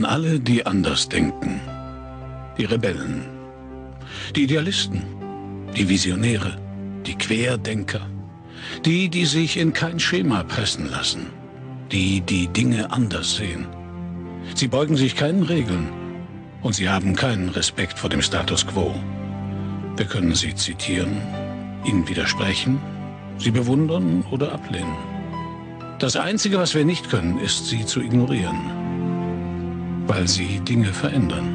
an alle, die anders denken. Die Rebellen, die Idealisten, die Visionäre, die Querdenker, die, die sich in kein Schema pressen lassen, die, die Dinge anders sehen. Sie beugen sich keinen Regeln und sie haben keinen Respekt vor dem Status quo. Wir können sie zitieren, ihnen widersprechen, sie bewundern oder ablehnen. Das Einzige, was wir nicht können, ist, sie zu ignorieren, weil sie Dinge verändern,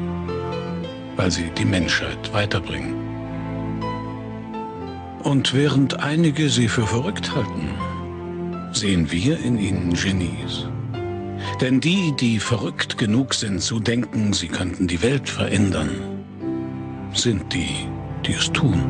weil sie die Menschheit weiterbringen. Und während einige sie für verrückt halten, sehen wir in ihnen Genies. Denn die, die verrückt genug sind zu denken, sie könnten die Welt verändern, sind die, die es tun.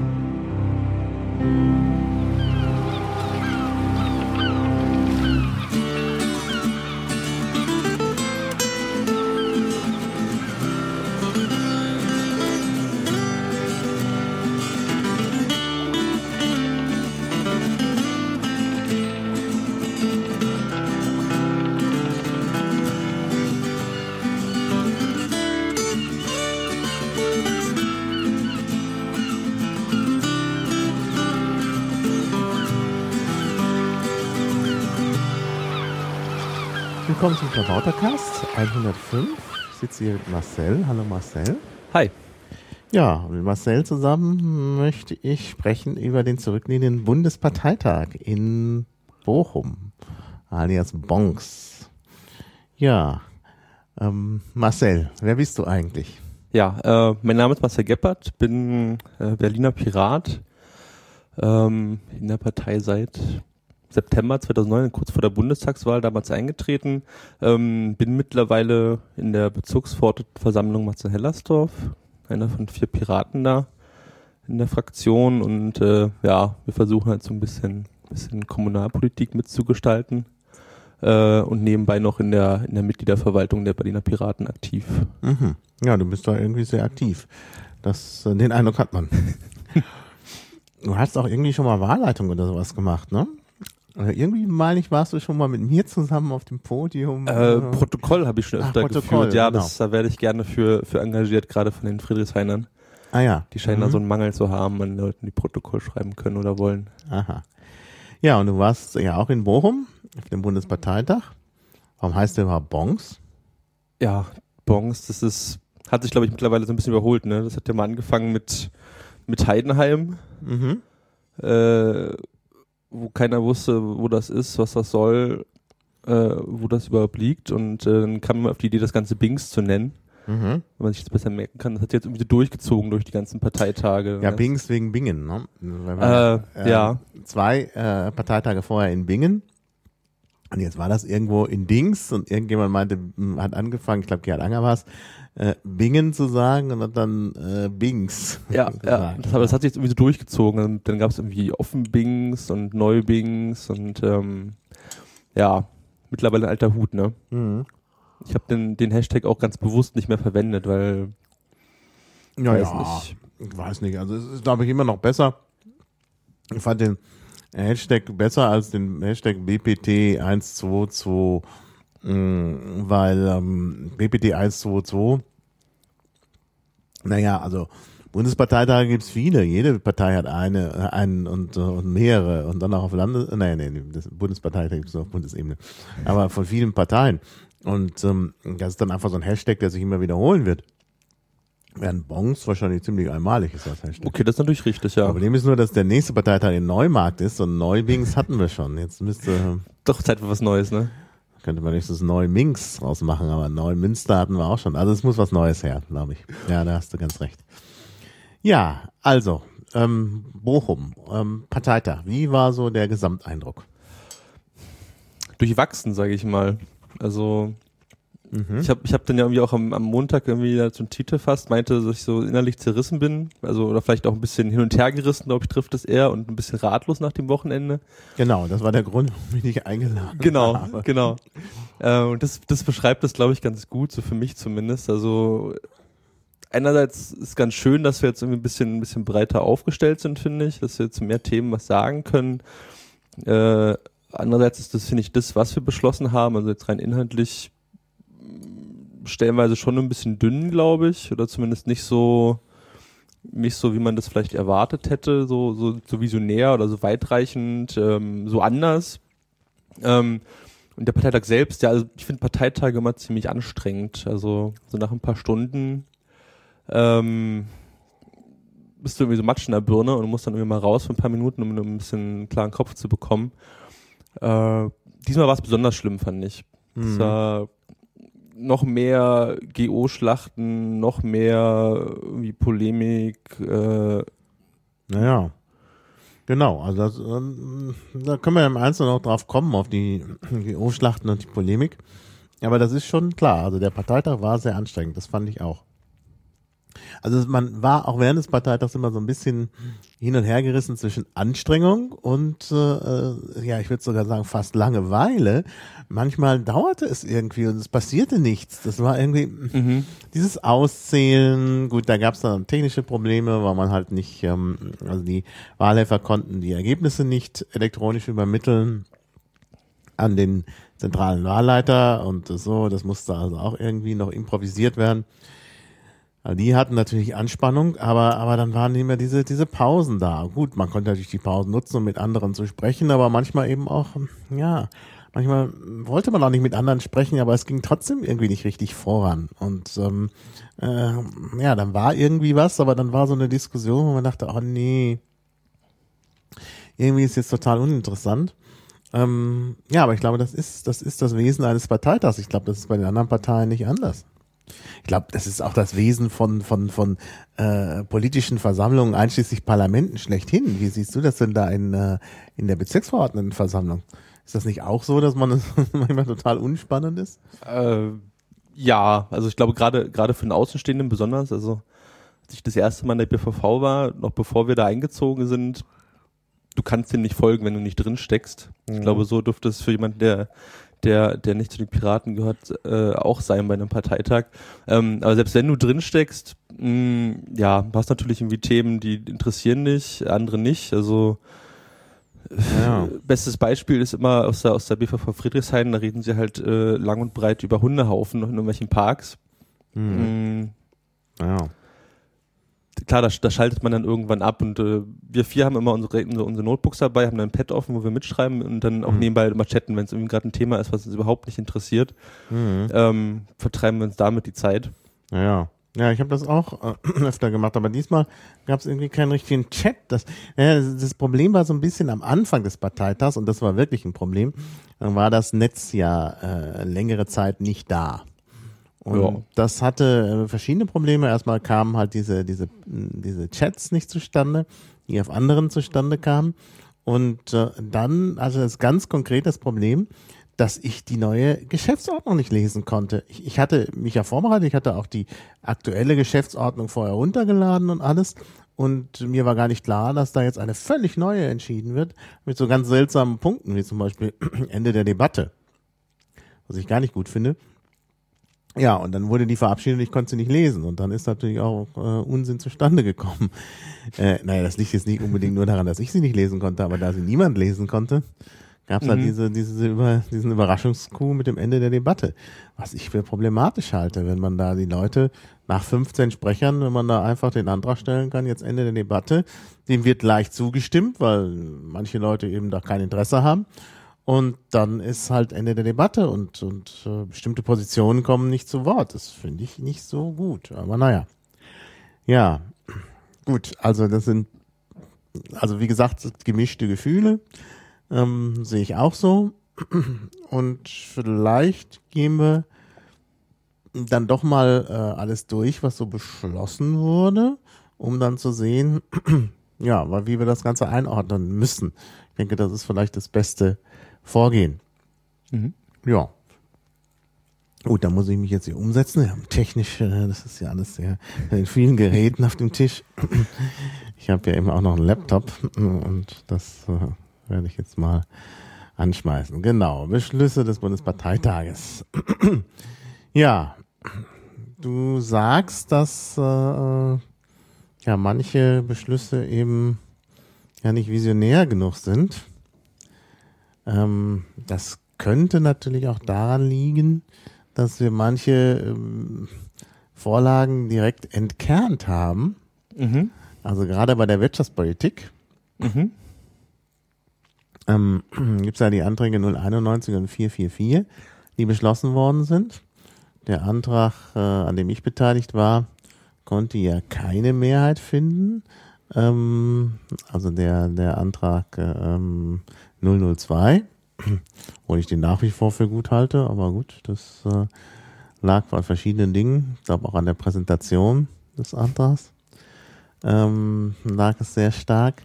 Zum Klabautercast 105. Ich sitze hier mit Marcel. Hallo Marcel. Hi. Ja, mit Marcel zusammen möchte ich sprechen über den zurückliegenden Bundesparteitag in Bochum, alias Bonks. Ja, ähm, Marcel, wer bist du eigentlich? Ja, äh, mein Name ist Marcel Geppert, bin äh, Berliner Pirat, ähm, in der Partei seit September 2009, kurz vor der Bundestagswahl, damals eingetreten. Ähm, bin mittlerweile in der Bezirksversammlung Matze-Hellersdorf, einer von vier Piraten da in der Fraktion und äh, ja, wir versuchen halt so ein bisschen, bisschen Kommunalpolitik mitzugestalten äh, und nebenbei noch in der, in der Mitgliederverwaltung der Berliner Piraten aktiv. Mhm. Ja, du bist da irgendwie sehr aktiv. Das, äh, den Eindruck hat man. du hast auch irgendwie schon mal Wahlleitung oder sowas gemacht, ne? Irgendwie meine ich, warst du schon mal mit mir zusammen auf dem Podium. Äh, Protokoll habe ich schon öfter Ach, geführt. Ja, genau. das, da werde ich gerne für, für engagiert, gerade von den Friedrichshainern. Ah ja. Die scheinen mhm. da so einen Mangel zu haben an Leuten, die Protokoll schreiben können oder wollen. Aha. Ja, und du warst ja auch in Bochum auf dem Bundesparteitag. Warum heißt der überhaupt Bongs? Ja, Bongs, das ist, hat sich, glaube ich, mittlerweile so ein bisschen überholt. Ne? Das hat ja mal angefangen mit, mit Heidenheim. Mhm. Äh, wo keiner wusste, wo das ist, was das soll, äh, wo das überhaupt liegt. Und äh, dann kam man auf die Idee, das Ganze Bings zu nennen. Mhm. Wenn man sich das besser merken kann. Das hat jetzt irgendwie durchgezogen durch die ganzen Parteitage. Ja, Bings wegen Bingen, ne? Weil äh, äh, ja. Zwei äh, Parteitage vorher in Bingen. Und jetzt war das irgendwo in Dings und irgendjemand meinte, hat angefangen, ich glaube Gerhard Anger war es, äh, Bingen zu sagen und hat dann äh, Bings. Ja, ja das, aber das hat sich jetzt irgendwie so durchgezogen. Dann, dann gab es irgendwie Offen-Bings und Neu-Bings und ähm, ja, mittlerweile ein alter Hut, ne? Mhm. Ich habe den, den Hashtag auch ganz bewusst nicht mehr verwendet, weil ja, weiß ja, nicht. Ich weiß nicht. Also es ist, glaube ich, immer noch besser. Ich fand den Hashtag besser als den Hashtag BPT 122 Mm, weil ähm, BPD 122, naja, also Bundesparteitage gibt es viele. Jede Partei hat eine, einen und, und mehrere und dann auch auf Landes-, nein, nein, das Bundesparteitag gibt es auf Bundesebene. Aber von vielen Parteien. Und ähm, das ist dann einfach so ein Hashtag, der sich immer wiederholen wird. Während Bongs wahrscheinlich ziemlich einmalig ist das Hashtag. Okay, das ist natürlich richtig, ja. Problem ist nur, dass der nächste Parteitag in Neumarkt ist und Neubings hatten wir schon. Jetzt müsste. Doch Zeit für was Neues, ne? Könnte man nicht das neue Minx draus machen, aber neue Münster hatten wir auch schon. Also es muss was Neues her, glaube ich. Ja, da hast du ganz recht. Ja, also, ähm, Bochum, ähm, Parteitag, wie war so der Gesamteindruck? Durchwachsen, sage ich mal. Also Mhm. Ich habe ich hab dann ja irgendwie auch am, am Montag irgendwie so einen Titel fast, meinte, dass ich so innerlich zerrissen bin, also oder vielleicht auch ein bisschen hin und her gerissen, glaube ich, trifft es eher und ein bisschen ratlos nach dem Wochenende. Genau, das war der Grund, warum ich dich eingeladen genau, habe. Genau, genau. Äh, und das, das beschreibt das, glaube ich, ganz gut, so für mich zumindest. Also einerseits ist ganz schön, dass wir jetzt irgendwie ein bisschen, ein bisschen breiter aufgestellt sind, finde ich, dass wir zu mehr Themen was sagen können. Äh, andererseits ist das, finde ich, das, was wir beschlossen haben, also jetzt rein inhaltlich stellenweise schon ein bisschen dünn, glaube ich, oder zumindest nicht so nicht so, wie man das vielleicht erwartet hätte, so, so, so visionär oder so weitreichend, ähm, so anders. Ähm, und der Parteitag selbst, ja, also ich finde Parteitage immer ziemlich anstrengend. Also so nach ein paar Stunden ähm, bist du irgendwie so matsch in der Birne und musst dann irgendwie mal raus für ein paar Minuten, um ein bisschen einen klaren Kopf zu bekommen. Äh, diesmal war es besonders schlimm, fand ich. Mhm. Es war noch mehr GO-Schlachten, noch mehr wie Polemik. Äh, naja. Genau, also das, ähm, da können wir im Einzelnen auch drauf kommen, auf die GO-Schlachten und die Polemik. Aber das ist schon klar, also der Parteitag war sehr anstrengend, das fand ich auch. Also man war auch während des Parteitags immer so ein bisschen hin und her gerissen zwischen Anstrengung und äh, äh, ja, ich würde sogar sagen fast Langeweile. Manchmal dauerte es irgendwie und es passierte nichts. Das war irgendwie mhm. dieses Auszählen. Gut, da gab es dann technische Probleme, weil man halt nicht, ähm, also die Wahlhelfer konnten die Ergebnisse nicht elektronisch übermitteln an den zentralen Wahlleiter und so. Das musste also auch irgendwie noch improvisiert werden. Also die hatten natürlich Anspannung, aber, aber dann waren immer diese, diese Pausen da. Gut, man konnte natürlich die Pausen nutzen, um mit anderen zu sprechen, aber manchmal eben auch, ja, manchmal wollte man auch nicht mit anderen sprechen, aber es ging trotzdem irgendwie nicht richtig voran. Und ähm, äh, ja, dann war irgendwie was, aber dann war so eine Diskussion, wo man dachte, oh nee, irgendwie ist jetzt total uninteressant. Ähm, ja, aber ich glaube, das ist, das ist das Wesen eines Parteitags. Ich glaube, das ist bei den anderen Parteien nicht anders. Ich glaube, das ist auch das Wesen von, von, von äh, politischen Versammlungen, einschließlich Parlamenten schlechthin. Wie siehst du das denn da in, äh, in der Bezirksverordnetenversammlung? Ist das nicht auch so, dass man manchmal total unspannend ist? Äh, ja, also ich glaube gerade gerade für den Außenstehenden besonders, also als ich das erste Mal in der BVV war, noch bevor wir da eingezogen sind, du kannst dem nicht folgen, wenn du nicht drin steckst. Mhm. Ich glaube, so dürfte es für jemanden, der der, der nicht zu den Piraten gehört, äh, auch sein bei einem Parteitag. Ähm, aber selbst wenn du drin steckst, mh, ja, hast natürlich irgendwie Themen, die interessieren dich, andere nicht. Also ja. bestes Beispiel ist immer aus der, aus der BVV Friedrichshain, da reden sie halt äh, lang und breit über Hundehaufen in irgendwelchen Parks. Mhm. Mhm. Ja klar, da, da schaltet man dann irgendwann ab und äh, wir vier haben immer unsere, unsere Notebooks dabei, haben dann ein Pad offen, wo wir mitschreiben und dann auch mhm. nebenbei immer chatten, wenn es irgendwie gerade ein Thema ist, was uns überhaupt nicht interessiert, mhm. ähm, vertreiben wir uns damit die Zeit. Ja. Ja, ich habe das auch äh, öfter gemacht, aber diesmal gab es irgendwie keinen richtigen Chat. Das, äh, das Problem war so ein bisschen am Anfang des Parteitags und das war wirklich ein Problem. Dann war das Netz ja äh, längere Zeit nicht da. Und ja. das hatte äh, verschiedene Probleme. Erstmal kamen halt diese, diese, diese Chats nicht zustande, die auf anderen zustande kamen. Und äh, dann, also das ganz konkret das Problem, dass ich die neue Geschäftsordnung nicht lesen konnte. Ich, ich hatte mich ja vorbereitet, ich hatte auch die aktuelle Geschäftsordnung vorher runtergeladen und alles. Und mir war gar nicht klar, dass da jetzt eine völlig neue entschieden wird, mit so ganz seltsamen Punkten, wie zum Beispiel Ende der Debatte. Was ich gar nicht gut finde. Ja, und dann wurde die verabschiedet und ich konnte sie nicht lesen. Und dann ist natürlich auch äh, Unsinn zustande gekommen. Äh, naja, das liegt jetzt nicht unbedingt nur daran, dass ich sie nicht lesen konnte, aber da sie niemand lesen konnte, gab es halt mhm. halt diese, diese über, diesen Überraschungskuh mit dem Ende der Debatte. Was ich für problematisch halte, wenn man da die Leute nach 15 Sprechern, wenn man da einfach den Antrag stellen kann, jetzt Ende der Debatte, dem wird leicht zugestimmt, weil manche Leute eben da kein Interesse haben. Und dann ist halt Ende der Debatte und, und äh, bestimmte Positionen kommen nicht zu Wort. Das finde ich nicht so gut. Aber naja. Ja, gut. Also das sind, also wie gesagt, gemischte Gefühle. Ähm, sehe ich auch so. Und vielleicht gehen wir dann doch mal äh, alles durch, was so beschlossen wurde, um dann zu sehen, ja, wie wir das Ganze einordnen müssen. Ich denke, das ist vielleicht das beste vorgehen. Mhm. Ja. Gut, da muss ich mich jetzt hier umsetzen. Ja, technisch, äh, das ist ja alles sehr in vielen Geräten auf dem Tisch. Ich habe ja eben auch noch einen Laptop und das äh, werde ich jetzt mal anschmeißen. Genau, Beschlüsse des Bundesparteitages. ja, du sagst, dass äh, ja manche Beschlüsse eben ja nicht visionär genug sind. Ähm, das könnte natürlich auch daran liegen, dass wir manche ähm, Vorlagen direkt entkernt haben. Mhm. Also gerade bei der Wirtschaftspolitik Mhm. ähm, gibt es ja die Anträge 091 und 444, die beschlossen worden sind. Der Antrag, äh, an dem ich beteiligt war, konnte ja keine Mehrheit finden. Ähm, also der, der Antrag äh, ähm, 002, wo ich den nach wie vor für gut halte, aber gut, das äh, lag an verschiedenen Dingen, ich glaube auch an der Präsentation des Antrags, ähm, lag es sehr stark.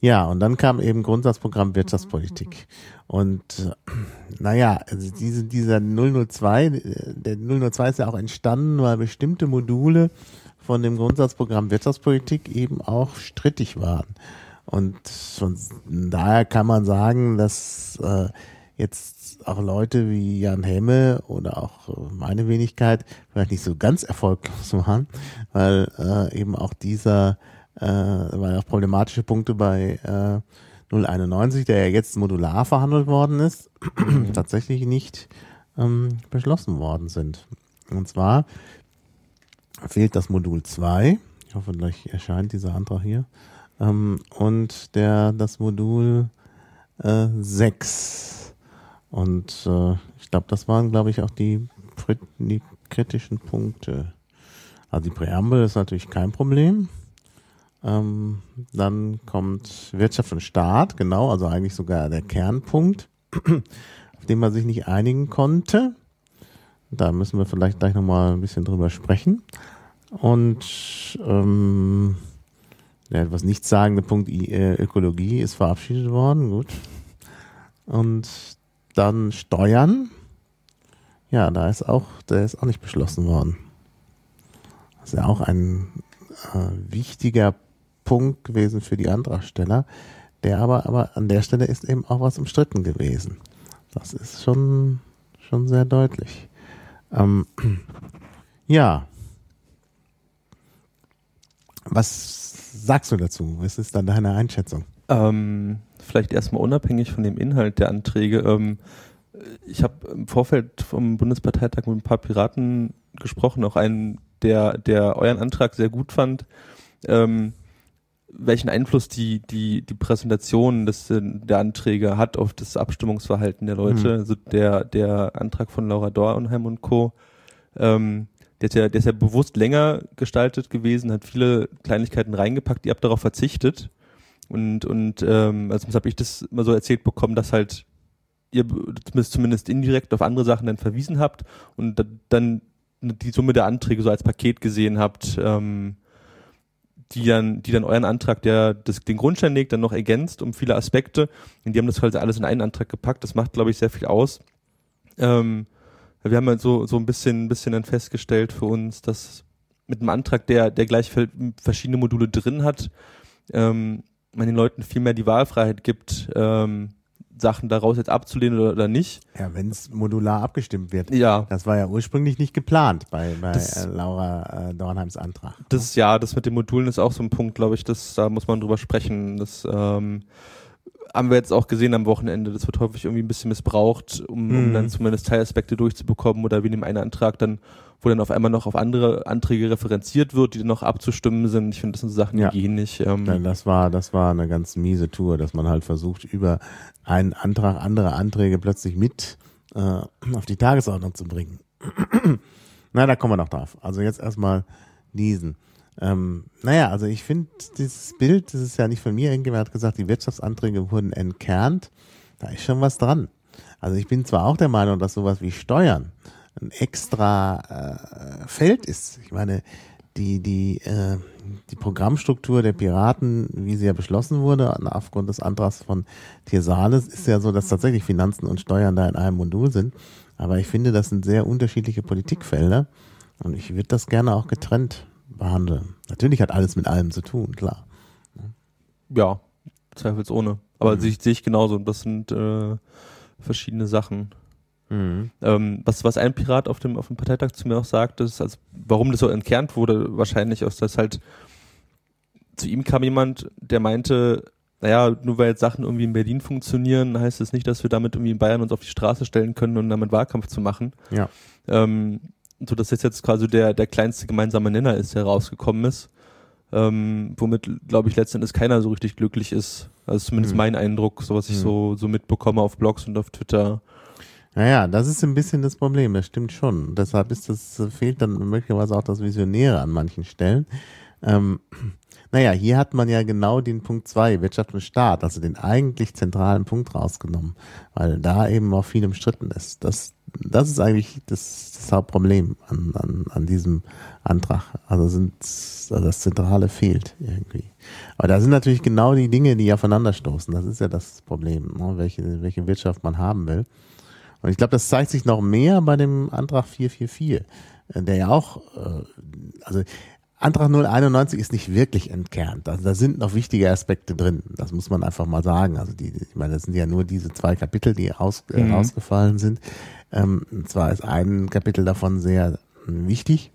Ja, und dann kam eben Grundsatzprogramm Wirtschaftspolitik. Und äh, naja, also diese, dieser 002, äh, der 002 ist ja auch entstanden, weil bestimmte Module von dem Grundsatzprogramm Wirtschaftspolitik eben auch strittig waren. Und von daher kann man sagen, dass äh, jetzt auch Leute wie Jan Hemme oder auch äh, meine Wenigkeit vielleicht nicht so ganz erfolglos waren, weil äh, eben auch dieser, äh, weil auch problematische Punkte bei äh, 091, der ja jetzt modular verhandelt worden ist, tatsächlich nicht ähm, beschlossen worden sind. Und zwar fehlt das Modul 2. Ich hoffe, gleich erscheint dieser Antrag hier. Ähm, und der, das Modul äh, 6. Und äh, ich glaube, das waren, glaube ich, auch die, die kritischen Punkte. Also die Präambel ist natürlich kein Problem. Ähm, dann kommt Wirtschaft und Staat, genau, also eigentlich sogar der Kernpunkt, auf den man sich nicht einigen konnte. Da müssen wir vielleicht gleich nochmal ein bisschen drüber sprechen. Und ähm, der etwas nichtssagende Punkt äh, Ökologie ist verabschiedet worden, gut. Und dann Steuern. Ja, da ist auch, der ist auch nicht beschlossen worden. Das ist ja auch ein äh, wichtiger Punkt gewesen für die Antragsteller. Der aber, aber an der Stelle ist eben auch was umstritten gewesen. Das ist schon, schon sehr deutlich. Ähm, ja. Was sagst du dazu? Was ist dann deine Einschätzung? Ähm, vielleicht erstmal unabhängig von dem Inhalt der Anträge. Ähm, ich habe im Vorfeld vom Bundesparteitag mit ein paar Piraten gesprochen, auch einen, der, der euren Antrag sehr gut fand. Ähm, welchen Einfluss die, die, die Präsentation des, der Anträge hat auf das Abstimmungsverhalten der Leute. Mhm. Also der, der Antrag von Laura Dornheim und Co. Ähm, der, ist ja, der ist ja bewusst länger gestaltet gewesen, hat viele Kleinigkeiten reingepackt, ihr habt darauf verzichtet. Und, und ähm, also habe ich das mal so erzählt bekommen, dass halt ihr zumindest, indirekt auf andere Sachen dann verwiesen habt und da, dann die Summe der Anträge so als Paket gesehen habt, ähm, die dann, die dann euren Antrag, der das, den Grundstein legt, dann noch ergänzt um viele Aspekte. Und die haben das halt alles in einen Antrag gepackt. Das macht, glaube ich, sehr viel aus. Ähm, wir haben halt so, so ein bisschen, ein bisschen dann festgestellt für uns, dass mit einem Antrag, der, der gleich verschiedene Module drin hat, ähm, man den Leuten viel mehr die Wahlfreiheit gibt, ähm, Sachen daraus jetzt abzulehnen oder, oder nicht. Ja, wenn es modular abgestimmt wird. Ja, Das war ja ursprünglich nicht geplant bei, bei Das- äh, Laura äh, Dornheims Antrag. das ja, das mit den Modulen ist auch so ein Punkt, glaube ich, das, da muss man drüber sprechen. Das ähm, haben wir jetzt auch gesehen am Wochenende. Das wird häufig irgendwie ein bisschen missbraucht, um, um Mhm. dann zumindest Teilaspekte durchzubekommen oder wie in dem einen Antrag dann, wo dann auf einmal noch auf andere Anträge referenziert wird, die dann noch abzustimmen sind. Ich finde, das sind so Sachen, die Ja. gehen nicht. Ähm, Nein, das war, das war eine ganz miese Tour, dass man halt versucht, über einen Antrag andere Anträge plötzlich mit äh, auf die Tagesordnung zu bringen. Na, da kommen wir noch drauf. Also jetzt erstmal diesen. Ähm, naja, also ich finde dieses Bild, das ist ja nicht von mir, irgendjemand hat gesagt, die Wirtschaftsanträge wurden entkernt. Da ist schon was dran. Also ich bin zwar auch der Meinung, dass sowas wie Steuern ein extra äh, Feld ist. Ich meine, die, die, äh, die Programmstruktur der Piraten, wie sie ja beschlossen wurde, aufgrund des Antrags von Tirsales, ist ja so, dass tatsächlich Finanzen und Steuern da in einem Modul sind. Aber ich finde, das sind sehr unterschiedliche Politikfelder und ich würde das gerne auch getrennt behandeln. Natürlich hat alles mit allem zu tun, klar. ja, zweifelsohne. Aber Mhm. sehe ich, genauso. Und das sind äh, verschiedene Sachen. Mhm. Ähm, was, was ein Pirat auf dem, auf dem Parteitag zu mir auch sagte, ist, also, warum das so entkernt wurde, wahrscheinlich aus, dass halt zu ihm kam jemand, der meinte, naja, nur weil jetzt Sachen irgendwie in Berlin funktionieren, heißt es das nicht, dass wir damit irgendwie in Bayern uns auf die Straße stellen können und damit Wahlkampf zu machen. Ja. Ähm, so dass das jetzt quasi der, der kleinste gemeinsame Nenner ist, der rausgekommen ist. Ähm, womit, glaube ich, letztendlich keiner so richtig glücklich ist. Also zumindest Mhm. mein Eindruck, so was ich Mhm. so, so mitbekomme auf Blogs und auf Twitter. Naja, das ist ein bisschen das Problem, das stimmt schon. Deshalb ist das, fehlt dann möglicherweise auch das Visionäre an manchen Stellen. Ähm, naja, hier hat man ja genau den Punkt zwei Wirtschaft und Staat, also den eigentlich zentralen Punkt rausgenommen, weil da eben auch viel umstritten ist. Das, das ist eigentlich das, das Hauptproblem an, an, an diesem Antrag. Also sind, also das Zentrale fehlt irgendwie. Aber da sind natürlich genau die Dinge, die aufeinanderstoßen. Das ist ja das Problem, ne? welche, welche Wirtschaft man haben will. Und ich glaube, das zeigt sich noch mehr bei dem Antrag 444, äh, der ja auch, äh, also Antrag 091 ist nicht wirklich entkernt. Also da sind noch wichtige Aspekte drin. Das muss man einfach mal sagen. Also die, ich meine, das sind ja nur diese zwei Kapitel, die aus, äh, Mhm. rausgefallen sind. Ähm, und zwar ist ein Kapitel davon sehr äh, wichtig,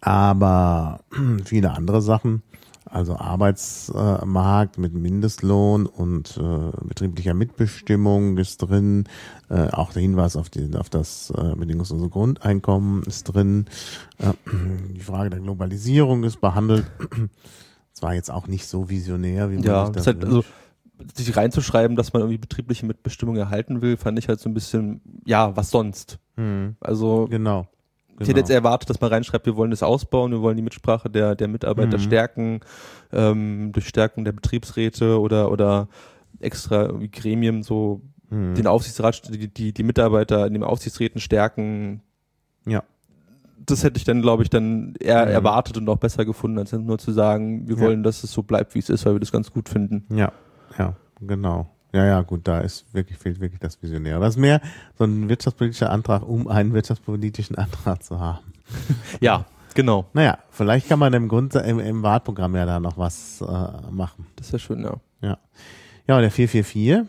aber viele andere Sachen, also Arbeitsmarkt mit Mindestlohn und äh, betrieblicher Mitbestimmung ist drin, äh, auch der Hinweis auf, die, auf das äh, bedingungslose Grundeinkommen ist drin, äh, die Frage der Globalisierung ist behandelt. Zwar jetzt auch nicht so visionär, wie man Ja, sich das das halt, also sich reinzuschreiben, dass man irgendwie betriebliche Mitbestimmung erhalten will, fand ich halt so ein bisschen, ja, was sonst? hm, Also genau. Ich hätte genau. jetzt erwartet, dass man reinschreibt, wir wollen das ausbauen, wir wollen die Mitsprache der, der Mitarbeiter Mhm. stärken, ähm, durch Stärkung der Betriebsräte oder, oder extra Gremien so Hm. den Aufsichtsrat, die, die, die Mitarbeiter in den Aufsichtsräten stärken. Ja. Das hätte ich dann, glaube ich, dann eher Mhm. erwartet und auch besser gefunden, als nur zu sagen, wir Ja. wollen, dass es so bleibt, wie es ist, weil wir das ganz gut finden. Ja, ja, genau. Ja, ja, gut, da ist wirklich, fehlt wirklich das Visionäre. Das ist mehr so ein wirtschaftspolitischer Antrag, um einen wirtschaftspolitischen Antrag zu haben. Ja, genau. Naja, vielleicht kann man im Grund, im, im Wahlprogramm ja da noch was äh, machen. Das wäre schön, ja. Ja. Ja, und der 444,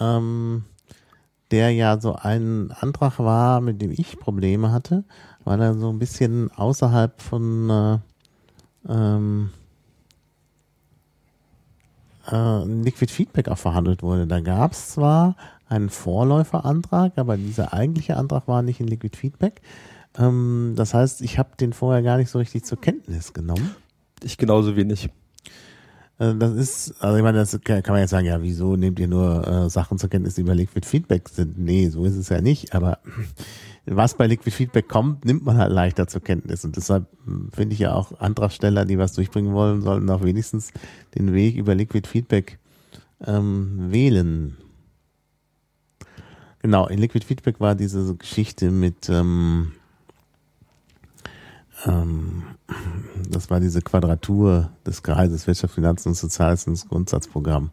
ähm, der ja so ein Antrag war, mit dem ich Probleme hatte, weil er so ein bisschen außerhalb von äh, ähm, äh, Liquid Feedback auch verhandelt wurde. Da gab es zwar einen Vorläuferantrag, aber dieser eigentliche Antrag war nicht in Liquid Feedback. Ähm, das heißt, ich habe den vorher gar nicht so richtig zur Kenntnis genommen. Ich genauso wenig. Äh, Das ist, also ich meine, das kann kann man jetzt sagen, ja, wieso nehmt ihr nur äh, Sachen zur Kenntnis, die bei Liquid Feedback sind? Nee, so ist es ja nicht, aber was bei Liquid Feedback kommt, nimmt man halt leichter zur Kenntnis. Und deshalb hm, finde ich ja auch Antragsteller, die was durchbringen wollen, sollten auch wenigstens den Weg über Liquid Feedback ähm, wählen. Genau, in Liquid Feedback war diese Geschichte mit ähm, ähm, das war diese Quadratur des Kreises Wirtschaft, Finanzen und Soziales ins Grundsatzprogramm.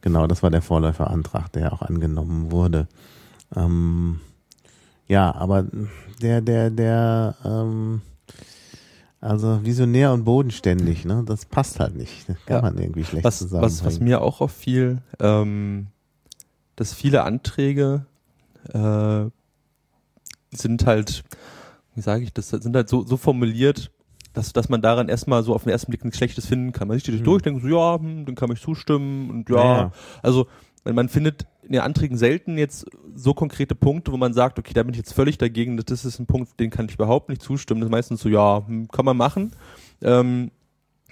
Genau, das war der Vorläuferantrag, der auch angenommen wurde. Ähm, ja, aber der, der, der, ähm, also visionär und bodenständig, ne, das passt halt nicht. Das kann Ja. man irgendwie schlecht was, was, was mir auch auffiel, ähm, dass viele Anträge äh, sind halt, wie sage ich das, sind halt so, so formuliert, dass, dass man daran erstmal so auf den ersten Blick nichts Schlechtes finden kann. Man sieht sich Hm. durch, denkt so, ja, hm, dann kann ich zustimmen und ja, Ja, also weil man findet in den Anträgen selten jetzt so konkrete Punkte, wo man sagt, okay, da bin ich jetzt völlig dagegen, das ist ein Punkt, den kann ich überhaupt nicht zustimmen. Das ist meistens so, ja, hm, kann man machen. Ähm,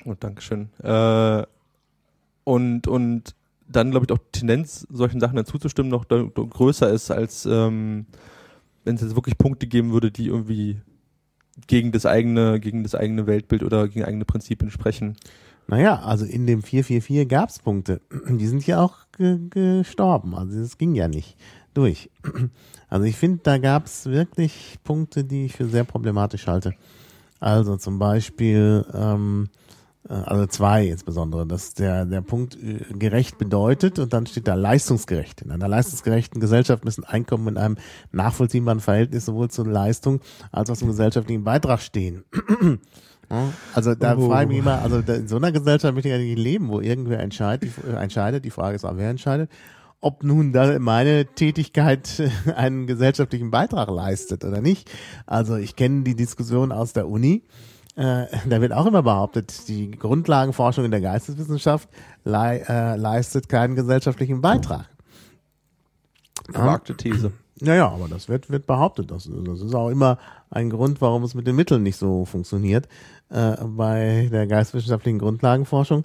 oh, Dankeschön. Äh, und, und dann, glaube ich, auch die Tendenz, solchen Sachen dann zuzustimmen, noch da, da größer ist, als ähm, wenn es jetzt wirklich Punkte geben würde, die irgendwie gegen das eigene, gegen das eigene Weltbild oder gegen eigene Prinzipien sprechen. Naja, also in dem 444 gab es Punkte. Die sind ja auch ge gestorben. Also das ging ja nicht durch. Also ich finde, da gab es wirklich Punkte, die ich für sehr problematisch halte. Also zum Beispiel, ähm, äh, also zwei insbesondere, dass der, der Punkt äh, gerecht bedeutet und dann steht da leistungsgerecht. In einer leistungsgerechten Gesellschaft müssen Einkommen in einem nachvollziehbaren Verhältnis sowohl zur Leistung als auch zum gesellschaftlichen Beitrag stehen. Also da Oh. frage ich mich immer, also in so einer Gesellschaft möchte ich eigentlich leben, wo irgendwer entscheidet, die, äh, entscheidet, die Frage ist auch, wer entscheidet, ob nun da meine Tätigkeit einen gesellschaftlichen Beitrag leistet oder nicht. Also ich kenne die Diskussion aus der Uni, äh, da wird auch immer behauptet, die Grundlagenforschung in der Geisteswissenschaft lei äh, leistet keinen gesellschaftlichen Beitrag. Gewagte These. Naja, aber das wird, wird behauptet. Das, das ist auch immer ein Grund, warum es mit den Mitteln nicht so funktioniert äh, bei der geistwissenschaftlichen Grundlagenforschung.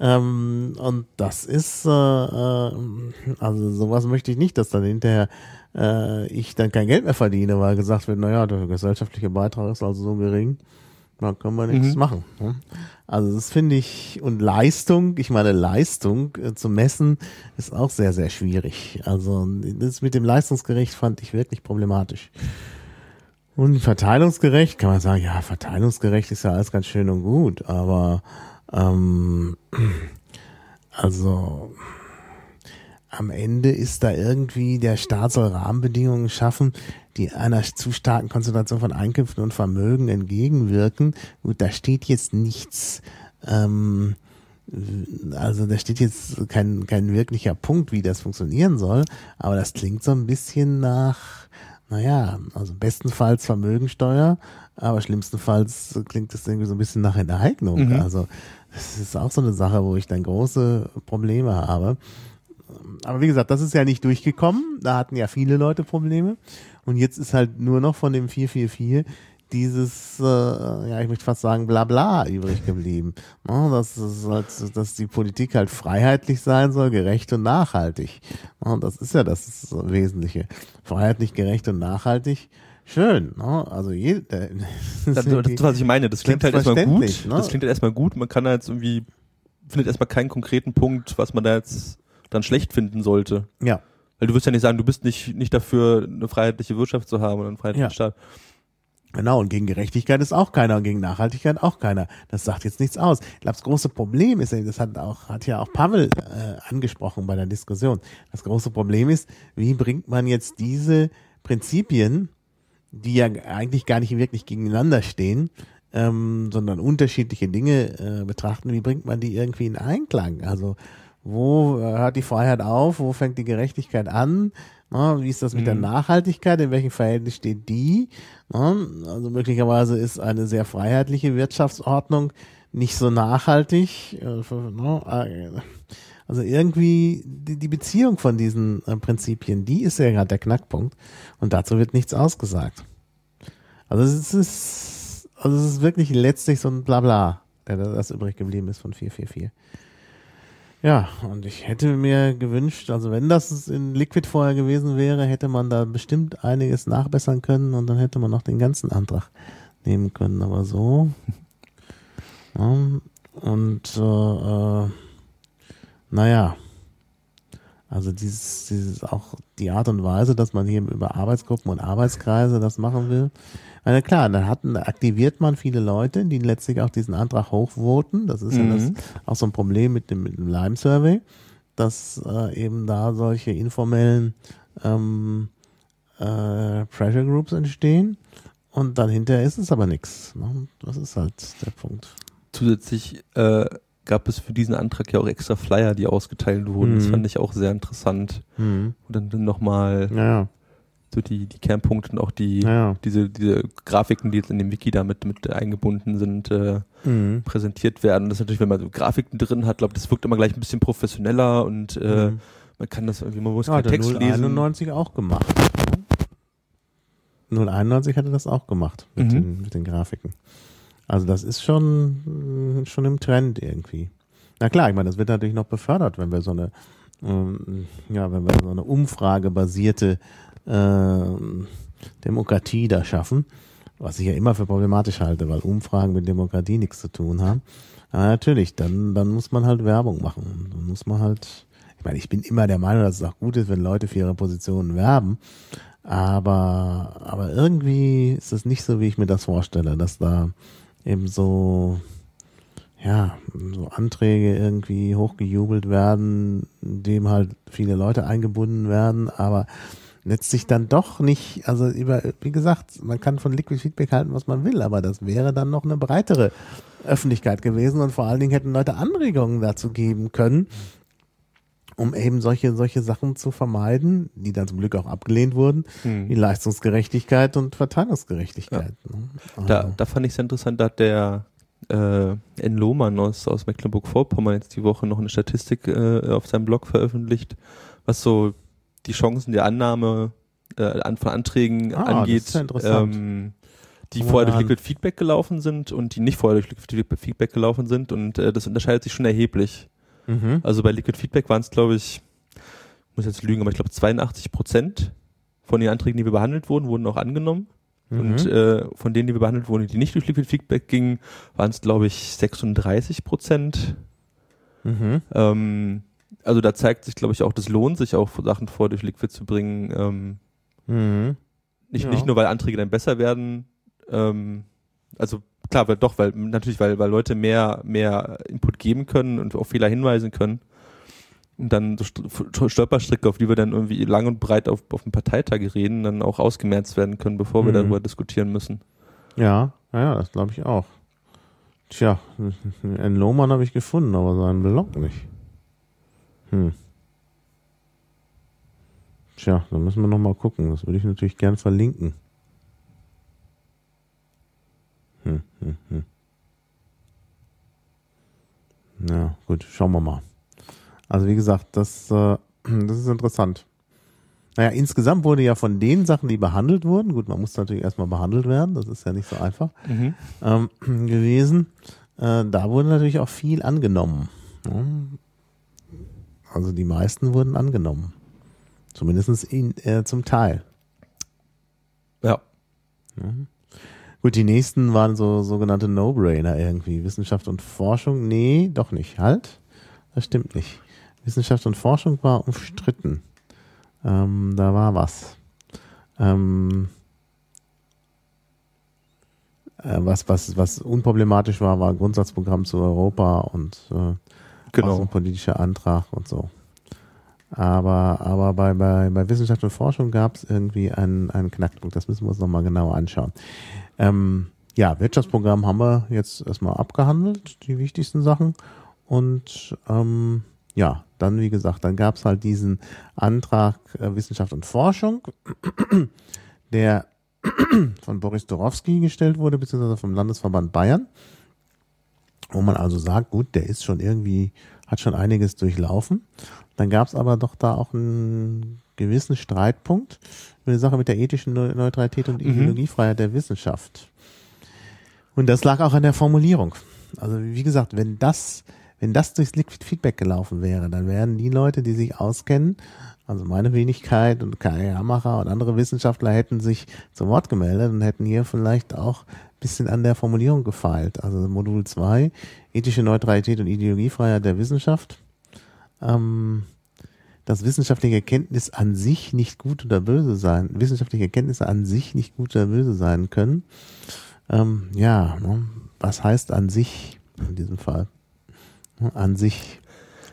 Ähm, und das ist, äh, äh, also sowas möchte ich nicht, dass dann hinterher äh, ich dann kein Geld mehr verdiene, weil gesagt wird, naja, der gesellschaftliche Beitrag ist also so gering, da können wir nichts Mhm. machen. Ne? Also das finde ich, und Leistung, ich meine, Leistung äh, zu messen, ist auch sehr, sehr schwierig. Also das mit dem Leistungsgerecht fand ich wirklich problematisch. Und verteilungsgerecht kann man sagen, ja, verteilungsgerecht ist ja alles ganz schön und gut, aber ähm, also am Ende ist da irgendwie, der Staat soll Rahmenbedingungen schaffen, die einer zu starken Konzentration von Einkünften und Vermögen entgegenwirken. Gut, da steht jetzt nichts, ähm, also da steht jetzt kein, kein wirklicher Punkt, wie das funktionieren soll, aber das klingt so ein bisschen nach, naja, also bestenfalls Vermögensteuer, aber schlimmstenfalls klingt das irgendwie so ein bisschen nach Enteignung. Mhm. Also das ist auch so eine Sache, wo ich dann große Probleme habe. Aber wie gesagt, das ist ja nicht durchgekommen. Da hatten ja viele Leute Probleme. Und jetzt ist halt nur noch von dem 444 dieses, äh, ja, ich möchte fast sagen, Blabla übrig geblieben. Ne, dass, halt, dass die Politik halt freiheitlich sein soll, gerecht und nachhaltig. Ne, Und das ist ja das Wesentliche. Freiheitlich, gerecht und nachhaltig. Schön. Ne? Also je, äh, Das, das ist, was ich meine. Das klingt halt erstmal gut. Ne? Das klingt halt erstmal gut. Man kann da jetzt irgendwie, findet erstmal keinen konkreten Punkt, was man da jetzt dann schlecht finden sollte. ja. Weil du wirst ja nicht sagen, du bist nicht, nicht dafür, eine freiheitliche Wirtschaft zu haben oder einen freiheitlichen Ja. Staat. Genau, und gegen Gerechtigkeit ist auch keiner und gegen Nachhaltigkeit auch keiner. Das sagt jetzt nichts aus. Ich glaube, das große Problem ist, das hat auch, hat ja auch Pavel äh, angesprochen bei der Diskussion. Das große Problem ist, wie bringt man jetzt diese Prinzipien, die ja eigentlich gar nicht wirklich gegeneinander stehen, ähm, sondern unterschiedliche Dinge äh, betrachten, wie bringt man die irgendwie in Einklang? Also wo äh, hört die Freiheit auf, wo fängt die Gerechtigkeit an? Na, wie ist das mit der Mhm. Nachhaltigkeit? In welchem Verhältnis steht die? Na, also möglicherweise ist eine sehr freiheitliche Wirtschaftsordnung nicht so nachhaltig. äh, äh, Also irgendwie die, Beziehung von diesen Prinzipien, die ist ja gerade der Knackpunkt. Und dazu wird nichts ausgesagt. Also es ist, also es ist wirklich letztlich so ein Blabla, der das übrig geblieben ist von 444. Ja, und ich hätte mir gewünscht, also wenn das in Liquid vorher gewesen wäre, hätte man da bestimmt einiges nachbessern können und dann hätte man noch den ganzen Antrag nehmen können, aber so. Ja, und äh, äh, naja, also dieses, dieses auch die Art und Weise, dass man hier über Arbeitsgruppen und Arbeitskreise das machen will. Na klar, dann hatten, aktiviert man viele Leute, die letztlich auch diesen Antrag hochvoten. Das ist ja das Mhm. auch so ein Problem mit dem, mit dem Lime-Survey, dass äh, eben da solche informellen ähm, äh, Pressure Groups entstehen. Und dann hinterher ist es aber nichts. Ne? Das ist halt der Punkt. Zusätzlich äh, gab es für diesen Antrag ja auch extra Flyer, die ausgeteilt wurden. Das Mhm. fand ich auch sehr interessant. Hm. Und dann, nochmal Ja, so die, die Kernpunkte und auch die, ja. diese, diese Grafiken, die jetzt in dem Wiki da mit, eingebunden sind, äh, Mhm. präsentiert werden. Das ist natürlich, wenn man so Grafiken drin hat, glaube das wirkt immer gleich ein bisschen professioneller und äh, Mhm. man kann das irgendwie, man muss Ja, keinen Text lesen. 091 auch gemacht. 091 hatte das auch gemacht mit, Mhm. den, mit den Grafiken. Also das ist schon, äh, schon im Trend irgendwie. Na klar, ich meine, das wird natürlich noch befördert, wenn wir so eine, ähm, ja, wenn wir so eine umfragebasierte Demokratie da schaffen, was ich ja immer für problematisch halte, weil Umfragen mit Demokratie nichts zu tun haben. Aber natürlich, dann, dann muss man halt Werbung machen. Dann muss man halt, ich meine, ich bin immer der Meinung, dass es auch gut ist, wenn Leute für ihre Positionen werben. Aber, aber irgendwie ist es nicht so, wie ich mir das vorstelle, dass da eben so, ja, so Anträge irgendwie hochgejubelt werden, dem halt viele Leute eingebunden werden, aber letztlich dann doch nicht, also über, wie gesagt, man kann von Liquid Feedback halten, was man will, aber das wäre dann noch eine breitere Öffentlichkeit gewesen und vor allen Dingen hätten Leute Anregungen dazu geben können. um eben solche, solche Sachen zu vermeiden, die dann zum Glück auch abgelehnt wurden, Hm. wie Leistungsgerechtigkeit und Verteilungsgerechtigkeit. Ne? Da, Also, da fand ich sehr interessant, da hat der äh, N. Lohmann aus, aus Mecklenburg-Vorpommern jetzt die Woche noch eine Statistik äh, auf seinem Blog veröffentlicht, was so die Chancen der Annahme äh, von Anträgen Ah, angeht, ähm, die vorher durch. Liquid Feedback gelaufen sind und die nicht vorher durch Liquid Feedback gelaufen sind und äh, das unterscheidet sich schon erheblich. mhm. Also bei Liquid Feedback waren es, glaube ich, ich muss jetzt lügen, aber ich glaube 82 Prozent von den Anträgen, die wir behandelt wurden, wurden auch angenommen. Und Mhm. äh, von denen, die wir behandelt wurden, die nicht durch Liquid Feedback gingen, waren es, glaube ich, 36 Prozent. Mhm. Ähm, also da zeigt sich, glaube ich, auch, das lohnt sich auch, Sachen vor durch Liquid zu bringen. Ähm, Mhm. nicht, Ja. nicht nur, weil Anträge dann besser werden. Ähm, also klar, weil doch, weil natürlich, weil, weil Leute mehr, mehr Input geben können und auf Fehler hinweisen können. Und dann so St- Stolperstricke, auf die wir dann irgendwie lang und breit auf, auf dem Parteitag reden, dann auch ausgemerzt werden können, bevor wir Mhm. darüber diskutieren müssen. Ja, ja, das glaube ich auch. Tja, einen Lohmann habe ich gefunden, aber seinen Blog nicht. Hm. Tja, da müssen wir noch mal gucken. Das würde ich natürlich gern verlinken. Hm, hm, hm. Ja, gut, schauen wir mal. Also wie gesagt, das, äh, das ist interessant. Naja, insgesamt wurde ja von den Sachen, die behandelt wurden, gut, man muss natürlich erstmal behandelt werden, das ist ja nicht so einfach, ähm, gewesen. Äh, da wurde natürlich auch viel angenommen. Ja. Also die meisten wurden angenommen. Zumindest in, äh, zum Teil. Ja. Gut, die nächsten waren so sogenannte No-Brainer irgendwie. Wissenschaft und Forschung, nee, doch nicht. Halt, das stimmt nicht. Wissenschaft und Forschung war umstritten. Ähm, da war was. Ähm, äh, was, was, was unproblematisch war, war Grundsatzprogramm zu Europa und äh, Genau. außenpolitischer Antrag und so. Aber, aber bei, bei, bei Wissenschaft und Forschung gab es irgendwie einen, einen Knackpunkt. Das müssen wir uns nochmal genauer anschauen. Ähm, ja, Wirtschaftsprogramm haben wir jetzt erstmal abgehandelt, die wichtigsten Sachen. Und ähm, ja, dann, wie gesagt, dann gab es halt diesen Antrag äh, Wissenschaft und Forschung, der von Boris Dorowski gestellt wurde, beziehungsweise vom Landesverband Bayern wo man also sagt, gut, der ist schon irgendwie, hat schon einiges durchlaufen. Dann gab es aber doch da auch einen gewissen Streitpunkt über die Sache mit der ethischen Neu- Neutralität und Mhm. Ideologiefreiheit der Wissenschaft. Und das lag auch an der Formulierung. Also wie gesagt, wenn das, wenn das durchs Liquid Feedback gelaufen wäre, dann wären die Leute, die sich auskennen, also meine Wenigkeit und Kai Hammacher und andere Wissenschaftler hätten sich zu Wort gemeldet und hätten hier vielleicht auch bisschen an der Formulierung gefeilt. Also Modul 2, ethische Neutralität und Ideologiefreiheit der Wissenschaft. Ähm, dass wissenschaftliche Erkenntnis an sich nicht gut oder böse sein, wissenschaftliche Erkenntnisse an sich nicht gut oder böse sein können. Ähm, ja, ne? was heißt an sich in diesem Fall? An sich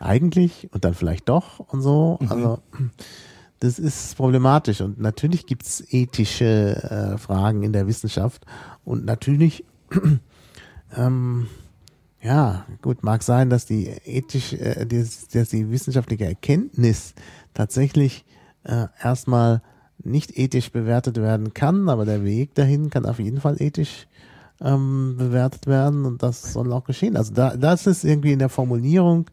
eigentlich und dann vielleicht doch und so. Also das ist problematisch und natürlich gibt es ethische äh, Fragen in der Wissenschaft und natürlich ähm, ja, gut, mag sein, dass die ethisch, äh, dass, dass die wissenschaftliche Erkenntnis tatsächlich äh, erstmal nicht ethisch bewertet werden kann, aber der Weg dahin kann auf jeden Fall ethisch ähm, bewertet werden und das soll auch geschehen. Also da, das ist irgendwie in der Formulierung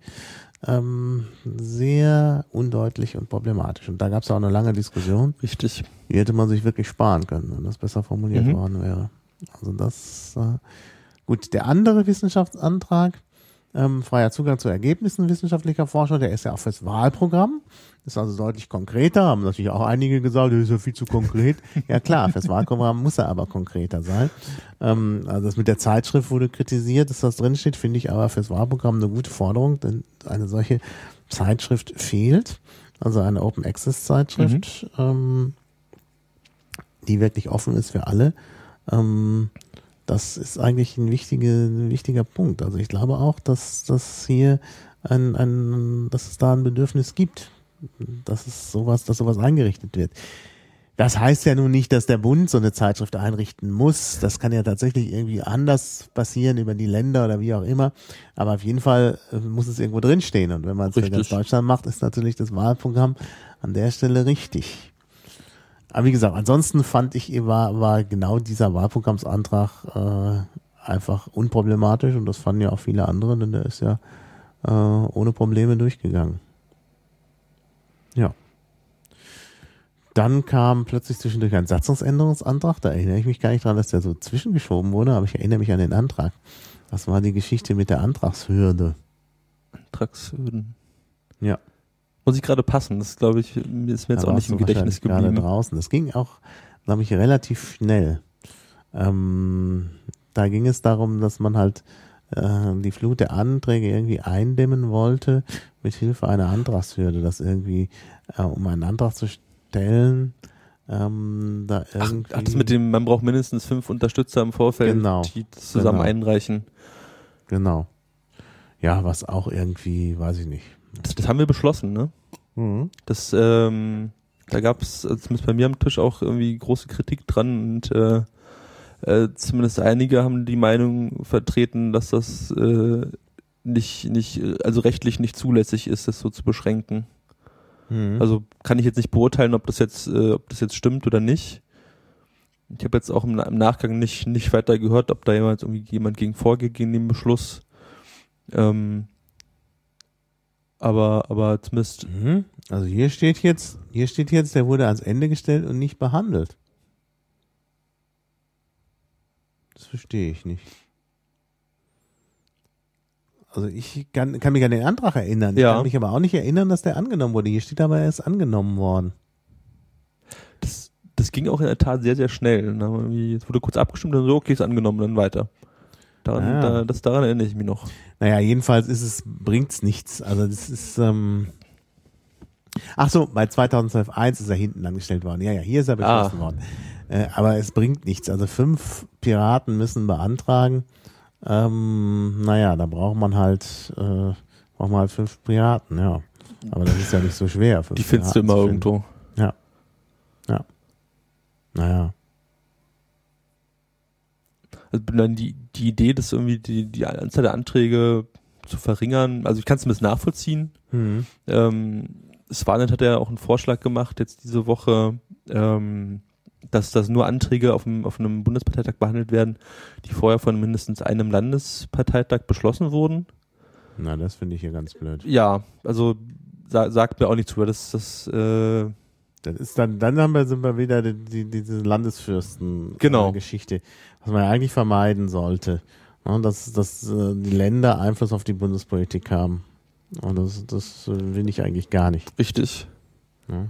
ähm, sehr undeutlich und problematisch. Und da gab es auch eine lange Diskussion. Richtig. Die hätte man sich wirklich sparen können, wenn das besser formuliert Mhm. worden wäre. Also das äh, gut. Der andere Wissenschaftsantrag, ähm, freier Zugang zu Ergebnissen wissenschaftlicher Forschung, der ist ja auch fürs Wahlprogramm. Ist also deutlich konkreter. Haben natürlich auch einige gesagt, der ist ja viel zu konkret. ja klar, fürs Wahlprogramm muss er aber konkreter sein. Ähm, also das mit der Zeitschrift wurde kritisiert, dass das drinsteht, finde ich aber fürs Wahlprogramm eine gute Forderung, denn eine solche Zeitschrift fehlt. Also eine Open Access Zeitschrift, ähm, die wirklich offen ist für alle. Ähm, das ist eigentlich ein, wichtige, ein wichtiger Punkt. Also ich glaube auch, dass, dass hier ein, ein, dass es da ein Bedürfnis gibt, dass es sowas, dass sowas eingerichtet wird. Das heißt ja nun nicht, dass der Bund so eine Zeitschrift einrichten muss. Das kann ja tatsächlich irgendwie anders passieren über die Länder oder wie auch immer. Aber auf jeden Fall äh, muss es irgendwo drinstehen. Und wenn man es für ganz Deutschland macht, ist natürlich das Wahlprogramm an der Stelle richtig. Aber wie gesagt, ansonsten fand ich, war, war genau dieser Wahlprogrammsantrag äh, einfach unproblematisch und das fanden ja auch viele andere, denn der ist ja äh, ohne Probleme durchgegangen. Ja. Dann kam plötzlich zwischendurch ein Satzungsänderungsantrag. Da erinnere ich mich gar nicht dran, dass der so zwischengeschoben wurde, aber ich erinnere mich an den Antrag. Das war die Geschichte mit der Antragshürde. Antragshürden. Ja. Muss ich gerade passen. Das glaube ich, mir ist mir jetzt Da auch nicht im Gedächtnis wahrscheinlich gerade geblieben. draußen. Das ging auch, glaube ich, relativ schnell. Ähm, da ging es darum, dass man halt äh, die Flut der Anträge irgendwie eindämmen wollte mit Hilfe einer Antragshürde, dass irgendwie, äh, um einen Antrag zu stellen, ähm, da Ach, irgendwie. ach, das mit dem, man braucht mindestens fünf Unterstützer im Vorfeld, Genau. die zusammen Genau. einreichen. Genau. Ja, was auch irgendwie, weiß ich nicht. Das, das haben wir beschlossen, ne? Mhm. Das, ähm, da gab es zumindest bei mir am Tisch auch irgendwie große Kritik dran und äh, äh, zumindest einige haben die Meinung vertreten, dass das äh, nicht, nicht, also rechtlich nicht zulässig ist, das so zu beschränken. Mhm. Also kann ich jetzt nicht beurteilen, ob das jetzt, äh, ob das jetzt stimmt oder nicht. Ich habe jetzt auch im, im Nachgang nicht, nicht weiter gehört, ob da jemand irgendwie jemand gegen vorgeht gegen den Beschluss. Ähm, aber, aber zumindest Mhm. Also hier steht jetzt, hier steht jetzt, der wurde ans Ende gestellt und nicht behandelt. Das verstehe ich nicht. Also ich kann, kann mich an den Antrag erinnern. Ich Ja. kann mich aber auch nicht erinnern, dass der angenommen wurde. Hier steht aber, er ist angenommen worden. das, das ging auch in der Tat sehr, sehr schnell. Dann haben wir irgendwie- Es wurde kurz abgestimmt und so, okay, ist angenommen, dann weiter. Daran, Ah. da, das, daran erinnere ich mich noch. Naja, jedenfalls ist es, bringt's nichts. Also das ist, ähm, ach so, bei 2012.1 ist er hinten angestellt worden. Ja, ja, hier ist er beschlossen Ah. worden. Äh, aber es bringt nichts. Also fünf Piraten müssen beantragen. Ähm, naja, da braucht man halt, äh, braucht man halt fünf Piraten, ja. Aber das ist ja nicht so schwer. Die findest du Piraten immer zu finden. irgendwo. Naja. Also dann die, die Idee, das irgendwie die, die Anzahl der Anträge zu verringern, also ich kann es ein bisschen nachvollziehen. Hm. Ähm, Swanet hat ja auch einen Vorschlag gemacht, jetzt diese Woche, ähm, dass, dass nur Anträge auf, dem, auf einem Bundesparteitag behandelt werden, die vorher von mindestens einem Landesparteitag beschlossen wurden. Na, das finde ich hier ganz blöd. Ja, also sa sagt mir auch nicht zu, weil das, das äh, Das ist dann, dann haben wir, sind wir wieder die, die, diese Landesfürsten Genau. äh, Geschichte, was man ja eigentlich vermeiden sollte. Ja, dass, dass äh, die Länder Einfluss auf die Bundespolitik haben. Und das, das will ich eigentlich gar nicht. richtig. Ja.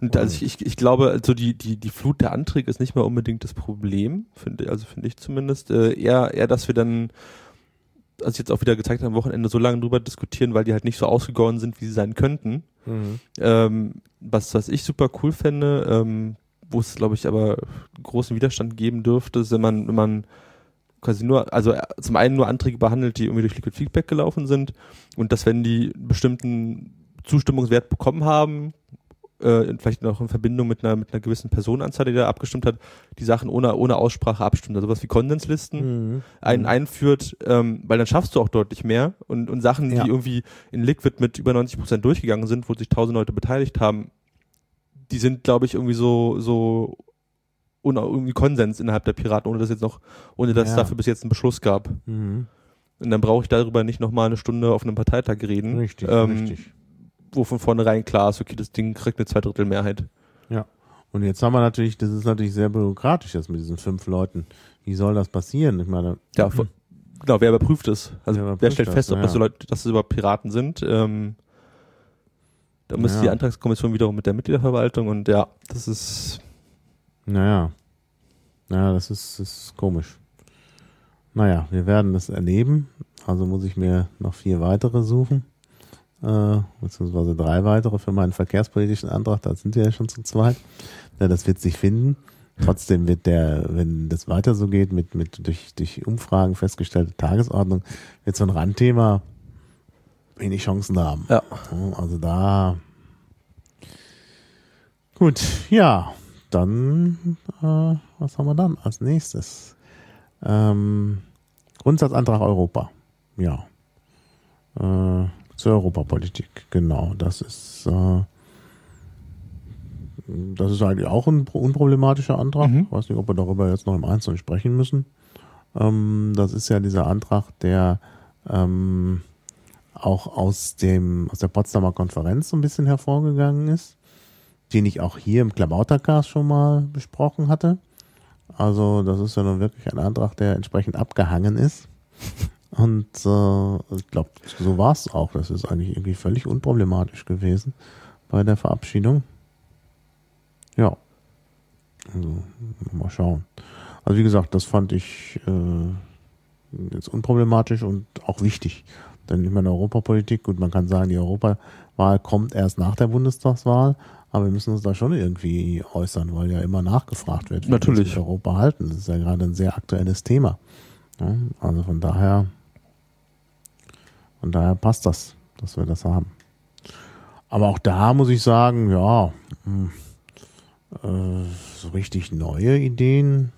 Und also ich, ich, ich glaube, also die, die, die Flut der Anträge ist nicht mal unbedingt das Problem, finde, also finde ich zumindest. Äh, eher, eher, dass wir dann, also jetzt auch wieder gezeigt haben, am Wochenende so lange drüber diskutieren, weil die halt nicht so ausgegoren sind, wie sie sein könnten. Mhm. Ähm, was, was ich super cool fände, ähm, wo es, glaube ich, aber großen Widerstand geben dürfte, ist, wenn man, wenn man quasi nur, also äh, zum einen nur Anträge behandelt, die irgendwie durch Liquid Feedback gelaufen sind und dass wenn die einen bestimmten Zustimmungswert bekommen haben, äh, vielleicht noch in Verbindung mit einer, mit einer gewissen Personenanzahl, die da abgestimmt hat, die Sachen ohne, ohne Aussprache abstimmt. Also was wie Konsenslisten Mhm. einen einführt, ähm, weil dann schaffst du auch deutlich mehr und, und Sachen, Ja. die irgendwie in Liquid mit über 90 Prozent durchgegangen sind, wo sich tausend Leute beteiligt haben, die sind, glaube ich, irgendwie so, so un- irgendwie Konsens innerhalb der Piraten, ohne dass jetzt noch, ohne dass es Ja. dafür bis jetzt einen Beschluss gab. Mhm. Und dann brauche ich darüber nicht nochmal eine Stunde auf einem Parteitag reden, Richtig, ähm, richtig. Wo von vornherein klar ist, okay, das Ding kriegt eine Zweidrittelmehrheit. Und jetzt haben wir natürlich, das ist natürlich sehr bürokratisch jetzt mit diesen fünf Leuten. Wie soll das passieren? Ich meine, Ja, von- genau, wer überprüft es? Also Wer wer, stellt das, fest, ob ja. das so Leute, dass es überhaupt Piraten sind? Ähm, da müsste Ja. die Antragskommission wiederum mit der Mitgliederverwaltung und ja, das ist naja. Naja, das ist, das ist komisch. Naja, wir werden das erleben. Also muss ich mir noch vier weitere suchen. Äh, beziehungsweise drei weitere für meinen verkehrspolitischen Antrag. Da sind wir ja schon zu zweit. Ja, das wird sich finden. Trotzdem wird der, wenn das weiter so geht, mit, mit durch, durch Umfragen festgestellte Tagesordnung, wird so ein Randthema wenig Chancen haben. ja. Also da Gut, ja, dann, äh, was haben wir dann als nächstes? Ähm, Grundsatzantrag Europa. Ja. Äh, zur Europapolitik, genau. Das ist, äh, das ist eigentlich auch ein unproblematischer Antrag. Mhm. Ich weiß nicht, ob wir darüber jetzt noch im Einzelnen sprechen müssen. Ähm, das ist ja dieser Antrag, der ähm, auch aus dem aus der Potsdamer Konferenz so ein bisschen hervorgegangen ist, den ich auch hier im Klabautercast schon mal besprochen hatte. Also das ist ja nun wirklich ein Antrag, der entsprechend abgehangen ist. Und äh, ich glaube, so war es auch. Das ist eigentlich irgendwie völlig unproblematisch gewesen bei der Verabschiedung. Ja. Also, mal schauen. Also wie gesagt, das fand ich äh, jetzt unproblematisch und auch wichtig. Denn ich meine, Europapolitik, gut, man kann sagen, die Europawahl kommt erst nach der Bundestagswahl, aber wir müssen uns da schon irgendwie äußern, weil ja immer nachgefragt wird, wie wir Natürlich. mit Europa halten. Das ist ja gerade ein sehr aktuelles Thema. Ja, also von daher, von daher passt das, dass wir das haben. Aber auch da muss ich sagen, ja, hm, äh, so richtig neue Ideen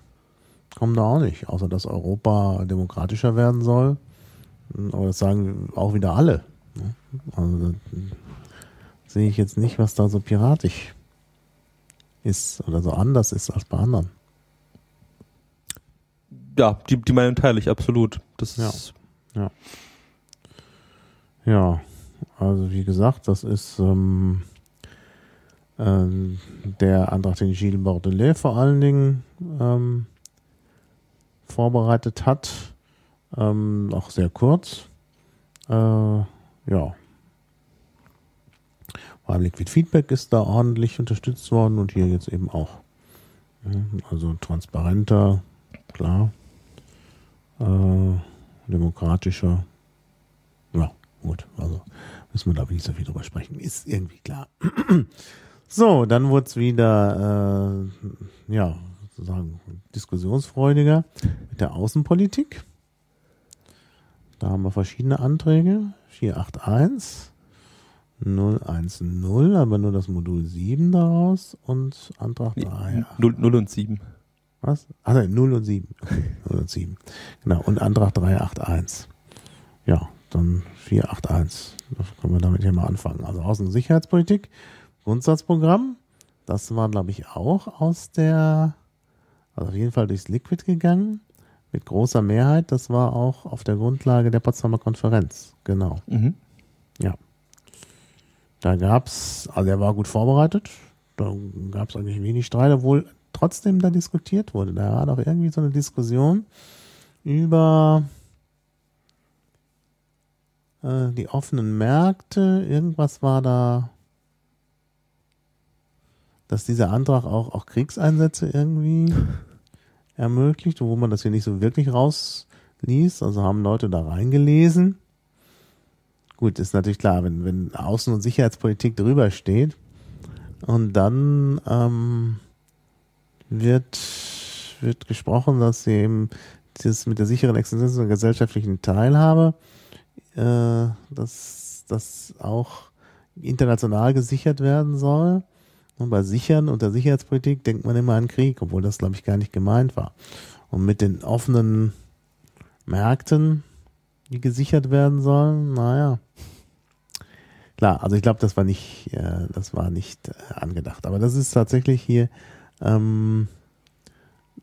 kommen da auch nicht, außer dass Europa demokratischer werden soll. Aber das sagen auch wieder alle. ne? Also da sehe ich jetzt nicht, was da so piratisch ist oder so anders ist als bei anderen. Ja, die, die Meinung teile ich absolut. Das Ja. ist Ja, also wie gesagt, das ist ähm, ähm, der Antrag, den Gilles Bordelais vor allen Dingen ähm, vorbereitet hat. Ähm, auch sehr kurz. Äh, ja. Beim Liquid Feedback ist da ordentlich unterstützt worden und hier jetzt eben auch. Also transparenter, klar. Äh, demokratischer. Gut. Also müssen wir da nicht so viel drüber sprechen. Ist irgendwie klar. so, dann wurde es wieder, äh, ja, sozusagen diskussionsfreudiger mit der Außenpolitik. Da haben wir verschiedene Anträge. 481, 010, aber nur das Modul 7 daraus und Antrag 3. 0, 0 und 7. Was? Ah, nein, 0 und 7. 0 und 7. Genau. Und Antrag 381. Ja, dann 481. Da können wir damit hier mal anfangen. Also Außen- und Sicherheitspolitik, Grundsatzprogramm. Das war, glaube ich, auch aus der, also auf jeden Fall durchs Liquid gegangen. Mit großer Mehrheit. Das war auch auf der Grundlage der Potsdamer Konferenz. Genau. Mhm. Da gab's, also er war gut vorbereitet. Da gab's eigentlich wenig Streit, obwohl trotzdem da diskutiert wurde. Da war doch irgendwie so eine Diskussion über äh, die offenen Märkte. Irgendwas war da, dass dieser Antrag auch, auch Kriegseinsätze irgendwie ermöglicht, wo man das hier nicht so wirklich rausliest. Also haben Leute da reingelesen. Gut, ist natürlich klar, wenn, wenn Außen- und Sicherheitspolitik drüber steht und dann ähm, wird, wird gesprochen, dass sie eben das mit der sicheren Existenz und gesellschaftlichen Teilhabe, äh, dass das auch international gesichert werden soll. Und bei Sichern und der Sicherheitspolitik denkt man immer an Krieg, obwohl das, glaube ich, gar nicht gemeint war. Und mit den offenen Märkten, die gesichert werden sollen, naja. Klar, also ich glaube, das war nicht, äh, das war nicht äh, angedacht. Aber das ist tatsächlich hier ähm,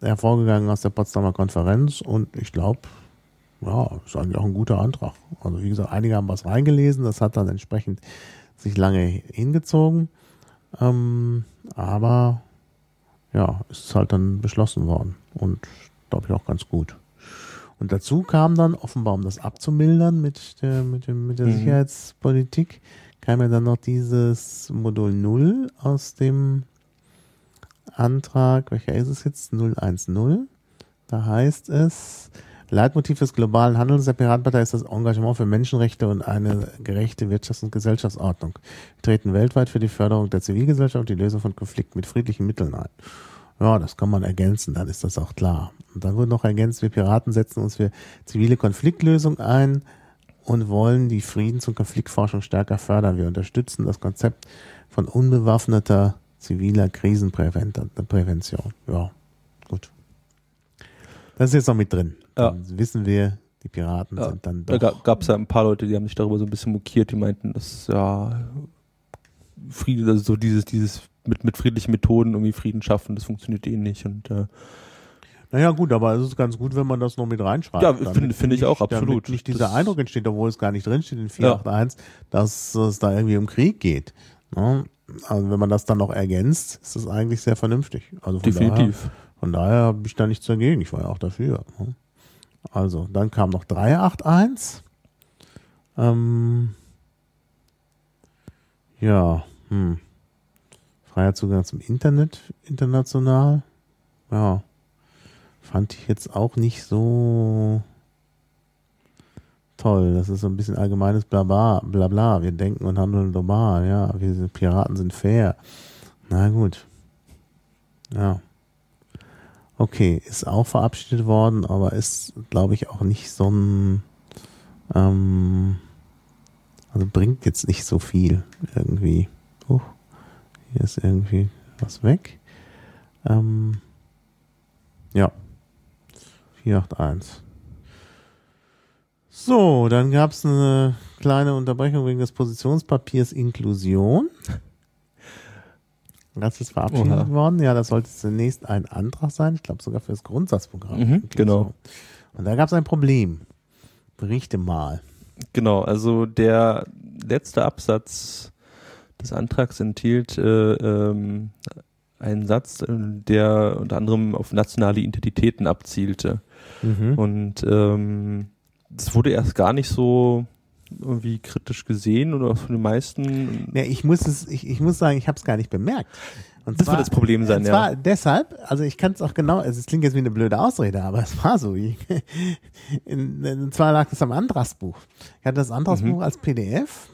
hervorgegangen aus der Potsdamer Konferenz und ich glaube, ja, ist eigentlich auch ein guter Antrag. Also wie gesagt, einige haben was reingelesen, das hat dann entsprechend sich lange hingezogen. Ähm, aber ja, ist halt dann beschlossen worden und glaube ich auch ganz gut. Und dazu kam dann offenbar, um das abzumildern mit der, mit dem, mit der Mhm. Sicherheitspolitik, kam ja dann noch dieses Modul 0 aus dem Antrag, welcher ist es jetzt? 010. Da heißt es, Leitmotiv des globalen Handels der Piratenpartei ist das Engagement für Menschenrechte und eine gerechte Wirtschafts- und Gesellschaftsordnung. Wir treten weltweit für die Förderung der Zivilgesellschaft und die Lösung von Konflikten mit friedlichen Mitteln ein. Ja, das kann man ergänzen, dann ist das auch klar. Und dann wird noch ergänzt, wir Piraten setzen uns für zivile Konfliktlösung ein und wollen die Friedens- und Konfliktforschung stärker fördern. Wir unterstützen das Konzept von unbewaffneter ziviler Krisenprävention. Ja, gut. Das ist jetzt noch mit drin. Ja. Dann wissen wir, die Piraten Ja. sind dann Da doch. gab es ja ein paar Leute, die haben sich darüber so ein bisschen mokiert, die meinten, dass ja Frieden, also so dieses, dieses mit, mit friedlichen Methoden irgendwie Frieden schaffen, das funktioniert eh nicht. Und äh, Naja, gut, aber es ist ganz gut, wenn man das noch mit reinschreibt. Ja, finde- finde ich auch, absolut. Nicht dieser Das- Eindruck entsteht, obwohl es gar nicht drinsteht in 481, dass es da irgendwie um Krieg geht. Ne? Also wenn man das dann noch ergänzt, ist das eigentlich sehr vernünftig. Also von Daher, definitiv. von daher habe ich da nichts dagegen. Ich war ja auch dafür. ne? Also, dann kam noch 381. Ähm, ja, hm. Freier Zugang zum Internet international. Ja. Fand ich jetzt auch nicht so toll. Das ist so ein bisschen allgemeines Blabla, Blabla. Wir denken und handeln global. Ja, wir sind, Piraten sind fair. Na gut. Ja. Okay, ist auch verabschiedet worden, aber ist, glaube ich, auch nicht so ein, ähm, also bringt jetzt nicht so viel irgendwie. Huch, hier ist irgendwie was weg. Ähm, ja. 481. So, dann gab es eine kleine Unterbrechung wegen des Positionspapiers Inklusion. Das ist verabschiedet Oha. worden. Ja, das sollte zunächst ein Antrag sein. Ich glaube sogar für das Grundsatzprogramm. Mhm, genau. Und da gab es ein Problem. Berichte mal. Genau, also der letzte Absatz des Antrags enthielt äh, ähm, einen Satz, äh, der unter anderem auf nationale Identitäten abzielte. Mhm. Und ähm, das wurde erst gar nicht so irgendwie kritisch gesehen oder von den meisten. Ja, ich muss es, ich, ich muss sagen, ich habe es gar nicht bemerkt. Und Das wird das Problem sein, und ja. zwar deshalb, also ich kann es auch genau, also es klingt jetzt wie eine blöde Ausrede, aber es war so. Ich, in, und zwar lag es am Antragsbuch. Ich hatte das Antragsbuch Mhm. als PDF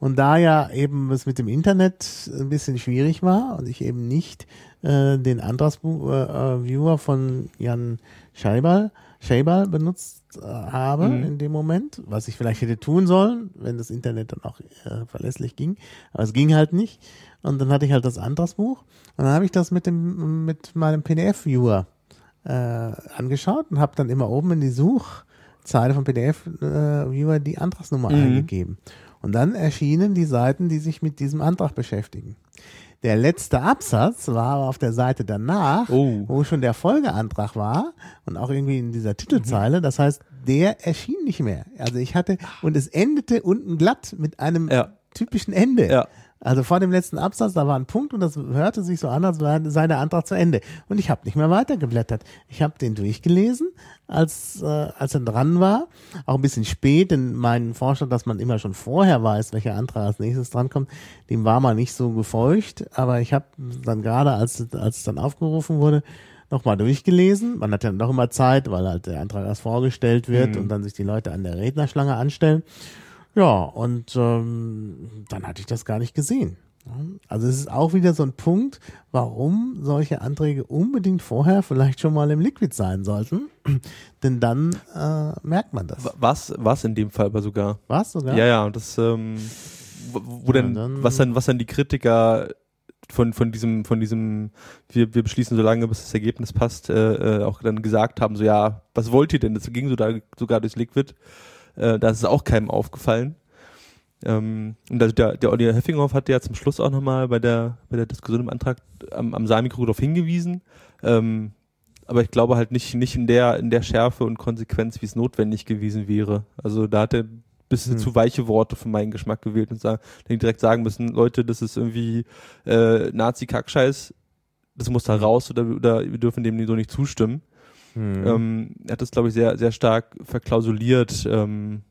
und da ja eben es mit dem Internet ein bisschen schwierig war und ich eben nicht äh, den Antragsbuch-Viewer von Jan Scheibal, Scheibal benutzt äh, habe Mhm. in dem Moment, was ich vielleicht hätte tun sollen, wenn das Internet dann auch äh, verlässlich ging. Aber es ging halt nicht. Und dann hatte ich halt das Antragsbuch und dann habe ich das mit dem mit meinem PDF-Viewer äh, angeschaut und habe dann immer oben in die Suchzeile von PDF-Viewer die Antragsnummer Mhm. eingegeben. Und dann erschienen die Seiten, die sich mit diesem Antrag beschäftigen. Der letzte Absatz war aber auf der Seite danach, Oh. wo schon der Folgeantrag war und auch irgendwie in dieser Titelzeile. Das heißt, der erschien nicht mehr. Also ich hatte, und es endete unten glatt mit einem Ja. typischen Ende. Ja. Also vor dem letzten Absatz, da war ein Punkt und das hörte sich so an, als sei der Antrag zu Ende. Und ich habe nicht mehr weitergeblättert. Ich habe den durchgelesen, als, äh, als er dran war. Auch ein bisschen spät, denn mein Vorschlag, dass man immer schon vorher weiß, welcher Antrag als nächstes drankommt, dem war mal nicht so gefeucht. Aber ich habe dann gerade, als, als es dann aufgerufen wurde, nochmal durchgelesen. Man hat ja noch immer Zeit, weil halt der Antrag erst vorgestellt wird Mhm. und dann sich die Leute an der Rednerschlange anstellen. Ja, und ähm, dann hatte ich das gar nicht gesehen. Also es ist auch wieder so ein Punkt, warum solche Anträge unbedingt vorher vielleicht schon mal im Liquid sein sollten. Denn dann äh, merkt man das. Was, was in dem Fall aber sogar. Was sogar? Ja, ja, und das, ähm, wo, wo Ja, denn, dann- was dann, was dann die Kritiker von, von diesem, von diesem, wir, wir beschließen so lange, bis das Ergebnis passt, äh, äh, auch dann gesagt haben, so ja, was wollt ihr denn? Das ging so da, sogar durchs Liquid. Äh, da ist es auch keinem aufgefallen. Ähm, und also der, der Olli Heffinghoff hat ja zum Schluss auch nochmal bei der, bei der Diskussion im Antrag am, am Saalmikro darauf hingewiesen. Ähm, aber ich glaube halt nicht, nicht in der, in der Schärfe und Konsequenz, wie es notwendig gewesen wäre. Also da hat er ein bisschen Hm. zu weiche Worte für meinen Geschmack gewählt und sa- dann direkt sagen müssen, Leute, das ist irgendwie äh, Nazi-Kackscheiß, das muss da raus oder, oder wir dürfen dem so nicht zustimmen. Hm. Ähm, er hat das, glaube ich, sehr, sehr stark verklausuliert. Ähm,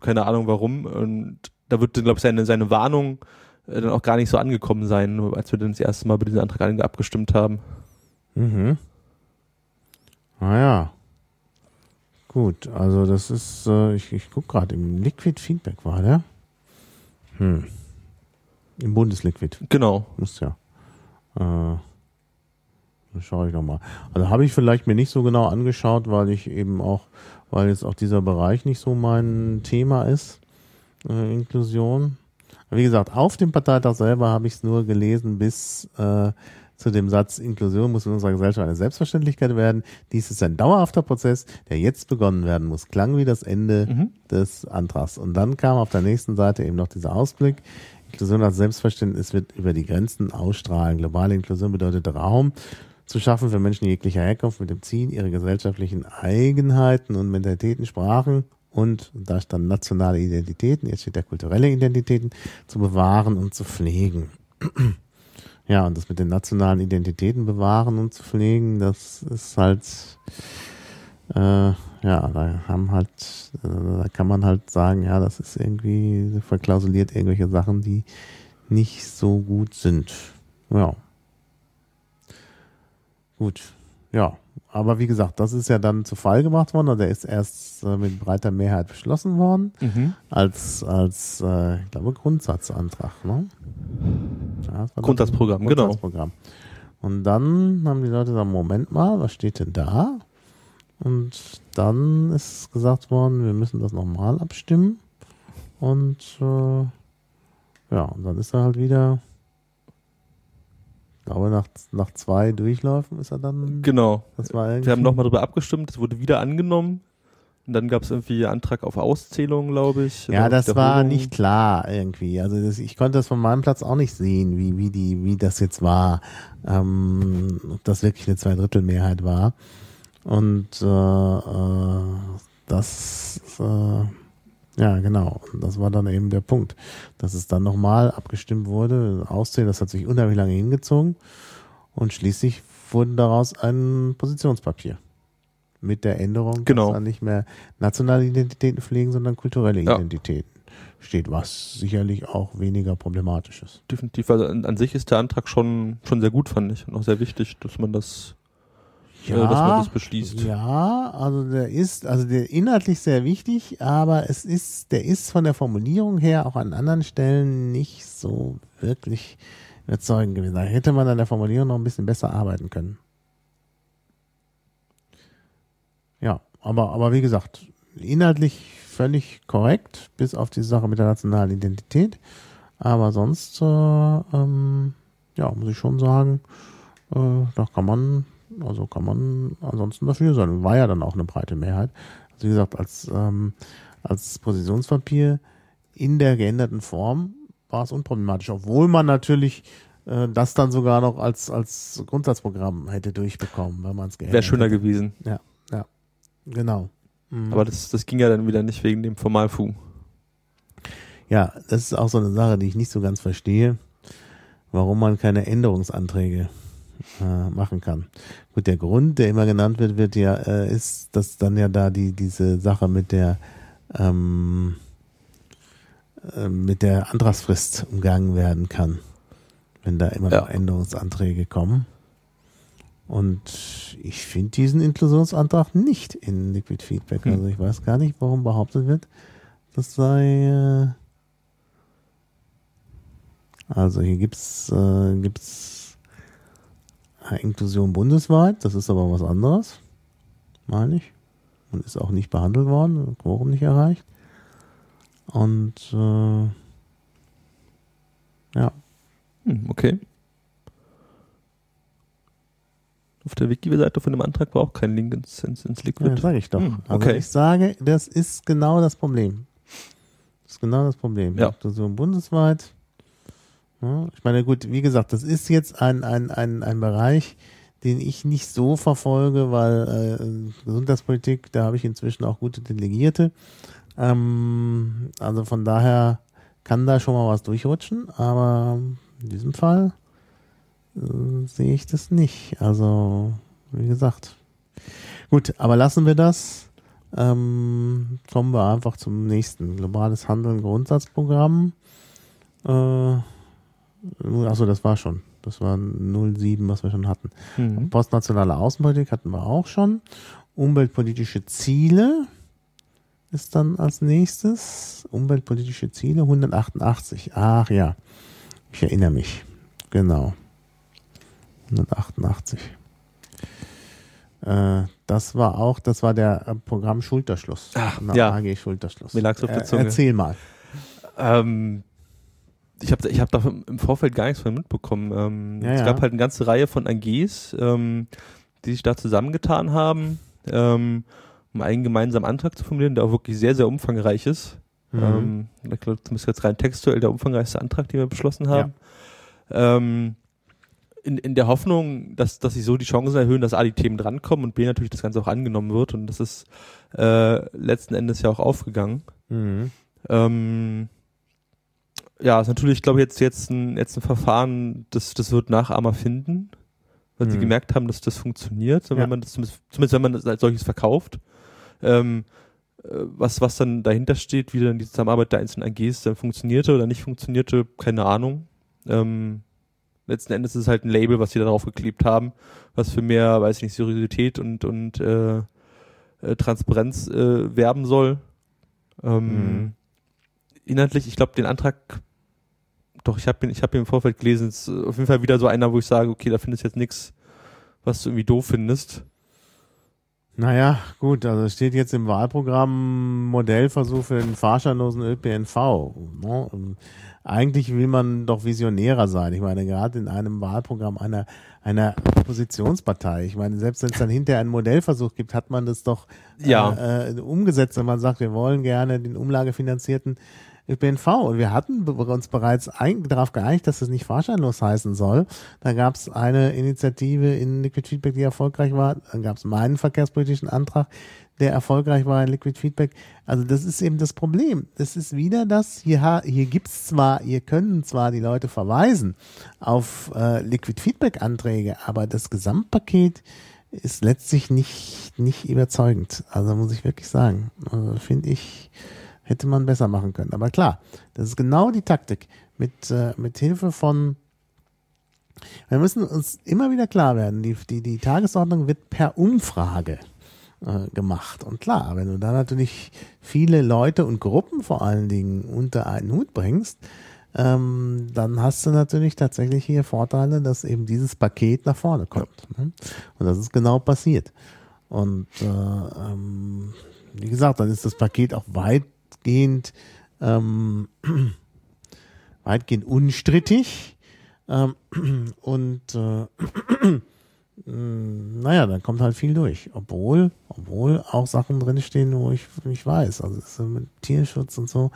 keine Ahnung warum. Und da wird, glaube ich, seine, seine Warnung äh, dann auch gar nicht so angekommen sein, als wir dann das erste Mal bei diesem Antrag abgestimmt haben. Mhm. Naja. Gut, also das ist, äh, ich, ich gucke gerade, im Liquid Feedback war der. Hm. Im Bundesliquid. Genau. Muss ja. Äh, schaue ich nochmal. Also habe ich vielleicht mir nicht so genau angeschaut, weil ich eben auch, weil jetzt auch dieser Bereich nicht so mein Thema ist, äh, Inklusion. Wie gesagt, auf dem Parteitag selber habe ich es nur gelesen bis äh, zu dem Satz, Inklusion muss in unserer Gesellschaft eine Selbstverständlichkeit werden. Dies ist ein dauerhafter Prozess, der jetzt begonnen werden muss. Klang wie das Ende Mhm. des Antrags. Und dann kam auf der nächsten Seite eben noch dieser Ausblick. Inklusion als Selbstverständnis wird über die Grenzen ausstrahlen. Globale Inklusion bedeutet Raum zu schaffen für Menschen jeglicher Herkunft mit dem Ziel, ihre gesellschaftlichen Eigenheiten und Mentalitäten, Sprachen und da stand nationale Identitäten, jetzt steht der kulturelle Identitäten, zu bewahren und zu pflegen. Ja, und das mit den nationalen Identitäten bewahren und zu pflegen, das ist halt, äh, ja, da haben halt, äh, da kann man halt sagen, ja, das ist irgendwie verklausuliert irgendwelche Sachen, die nicht so gut sind. Ja. Gut. Ja. Aber wie gesagt, das ist ja dann zu Fall gemacht worden und der ist erst äh, mit breiter Mehrheit beschlossen worden Mhm. als, als äh, ich glaube, Grundsatzantrag. Ne? Ja, Grundsatzprogramm, genau. Grundsatzprogramm. Und dann haben die Leute gesagt, Moment mal, was steht denn da? Und dann ist gesagt worden, wir müssen das nochmal abstimmen. Und äh, ja, und dann ist er halt wieder, ich glaube, nach, nach zwei Durchläufen ist er dann. Genau. Das war irgendwie, Wir haben nochmal darüber abgestimmt, es wurde wieder angenommen. Und dann gab es irgendwie Antrag auf Auszählung, glaube ich. Ja, das war nicht klar irgendwie. Also das, ich konnte das von meinem Platz auch nicht sehen, wie, wie die, wie das jetzt war, ähm, ob das wirklich eine Zweidrittelmehrheit war. Und äh, äh, das, äh, ja genau, Und das war dann eben der Punkt, dass es dann nochmal abgestimmt wurde, auszählen, das hat sich unheimlich lange hingezogen und schließlich wurde daraus ein Positionspapier. Mit der Änderung, Genau. dass dann nicht mehr nationale Identitäten pflegen, sondern kulturelle Ja. Identitäten steht, was sicherlich auch weniger problematisch ist. Definitiv. Also an, an sich ist der Antrag schon, schon sehr gut, fand ich. Und auch sehr wichtig, dass man das, äh, dass man das beschließt. Ja, also der ist, also der inhaltlich sehr wichtig, aber es ist, der ist von der Formulierung her auch an anderen Stellen nicht so wirklich überzeugend gewesen. Da hätte man an der Formulierung noch ein bisschen besser arbeiten können. Ja, aber, aber wie gesagt, inhaltlich völlig korrekt, bis auf die Sache mit der nationalen Identität. Aber sonst, äh, ähm, ja, muss ich schon sagen, äh, da kann man, also kann man ansonsten dafür sein. War ja dann auch eine breite Mehrheit. Also wie gesagt, als, ähm, als Positionspapier in der geänderten Form war es unproblematisch, obwohl man natürlich äh, das dann sogar noch als, als Grundsatzprogramm hätte durchbekommen, wenn man es geändert Wäre schöner hätte. gewesen. Genau. Mhm. Aber das, das ging ja dann wieder nicht wegen dem Formalfu. Ja, das ist auch so eine Sache, die ich nicht so ganz verstehe, warum man keine Änderungsanträge äh, machen kann. Gut, der Grund, der immer genannt wird, wird ja, äh, ist, dass dann ja da die diese Sache mit der ähm, äh, mit der Antragsfrist umgangen werden kann, wenn da immer Ja. noch Änderungsanträge kommen. Und ich finde diesen Inklusionsantrag nicht in Liquid Feedback. Hm. Also ich weiß gar nicht, warum behauptet wird, das sei. Äh also hier gibt's äh, gibt's Inklusion bundesweit. Das ist aber was anderes, meine ich. Und ist auch nicht behandelt worden, Quorum nicht erreicht. Und äh, ja, Hm, okay. Auf der Wiki-Seite von dem Antrag war auch kein Link ins, ins, ins Ja, Liquid. sage ich doch. Hm, Also okay. ich sage, das ist genau das Problem. Das ist genau das Problem. Ja. Inklusion bundesweit. Ja, ich meine, gut, wie gesagt, das ist jetzt ein, ein, ein, ein Bereich, den ich nicht so verfolge, weil äh, Gesundheitspolitik, da habe ich inzwischen auch gute Delegierte. Ähm, also von daher kann da schon mal was durchrutschen, aber in diesem Fall äh, sehe ich das nicht. Also, wie gesagt. Gut, aber lassen wir das. Ähm, kommen wir einfach zum nächsten. Globales Handeln Grundsatzprogramm. Äh, achso, das war schon. Das war 07, was wir schon hatten. Mhm. Postnationale Außenpolitik hatten wir auch schon. Umweltpolitische Ziele ist dann als nächstes. Umweltpolitische Ziele 188. Ach ja, ich erinnere mich. Genau. 188. Äh, das war auch, das war der äh, Programm Schulterschluss. Ach, Na, ja. AG Schulterschluss. Mir lag's auf der Zunge. Erzähl mal. Ähm, ich habe ich hab da im Vorfeld gar nichts von mitbekommen. Ähm, Ja, es ja. gab halt eine ganze Reihe von AGs, ähm, die sich da zusammengetan haben, ähm, um einen gemeinsamen Antrag zu formulieren, der auch wirklich sehr, sehr umfangreich ist. Mhm. Ähm, ich glaube, zumindest jetzt rein textuell der umfangreichste Antrag, den wir beschlossen haben. Ähm, in, in der Hoffnung, dass, dass sich so die Chancen erhöhen, dass A, die Themen drankommen und B, natürlich das Ganze auch angenommen wird. Und das ist äh, letzten Endes ja auch aufgegangen. Mhm. Ja, ist natürlich, glaube ich, jetzt, jetzt, ein, jetzt ein Verfahren, das, das wird Nachahmer finden, weil sie Mhm. gemerkt haben, dass das funktioniert, so Ja. wenn man das zumindest, zumindest wenn man das als solches verkauft. Ähm, äh, was, was dann dahinter steht, wie dann die Zusammenarbeit der einzelnen AGs dann funktionierte oder nicht funktionierte, keine Ahnung. Ähm, letzten Endes ist es halt ein Label, was sie da drauf geklebt haben, was für mehr, weiß ich nicht, Seriosität und, und äh, äh, Transparenz äh, werben soll. Ähm, Mhm. Inhaltlich, ich glaube, den Antrag, doch, ich habe ihn, ich habe ihn im Vorfeld gelesen, ist äh, auf jeden Fall wieder so einer, wo ich sage, okay, da findest du jetzt nichts, was du irgendwie doof findest. Naja, gut, also es steht jetzt im Wahlprogramm Modellversuch für den fahrscheinlosen ÖPNV. Ne? Eigentlich will man doch visionärer sein. Ich meine, gerade in einem Wahlprogramm einer, einer Oppositionspartei. Ich meine, selbst wenn es dann hinterher einen Modellversuch gibt, hat man das doch Ja. äh, äh, umgesetzt, wenn man sagt, wir wollen gerne den umlagefinanzierten ÖPNV. Und wir hatten uns bereits ein, darauf geeinigt, dass es nicht fahrscheinlos heißen soll. Da gab es eine Initiative in Liquid Feedback, die erfolgreich war. Dann gab es meinen verkehrspolitischen Antrag, der erfolgreich war in Liquid Feedback. Also das ist eben das Problem. Das ist wieder das, hier, hier gibt's zwar, hier können zwar die Leute verweisen auf äh, Liquid Feedback Anträge, aber das Gesamtpaket ist letztlich nicht, nicht überzeugend. Also muss ich wirklich sagen. Also finde ich, hätte man besser machen können. Aber klar, das ist genau die Taktik. Mit, äh, mit Hilfe von wir müssen uns immer wieder klar werden, die, die, die Tagesordnung wird per Umfrage äh, gemacht. Und klar, wenn du da natürlich viele Leute und Gruppen vor allen Dingen unter einen Hut bringst, ähm, dann hast du natürlich tatsächlich hier Vorteile, dass eben dieses Paket nach vorne kommt. Ne? Und das ist genau passiert. Und äh, ähm, wie gesagt, dann ist das Paket auch weitgehend ähm, weitgehend unstrittig. Ähm, und äh, naja, dann kommt halt viel durch. Obwohl, obwohl auch Sachen drinstehen, wo ich nicht weiß. Also ist mit Tierschutz und so.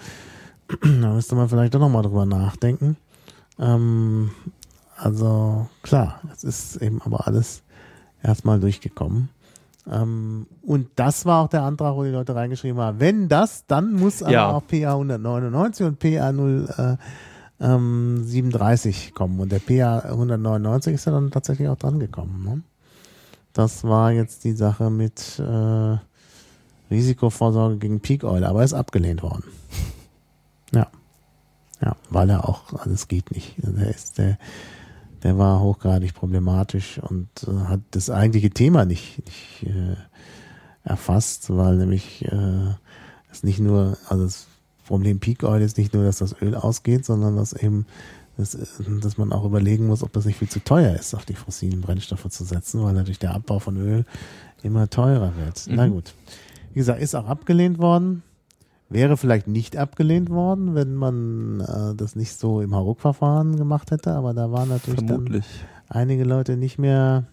da müsste man vielleicht doch nochmal drüber nachdenken. Ähm, also klar, es ist eben aber alles erstmal durchgekommen. Ähm, und das war auch der Antrag, wo die Leute reingeschrieben haben, wenn das, dann muss aber Ja. auch PA 199 und PA 0, äh, ähm, 37 kommen. Und der PA 199 ist ja dann tatsächlich auch dran gekommen. Ne? Das war jetzt die Sache mit äh, Risikovorsorge gegen Peak Oil, aber er ist abgelehnt worden. Ja. Ja, weil er auch, also es geht nicht. Der ist, der, der war hochgradig problematisch und äh, hat das eigentliche Thema nicht, nicht äh, erfasst, weil nämlich äh, es nicht nur, also das Problem Peak Oil ist nicht nur, dass das Öl ausgeht, sondern dass eben, dass, dass man auch überlegen muss, ob das nicht viel zu teuer ist, auf die fossilen Brennstoffe zu setzen, weil natürlich der Abbau von Öl immer teurer wird. Na Mhm. gut. Wie gesagt, ist auch abgelehnt worden. Wäre vielleicht nicht abgelehnt worden, wenn man äh, das nicht so im Hauruck-Verfahren gemacht hätte, aber da waren natürlich dann Vermutlich. einige Leute nicht mehr,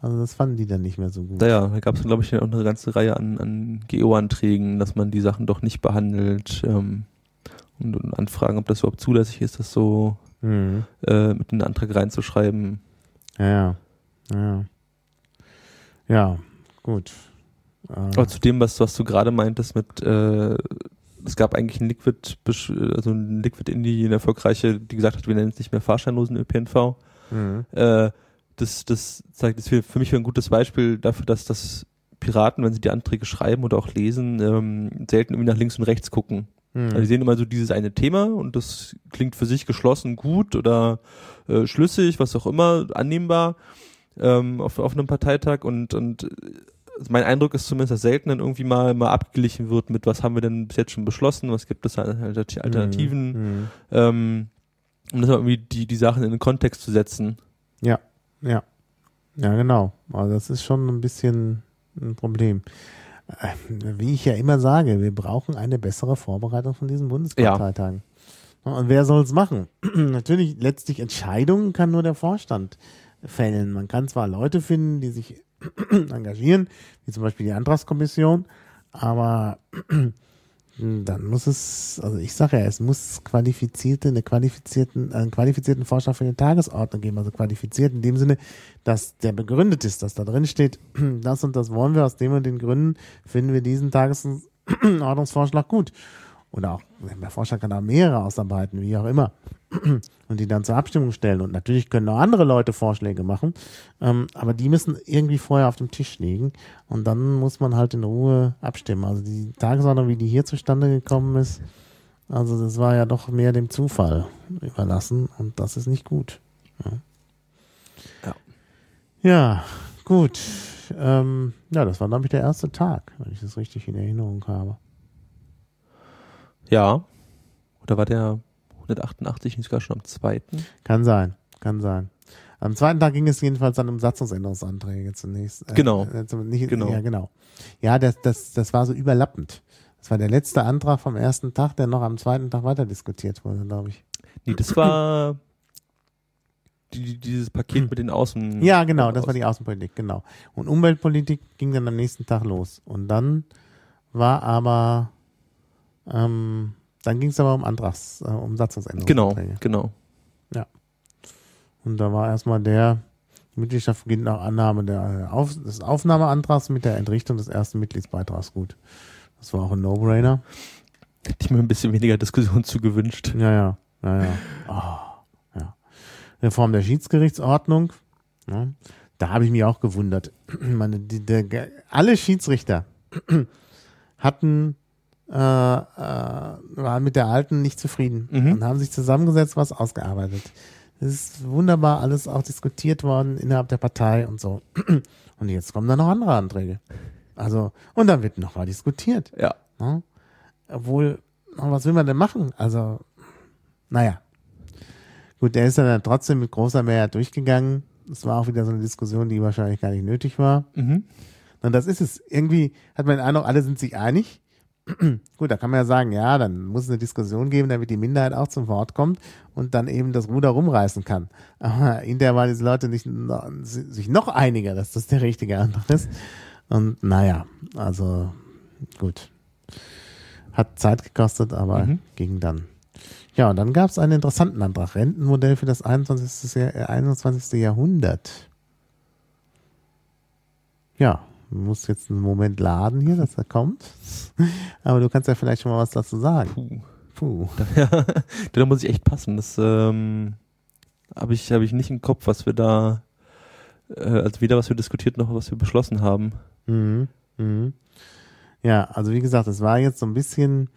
also das fanden die dann nicht mehr so gut. Naja, da gab es, glaube ich, auch eine ganze Reihe an, an GO-Anträgen, dass man die Sachen doch nicht behandelt ähm, und, und anfragen, ob das überhaupt zulässig ist, das so Mhm. äh, mit in den Antrag reinzuschreiben. Ja. Ja, ja gut. Äh, Aber zu dem, was, was du gerade meintest mit, äh, es gab eigentlich ein Liquid, also ein Liquid Indie, eine erfolgreiche, die gesagt hat, wir nennen es nicht mehr fahrscheinlosen ÖPNV. mhm. Äh, das, das zeigt, das ist für mich ein gutes Beispiel dafür, dass das Piraten, wenn sie die Anträge schreiben oder auch lesen, ähm, selten irgendwie nach links und rechts gucken. Also die Mhm. sehen immer so dieses eine Thema und das klingt für sich geschlossen gut oder äh, schlüssig, was auch immer, annehmbar ähm, auf, auf einem Parteitag und, und mein Eindruck ist zumindest, dass selten dann irgendwie mal, mal abgeglichen wird mit, was haben wir denn bis jetzt schon beschlossen, was gibt es an Alternati- Alternativen, Mhm. ähm, um das mal irgendwie die, die Sachen in den Kontext zu setzen. Ja, ja. Ja, genau. Also das ist schon ein bisschen ein Problem. Äh, Wie ich ja immer sage, wir brauchen eine bessere Vorbereitung von diesen Bundesparteitagen. Und wer soll es machen? Natürlich, letztlich Entscheidungen kann nur der Vorstand fällen. Man kann zwar Leute finden, die sich engagieren, wie zum Beispiel die Antragskommission, aber dann muss es, also ich sage ja, es muss qualifizierte, eine qualifizierten, einen qualifizierten Vorschlag für eine Tagesordnung geben, also qualifiziert in dem Sinne, dass der begründet ist, dass da drin steht, das und das wollen wir. Aus dem und den Gründen, finden wir diesen Tagesordnungsvorschlag gut. Oder auch, der Vorschlag kann auch mehrere ausarbeiten, wie auch immer. Und die dann zur Abstimmung stellen. Und natürlich können auch andere Leute Vorschläge machen. Ähm, aber die müssen irgendwie vorher auf dem Tisch liegen. Und dann muss man halt in Ruhe abstimmen. Also die Tagesordnung, wie die hier zustande gekommen ist, also das war ja doch mehr dem Zufall überlassen. Und das ist nicht gut. Ja, Ja. ja gut. Ähm, ja, das war, glaube ich, der erste Tag, wenn ich das richtig in Erinnerung habe. Ja. Oder war der 188 nicht sogar schon am zweiten? Kann sein, kann sein. Am zweiten Tag ging es jedenfalls dann um Satzungsänderungsanträge zunächst. Äh, Genau. Äh, nicht, Genau. Ja, genau. Ja, das, das, das war so überlappend. Das war der letzte Antrag vom ersten Tag, der noch am zweiten Tag weiter diskutiert wurde, glaube ich. Nee, das war die, dieses Paket mit den Außen. Ja, genau, das war die Außenpolitik, genau. Und Umweltpolitik ging dann am nächsten Tag los. Und dann war aber, ähm, dann ging es aber um Antrags, äh, um Genau, Satzungsänderungsanträge. genau. Und da war erstmal der, die Mitgliedschaft beginnt nach Annahme der, äh, Auf, des Aufnahmeantrags mit der Entrichtung des ersten Mitgliedsbeitrags gut. Das war auch ein No-Brainer. Hätte ich mir ein bisschen weniger Diskussion zu gewünscht. Ja, ja, ja, ja. Ah, ja. Reform der Schiedsgerichtsordnung. Ja. Da habe ich mich auch gewundert. Meine, die, der, alle Schiedsrichter hatten äh, äh, waren mit der alten nicht zufrieden Mhm. und haben sich zusammengesetzt, was ausgearbeitet. Es ist wunderbar alles auch diskutiert worden innerhalb der Partei und so. Und jetzt kommen da noch andere Anträge. Also, und dann wird noch mal diskutiert. Ja. Ne? Obwohl, was will man denn machen? Also, naja. Gut, der ist dann trotzdem mit großer Mehrheit durchgegangen. Es war auch wieder so eine Diskussion, die wahrscheinlich gar nicht nötig war. Mhm. Und das ist es. Irgendwie hat man den Eindruck, alle sind sich einig. Gut, da kann man ja sagen, ja, dann muss es eine Diskussion geben, damit die Minderheit auch zum Wort kommt und dann eben das Ruder rumreißen kann. Aber hinterher waren diese Leute nicht sich noch einiger, dass das der richtige Antrag ist. Und naja, also gut. Hat Zeit gekostet, aber Mhm. ging dann. Ja, und dann gab es einen interessanten Antrag. Rentenmodell für das 21. Jahr, äh, 21. Jahrhundert. Ja, muss jetzt einen Moment laden hier, dass er kommt. Aber du kannst ja vielleicht schon mal was dazu sagen. Puh. Puh. Ja, da muss ich echt passen. Das ähm, habe ich, hab ich nicht im Kopf, was wir da, äh, also weder was wir diskutiert noch was wir beschlossen haben. Mhm. Mhm. Ja, also wie gesagt, es war jetzt so ein bisschen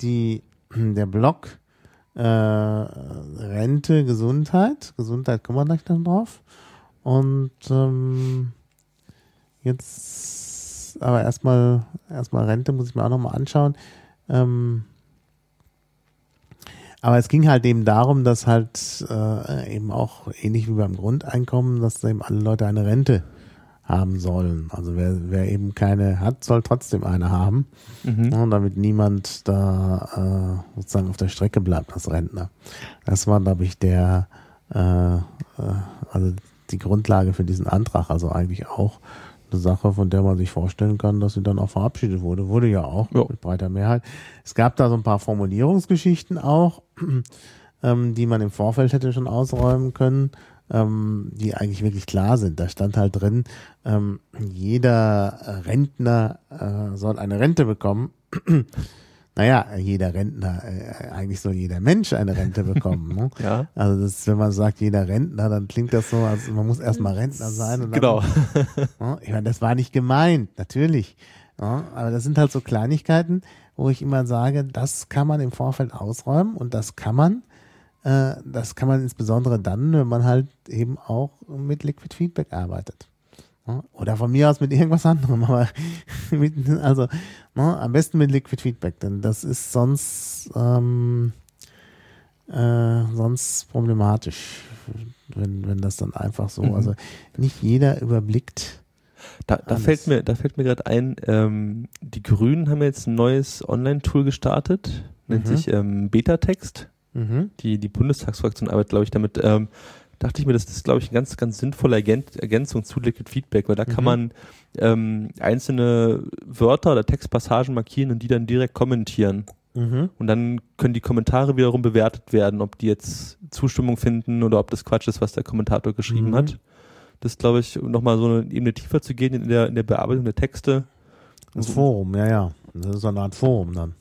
die, der Block äh, Rente, Gesundheit. Gesundheit kommen wir gleich noch drauf. Und ähm, jetzt, aber erstmal, erstmal Rente muss ich mir auch nochmal anschauen. Ähm, aber es ging halt eben darum, dass halt äh, eben auch ähnlich wie beim Grundeinkommen, dass eben alle Leute eine Rente haben sollen. Also wer, wer eben keine hat, soll trotzdem eine haben, Mhm. ne, damit niemand da äh, sozusagen auf der Strecke bleibt als Rentner. Das war, glaube ich, der, äh, äh, also die Grundlage für diesen Antrag. Also eigentlich auch eine Sache, von der man sich vorstellen kann, dass sie dann auch verabschiedet wurde. Wurde ja auch Ja. mit breiter Mehrheit. Es gab da so ein paar Formulierungsgeschichten auch, ähm, die man im Vorfeld hätte schon ausräumen können, ähm, die eigentlich wirklich klar sind. Da stand halt drin, ähm, jeder Rentner äh, soll eine Rente bekommen. naja, jeder Rentner, äh, eigentlich soll jeder Mensch eine Rente bekommen. Ne? Ja, Also das, wenn man sagt, jeder Rentner, dann klingt das so, als man muss erstmal Rentner sein. Und dann- genau. ja, Ich meine, das war nicht gemeint, natürlich. Ja, aber das sind halt so Kleinigkeiten, wo ich immer sage, das kann man im Vorfeld ausräumen und das kann man, äh, das kann man insbesondere dann, wenn man halt eben auch mit Liquid Feedback arbeitet. Ja, Oder von mir aus mit irgendwas anderem, aber mit, also ne, am besten mit Liquid Feedback, denn das ist sonst ähm, äh, sonst problematisch, wenn, wenn das dann einfach so, Mhm. also nicht jeder überblickt. Da, da fällt mir, da fällt mir gerade ein, ähm, die Grünen haben jetzt ein neues Online-Tool gestartet, nennt Mhm. sich ähm, Beta-Text. Mhm. Die, die Bundestagsfraktion arbeitet, glaube ich, damit. Ähm, dachte ich mir, das ist, glaube ich, eine ganz, ganz sinnvolle Ergän- Ergänzung zu Liquid Feedback, weil da kann Mhm. man ähm, einzelne Wörter oder Textpassagen markieren und die dann direkt kommentieren. Mhm. Und dann können die Kommentare wiederum bewertet werden, ob die jetzt Zustimmung finden oder ob das Quatsch ist, was der Kommentator geschrieben Mhm. hat. Das glaube ich, nochmal so eine Ebene tiefer zu gehen in der, in der Bearbeitung der Texte. Das Also- Forum, ja, ja. Das ist so eine Art Forum dann.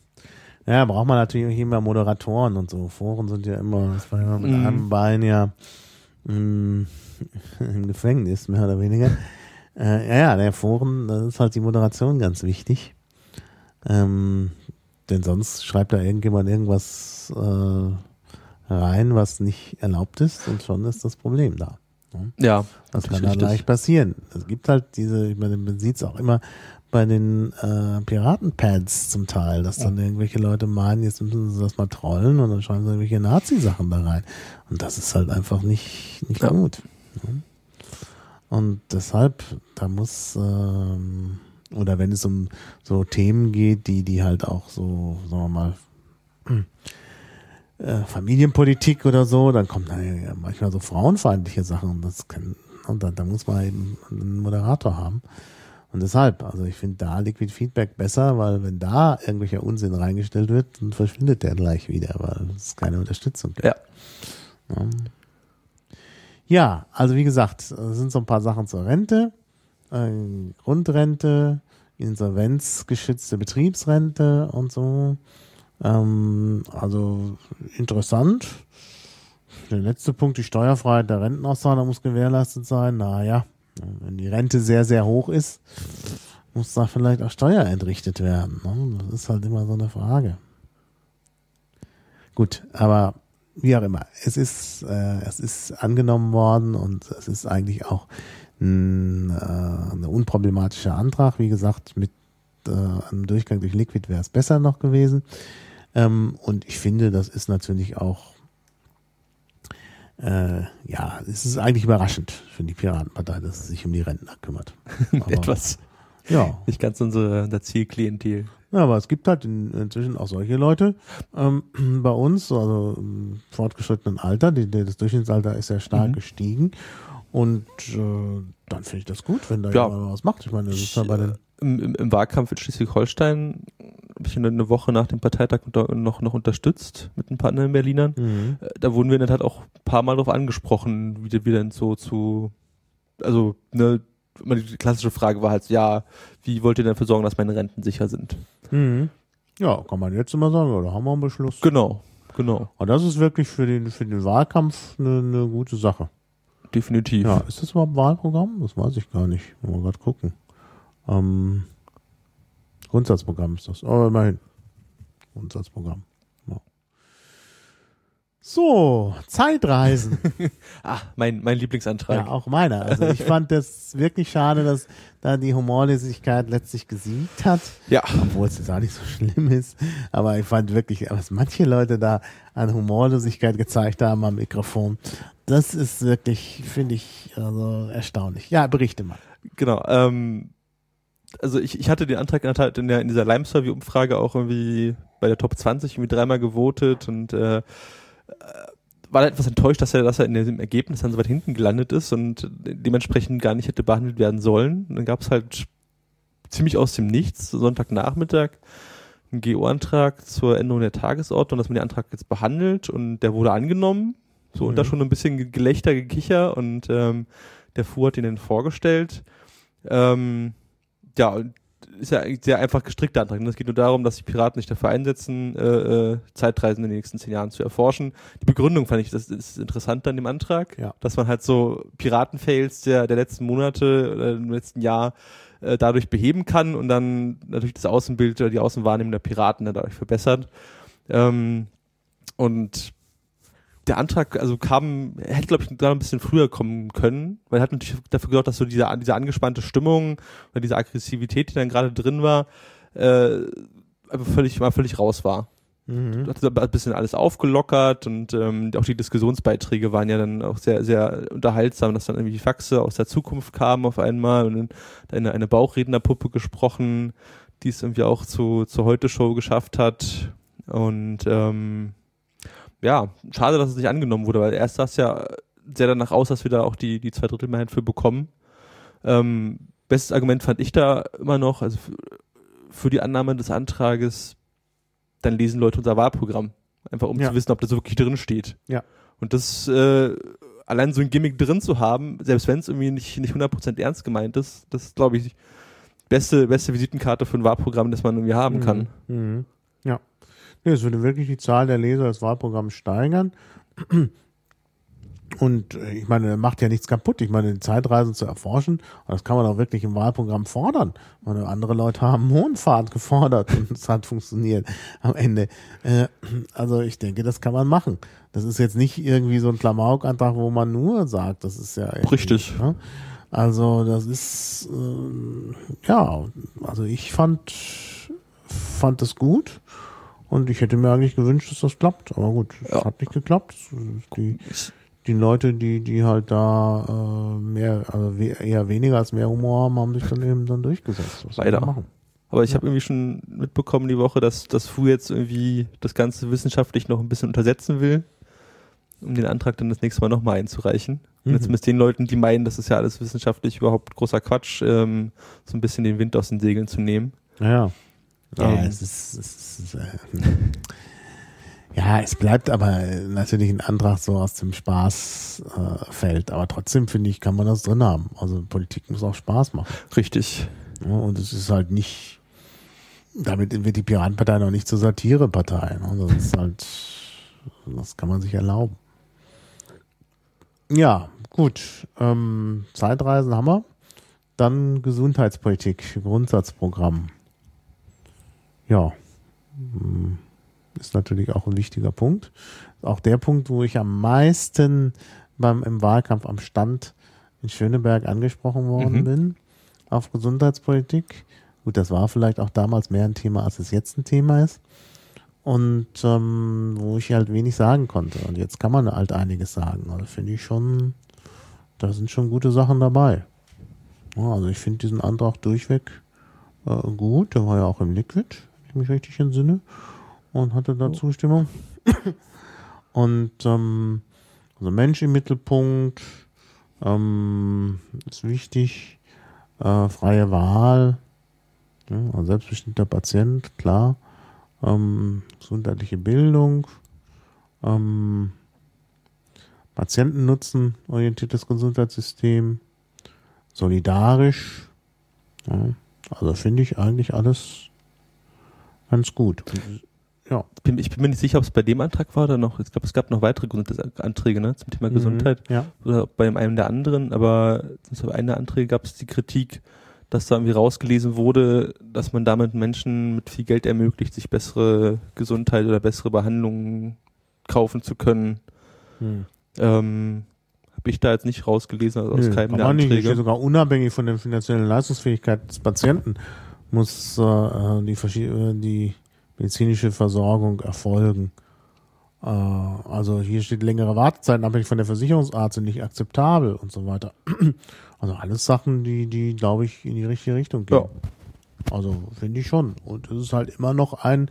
Ja, braucht man natürlich auch immer Moderatoren und so. Foren sind ja immer, das war ja mit Mhm. einem Bein ja mh, im Gefängnis, mehr oder weniger. Äh, ja, ja, der Foren, da ist halt die Moderation ganz wichtig. Ähm, denn sonst schreibt da irgendjemand irgendwas äh, rein, was nicht erlaubt ist und schon ist das Problem da. Ja, Das kann dann leicht passieren. Es gibt halt diese, ich meine, man sieht es auch immer bei den äh, Piratenpads zum Teil, dass dann irgendwelche Leute meinen, jetzt müssen sie das mal trollen und dann schreiben sie irgendwelche Nazi-Sachen da rein. Und das ist halt einfach nicht, nicht Ja. gut. ne? Und deshalb, da muss, ähm, oder wenn es um so Themen geht, die, die halt auch so, sagen wir mal, äh, Familienpolitik oder so, dann kommen da ja manchmal so frauenfeindliche Sachen und das kann, und da, da muss man eben einen Moderator haben. Und deshalb, also ich finde da Liquid Feedback besser, weil wenn da irgendwelcher Unsinn reingestellt wird, dann verschwindet der gleich wieder, weil es keine Unterstützung gibt. Ja. Ja. Also wie gesagt, es sind so ein paar Sachen zur Rente, äh, Grundrente, insolvenzgeschützte Betriebsrente und so. Ähm, also interessant. Der letzte Punkt, die Steuerfreiheit der Rentenauszahlung muss gewährleistet sein. Naja, wenn die Rente sehr, sehr hoch ist, muss da vielleicht auch Steuer entrichtet werden. Ne? Das ist halt immer so eine Frage. Gut, aber wie auch immer, es ist, äh, es ist angenommen worden und es ist eigentlich auch ein, äh, ein unproblematischer Antrag. Wie gesagt, mit äh, einem Durchgang durch Liquid wäre es besser noch gewesen. Ähm, und ich finde, das ist natürlich auch, äh, ja, es ist eigentlich überraschend für die Piratenpartei, dass sie sich um die Rentner kümmert. Etwas Ja, nicht ganz unsere, unser Zielklientel. ja, aber es gibt halt in, inzwischen auch solche Leute ähm, bei uns, also im fortgeschrittenen Alter, die, das Durchschnittsalter ist ja stark Mhm. gestiegen. Und äh, dann finde ich das gut, wenn da Ja. jemand was macht. Ich meine, das ist ja bei den. Im, im, Im Wahlkampf in Schleswig-Holstein habe ich eine- Woche nach dem Parteitag noch, noch unterstützt mit ein paar anderen Berlinern. Mhm. Äh, Da wurden wir in der Tat auch ein paar Mal darauf angesprochen, wie, wir denn so zu, also, ne, die klassische Frage war halt, ja, wie wollt ihr denn dafür sorgen, dass meine Renten sicher sind? Mhm. Ja, kann man jetzt immer sagen, oder haben wir einen Beschluss. Genau, genau, Aber das ist wirklich für den, für den Wahlkampf eine, eine gute Sache. definitiv. Ja, ist das überhaupt Wahlprogramm? Das weiß ich gar nicht. Mal gerade gucken. Ähm, Grundsatzprogramm ist das. Aber immerhin. Grundsatzprogramm. Ja. So, Zeitreisen. Ah, mein, mein Lieblingsantrag. ja, auch meiner. Also ich fand das wirklich schade, dass da die Humorlosigkeit letztlich gesiegt hat. Ja. Obwohl es jetzt auch nicht so schlimm ist. Aber ich fand wirklich, was manche Leute da an Humorlosigkeit gezeigt haben am Mikrofon, das ist wirklich, finde ich, also erstaunlich. Ja, berichte mal. Genau. Ähm, also ich, ich hatte den Antrag in, der in, dieser Lime-Survey-Umfrage auch irgendwie bei der Top 20 irgendwie dreimal gewotet und äh, äh, war da etwas enttäuscht, dass er, dass er in dem Ergebnis dann so weit hinten gelandet ist und dementsprechend gar nicht hätte behandelt werden sollen. Und dann gab es halt ziemlich aus dem Nichts, Sonntagnachmittag, einen GO-Antrag zur Änderung der Tagesordnung, dass man den Antrag jetzt behandelt und der wurde angenommen. So, und Mhm. da schon ein bisschen Gelächter, Gekicher und ähm, der Fu hat ihn dann vorgestellt. Ähm, ja, und ist ja eigentlich sehr einfach gestrickter Antrag. Und Es geht nur darum, dass die Piraten sich dafür einsetzen, äh, äh, Zeitreisen in den nächsten zehn Jahren zu erforschen. Die Begründung fand ich, das ist interessant an dem Antrag, Ja. dass man halt so Piratenfails der, der letzten Monate oder im letzten Jahr äh, dadurch beheben kann und dann natürlich das Außenbild oder die Außenwahrnehmung der Piraten dadurch verbessert. Ähm, und der Antrag, also kam, hätte, glaube ich, gerade ein bisschen früher kommen können, weil er hat natürlich dafür gesorgt, dass so diese, diese angespannte Stimmung oder diese Aggressivität, die dann gerade drin war, äh, einfach völlig, mal völlig raus war. Mhm. Hat ein bisschen alles aufgelockert und ähm, auch die Diskussionsbeiträge waren ja dann auch sehr, sehr unterhaltsam, dass dann irgendwie die Faxe aus der Zukunft kamen auf einmal und dann eine, eine Bauchrednerpuppe gesprochen, die es irgendwie auch zu, zur Heute-Show geschafft hat. Und ähm, ja, schade, dass es nicht angenommen wurde, weil erst sah es ja sehr danach aus, dass wir da auch die, die Zweidrittelmehrheit für bekommen. Ähm, bestes Argument fand ich da immer noch, also für, für die Annahme des Antrages, dann lesen Leute unser Wahlprogramm. Einfach um Ja. zu wissen, ob das wirklich drin steht. Ja. Und das äh, allein so ein Gimmick drin zu haben, selbst wenn es irgendwie nicht, nicht 100% ernst gemeint ist, das ist, glaube ich, beste, beste Visitenkarte für ein Wahlprogramm, das man irgendwie haben kann. Mhm. Nee, es würde wirklich die Zahl der Leser des Wahlprogramms steigern. Und äh, ich meine, er macht ja nichts kaputt. Ich meine, die Zeitreisen zu erforschen, das kann man auch wirklich im Wahlprogramm fordern. Ich meine, andere Leute haben Mondfahrt gefordert und es hat funktioniert am Ende. Äh, Also ich denke, das kann man machen. Das ist jetzt nicht irgendwie so ein Klamaukantrag, wo man nur sagt, das ist ja Richtig. Ne? Also das ist äh, ja, also ich fand fand das gut und ich hätte mir eigentlich gewünscht, dass das klappt. Aber gut, es Ja. hat nicht geklappt. Die, die Leute, die, die halt da äh, mehr, also we eher weniger als mehr Humor haben, haben sich dann eben dann durchgesetzt. Was Leider. Machen? Aber ich habe irgendwie schon mitbekommen die Woche, dass das FU jetzt irgendwie das Ganze wissenschaftlich noch ein bisschen untersetzen will, um den Antrag dann das nächste Mal nochmal einzureichen. Und Mhm. jetzt mit den Leuten, die meinen, das ist ja alles wissenschaftlich überhaupt großer Quatsch, ähm, so ein bisschen den Wind aus den Segeln zu nehmen. Ja. Ja, Ähm. es ist, es ist äh, ja, es bleibt aber natürlich ein Antrag so aus dem Spaßfeld. Äh, aber trotzdem finde ich, kann man das drin haben. Also Politik muss auch Spaß machen. Richtig. Ja, und es ist halt nicht, damit wird die Piratenpartei noch nicht zur Satirepartei. Ne? Das ist halt, das kann man sich erlauben. Ja, gut. Ähm, Zeitreisen haben wir. Dann Gesundheitspolitik, Grundsatzprogramm. Ja, hm, ist natürlich auch ein wichtiger Punkt. Auch der Punkt, wo ich am meisten beim, im Wahlkampf am Stand in Schöneberg angesprochen worden Mhm. bin auf Gesundheitspolitik. Gut, das war vielleicht auch damals mehr ein Thema, als es jetzt ein Thema ist. Und ähm, wo ich halt wenig sagen konnte. Und jetzt kann man halt einiges sagen. Also finde ich schon, da sind schon gute Sachen dabei. Ja, also ich finde diesen Antrag durchweg äh, gut. Der war ja auch im Liquid, ich mich richtig entsinne. Und hatte da Zustimmung. Und ähm, also Mensch im Mittelpunkt ähm, ist wichtig. Äh, freie Wahl, ja, also selbstbestimmter Patient, klar. Ähm, gesundheitliche Bildung, ähm, Patientennutzen orientiertes Gesundheitssystem, solidarisch. Ja, also finde ich eigentlich alles ganz gut. Und, ja. Bin, ich bin mir nicht sicher, ob es bei dem Antrag war oder noch. Ich glaube, es gab noch weitere Gesundheitsanträge ne, zum Thema Gesundheit. Mhm, ja. oder bei einem der anderen, aber bei einem der Anträge gab es die Kritik, dass da irgendwie rausgelesen wurde, dass man damit Menschen mit viel Geld ermöglicht, sich bessere Gesundheit oder bessere Behandlungen kaufen zu können. Hm. Ähm, Habe ich da jetzt nicht rausgelesen, also aus Nö, keinem der man nicht. Anträge. sogar unabhängig von der finanziellen Leistungsfähigkeit des Patienten muss äh, die, äh, die medizinische Versorgung erfolgen. Äh, also hier steht längere Wartezeiten abhängig von der Versicherungsart sind nicht akzeptabel und so weiter. Also alles Sachen, die, die glaube ich in die richtige Richtung gehen. Ja. Also finde ich schon. Und es ist halt immer noch ein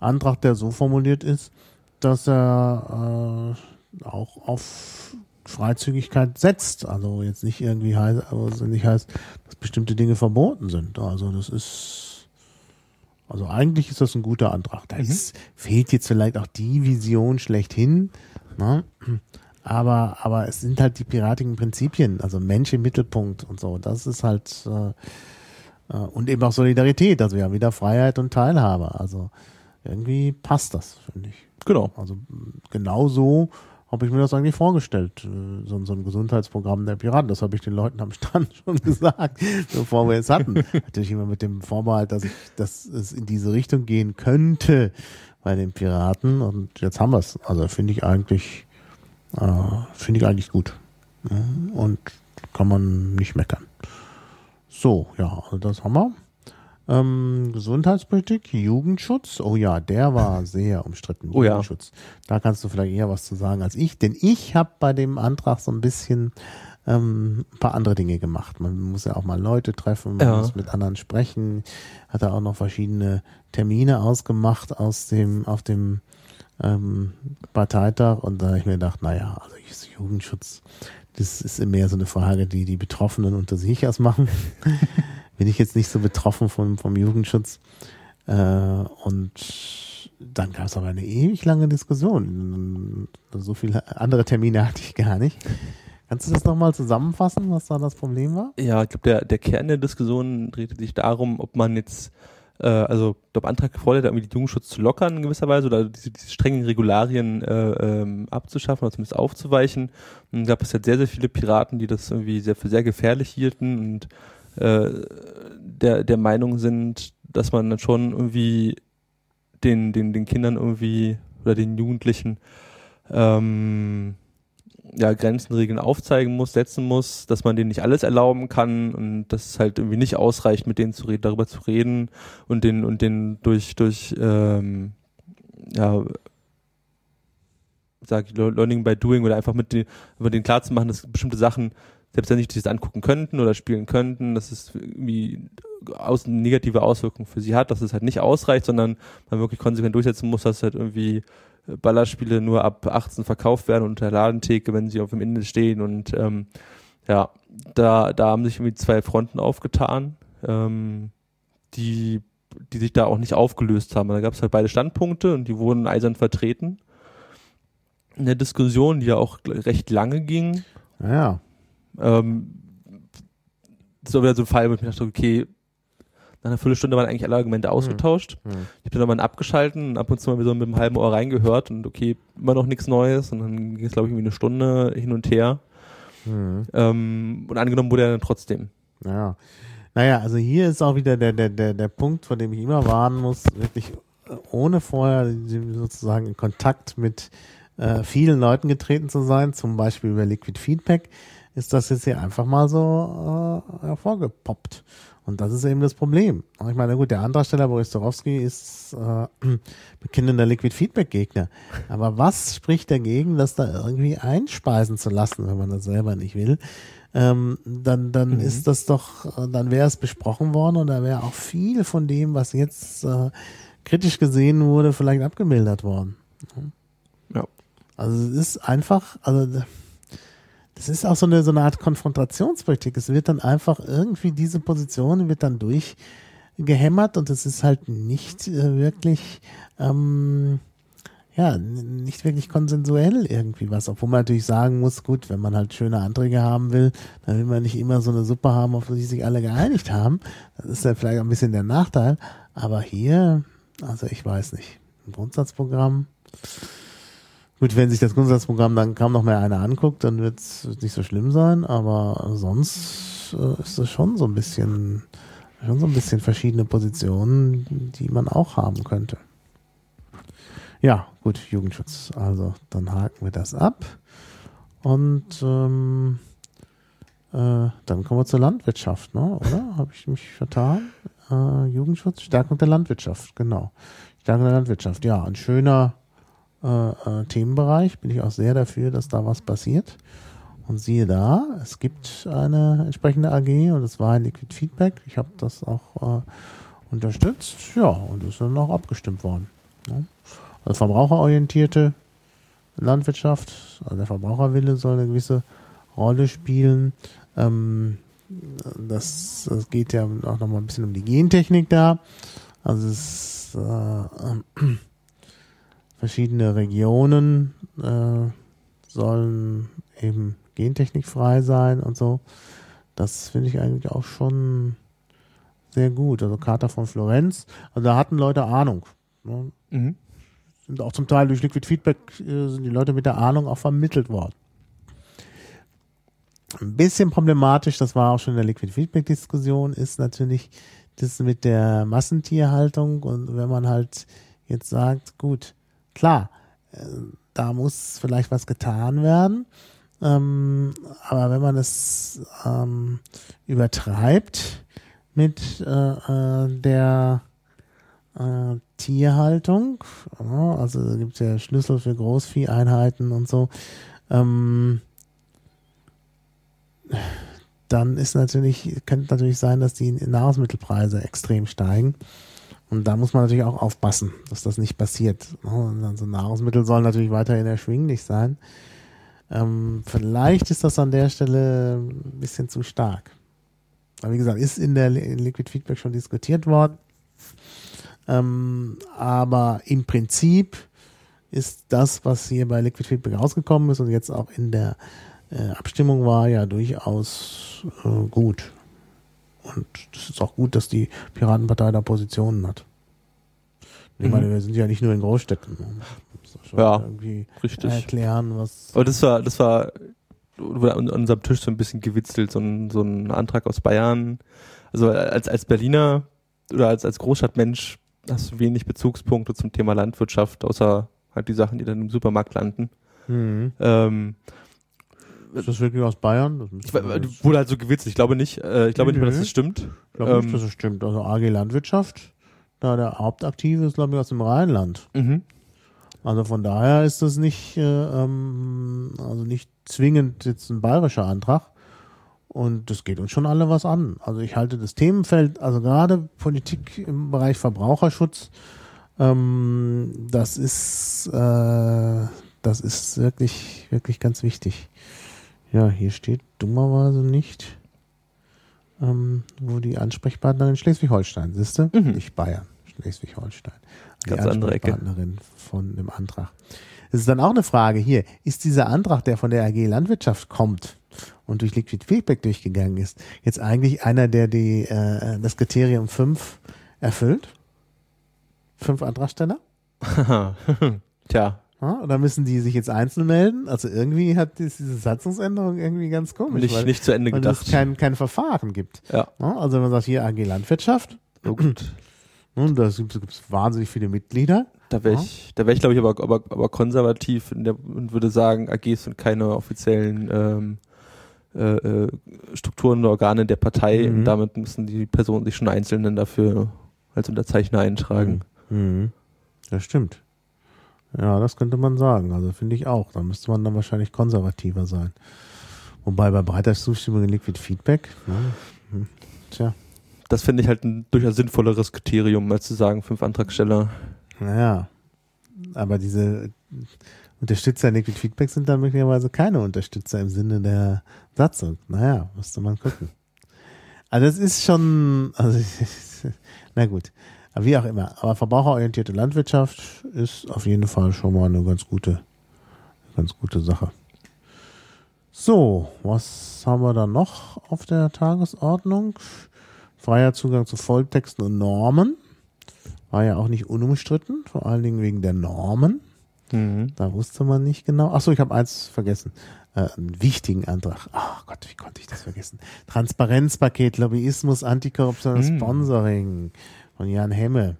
Antrag, der so formuliert ist, dass er äh, auch auf Freizügigkeit setzt. Also jetzt nicht irgendwie heißt, also nicht heißt, dass bestimmte Dinge verboten sind. Also das ist, also eigentlich ist das ein guter Antrag. Da ist, fehlt jetzt vielleicht auch die Vision schlechthin. Ne? Aber, aber es sind halt die piratigen Prinzipien, also Mensch im Mittelpunkt und so. Das ist halt, äh, äh, und eben auch Solidarität, also ja, wieder Freiheit und Teilhabe. Also irgendwie passt das, finde ich. Genau. Also genau so habe ich mir das eigentlich vorgestellt, äh, so, so ein Gesundheitsprogramm der Piraten. Das habe ich den Leuten am Stand schon gesagt, bevor wir es hatten. Natürlich immer mit dem Vorbehalt, dass ich, dass es in diese Richtung gehen könnte bei den Piraten. Und jetzt haben wir es. Also finde ich eigentlich, äh, finde ich eigentlich gut. Und kann man nicht meckern. So, ja, also das haben wir. Ähm, Gesundheitspolitik, Jugendschutz. Oh ja, der war sehr umstritten. Oh ja. Jugendschutz. Da kannst du vielleicht eher was zu sagen als ich, denn ich habe bei dem Antrag so ein bisschen ähm, ein paar andere Dinge gemacht. Man muss ja auch mal Leute treffen, man Ja. muss mit anderen sprechen. Hat er auch noch verschiedene Termine ausgemacht aus dem, auf dem ähm, Parteitag und da habe ich mir gedacht, naja, also Jugendschutz, das ist mehr so eine Frage, die die Betroffenen unter sich ausmachen. Bin ich jetzt nicht so betroffen vom, vom Jugendschutz. Äh, und dann gab es aber eine ewig lange Diskussion. So viele andere Termine hatte ich gar nicht. Kannst du das nochmal zusammenfassen, was da das Problem war? Ja, ich glaube, der, der Kern der Diskussion drehte sich darum, ob man jetzt, äh, also glaube, Antrag gefordert, irgendwie den Jugendschutz zu lockern in gewisser Weise oder diese, diese strengen Regularien äh, ähm, abzuschaffen oder zumindest aufzuweichen. Und gab es halt sehr, sehr viele Piraten, die das irgendwie sehr für sehr gefährlich hielten und äh, der, der Meinung sind, dass man dann schon irgendwie den, den, den Kindern irgendwie oder den Jugendlichen ähm, ja, Grenzen, Regeln aufzeigen muss, setzen muss, dass man denen nicht alles erlauben kann und dass es halt irgendwie nicht ausreicht, mit denen zu reden, darüber zu reden und den und den durch durch ähm, ja sag Learning by Doing oder einfach mit den, über den klar dass bestimmte Sachen selbst wenn sie sich das angucken könnten oder spielen könnten, dass es irgendwie aus, negative Auswirkungen für sie hat, dass es halt nicht ausreicht, sondern man wirklich konsequent durchsetzen muss, dass halt irgendwie Ballerspiele nur ab 18 verkauft werden unter Ladentheke, wenn sie auf dem Ende stehen und ähm, ja, da, da haben sich irgendwie zwei Fronten aufgetan, ähm, die, die sich da auch nicht aufgelöst haben. Da gab es halt beide Standpunkte und die wurden eisern vertreten. In der Diskussion, die ja auch recht lange ging. Ja. Ähm, das war wieder so ein Fall, wo ich mir dachte, okay, nach einer Viertelstunde waren eigentlich alle Argumente ausgetauscht. Mhm. Ich habe dann nochmal abgeschalten und ab und zu mal so mit einem halben Ohr reingehört und okay, immer noch nichts Neues. Und dann ging es, glaube ich, irgendwie eine Stunde hin und her. Mhm. Ähm, und angenommen wurde er dann trotzdem. Ja. Naja, also hier ist auch wieder der, der, der, der Punkt, vor dem ich immer warnen muss, wirklich ohne vorher sozusagen in Kontakt mit äh, vielen Leuten getreten zu sein, zum Beispiel über Liquid Feedback, ist das jetzt hier einfach mal so äh, hervorgepoppt. Und das ist eben das Problem. Ich meine, gut, der Antragsteller Boris Dorowski ist äh, bekennender Liquid Feedback Gegner. Aber was spricht dagegen, das da irgendwie einspeisen zu lassen, wenn man das selber nicht will? Ähm, dann dann mhm. ist das doch, dann wäre es besprochen worden und da wäre auch viel von dem, was jetzt äh, kritisch gesehen wurde, vielleicht abgemildert worden. Ja. Also es ist einfach, also das ist auch so eine, so eine Art Konfrontationspolitik. Es wird dann einfach irgendwie diese Position wird dann durchgehämmert und es ist halt nicht äh, wirklich, ähm, ja, nicht wirklich konsensuell irgendwie was. Obwohl man natürlich sagen muss, gut, wenn man halt schöne Anträge haben will, dann will man nicht immer so eine Suppe haben, auf die sich alle geeinigt haben. Das ist ja vielleicht ein bisschen der Nachteil. Aber hier, also ich weiß nicht, ein Grundsatzprogramm, Gut, wenn sich das Grundsatzprogramm dann kaum noch mehr einer anguckt, dann wird es nicht so schlimm sein, aber sonst äh, ist es schon so ein bisschen, schon so ein bisschen verschiedene Positionen, die man auch haben könnte. Ja, gut, Jugendschutz. Also dann haken wir das ab. Und ähm, äh, dann kommen wir zur Landwirtschaft, ne? oder? Habe ich mich vertan? Äh, Jugendschutz, Stärkung der Landwirtschaft, genau. Stärkung der Landwirtschaft, ja, ein schöner äh, äh, Themenbereich. Bin ich auch sehr dafür, dass da was passiert. Und siehe da, es gibt eine entsprechende AG und es war ein Liquid Feedback. Ich habe das auch äh, unterstützt. Ja, und ist dann auch abgestimmt worden. Ne? Also verbraucherorientierte Landwirtschaft, also der Verbraucherwille soll eine gewisse Rolle spielen. Ähm, das, das geht ja auch nochmal ein bisschen um die Gentechnik da. Also es äh, verschiedene Regionen äh, sollen eben gentechnikfrei sein und so. Das finde ich eigentlich auch schon sehr gut. Also Charta von Florenz, also da hatten Leute Ahnung. Ne? Mhm. Sind auch zum Teil durch Liquid Feedback äh, sind die Leute mit der Ahnung auch vermittelt worden. Ein bisschen problematisch, das war auch schon in der Liquid Feedback Diskussion, ist natürlich das mit der Massentierhaltung und wenn man halt jetzt sagt, gut, klar, äh, da muss vielleicht was getan werden. Ähm, aber wenn man es ähm, übertreibt mit äh, äh, der äh, Tierhaltung, also gibt es ja Schlüssel für Großvieheinheiten und so, ähm, dann ist natürlich, könnte natürlich sein, dass die Nahrungsmittelpreise extrem steigen. Und da muss man natürlich auch aufpassen, dass das nicht passiert. Also Nahrungsmittel sollen natürlich weiterhin erschwinglich sein. Ähm, vielleicht ist das an der Stelle ein bisschen zu stark. Aber wie gesagt, ist in der in Liquid Feedback schon diskutiert worden. Ähm, aber im Prinzip ist das, was hier bei Liquid Feedback rausgekommen ist und jetzt auch in der äh, Abstimmung war, ja durchaus äh, gut. Und es ist auch gut, dass die Piratenpartei da Positionen hat. Ich mhm. meine, wir sind ja nicht nur in Großstädten. Ja, irgendwie richtig. Erklären, was. Aber das war, das war an unserem Tisch so ein bisschen gewitzelt, so ein, so ein Antrag aus Bayern. Also als, als Berliner oder als, als Großstadtmensch hast du wenig Bezugspunkte zum Thema Landwirtschaft, außer halt die Sachen, die dann im Supermarkt landen. Mhm. Ähm, ist das wirklich aus Bayern? Ich, wurde halt so gewitzelt. Ich glaube nicht. Äh, ich glaube nicht, dass das stimmt. Ich glaube ähm, nicht, dass das stimmt. Also AG Landwirtschaft, da der Hauptaktive ist, glaube ich, aus dem Rheinland. Mhm. Also von daher ist das nicht, äh, ähm, also nicht zwingend jetzt ein bayerischer Antrag. Und das geht uns schon alle was an. Also ich halte das Themenfeld, also gerade Politik im Bereich Verbraucherschutz, ähm, das ist, äh, das ist wirklich, wirklich ganz wichtig. Ja, hier steht dummerweise nicht, ähm, wo die Ansprechpartnerin Schleswig-Holstein, siehst du? Mhm. Nicht Bayern, Schleswig-Holstein. Ganz andere Ecke. von dem Antrag. Es ist dann auch eine Frage hier, ist dieser Antrag, der von der AG Landwirtschaft kommt und durch Liquid Feedback durchgegangen ist, jetzt eigentlich einer, der die, äh, das Kriterium 5 erfüllt? Fünf Antragsteller? Tja, ja, oder müssen die sich jetzt einzeln melden? Also irgendwie hat diese Satzungsänderung irgendwie ganz komisch. Nicht, weil, nicht zu Ende weil gedacht. es kein, kein Verfahren gibt. Ja. Also wenn man sagt, hier AG Landwirtschaft. Oh gut. Nun, da gibt es wahnsinnig viele Mitglieder. Da wäre ich, da wäre ich glaube ich aber, aber, aber konservativ der, und würde sagen, AGs sind keine offiziellen ähm, äh, äh, Strukturen und Organe der Partei mhm. und damit müssen die Personen sich schon einzeln dafür als Unterzeichner eintragen. Mhm. mhm. Das stimmt. Ja, das könnte man sagen. Also finde ich auch. Da müsste man dann wahrscheinlich konservativer sein. Wobei bei breiter Zustimmung in Liquid Feedback, ne? Hm, tja. Das finde ich halt ein durchaus sinnvolleres Kriterium, als zu sagen, fünf Antragsteller. Naja, aber diese Unterstützer in Liquid Feedback sind dann möglicherweise keine Unterstützer im Sinne der Satzung. Naja, müsste man gucken. Also das ist schon, also na gut. Aber wie auch immer. Aber verbraucherorientierte Landwirtschaft ist auf jeden Fall schon mal eine ganz gute, ganz gute Sache. So, was haben wir da noch auf der Tagesordnung? Freier Zugang zu Volltexten und Normen. War ja auch nicht unumstritten, vor allen Dingen wegen der Normen. Mhm. Da wusste man nicht genau. Achso, ich habe eins vergessen. Äh, einen wichtigen Antrag. Ach oh Gott, wie konnte ich das vergessen? Transparenzpaket, Lobbyismus, Antikorruption, mhm. Sponsoring von Jan Hemme.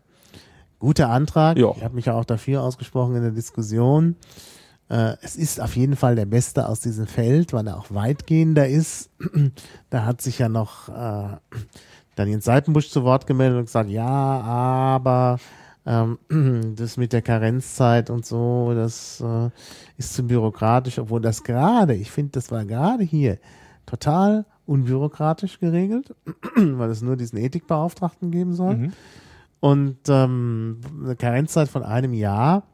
Guter Antrag. Jo. Ich habe mich ja auch dafür ausgesprochen in der Diskussion. Äh, es ist auf jeden Fall der Beste aus diesem Feld, weil er auch weitgehender ist. da hat sich ja noch äh, Daniel Seitenbusch zu Wort gemeldet und gesagt, ja, aber ähm, das mit der Karenzzeit und so, das äh, ist zu bürokratisch, obwohl das gerade, ich finde, das war gerade hier total unbürokratisch geregelt, weil es nur diesen Ethikbeauftragten geben soll. Mhm. Und ähm, eine Karenzzeit von einem Jahr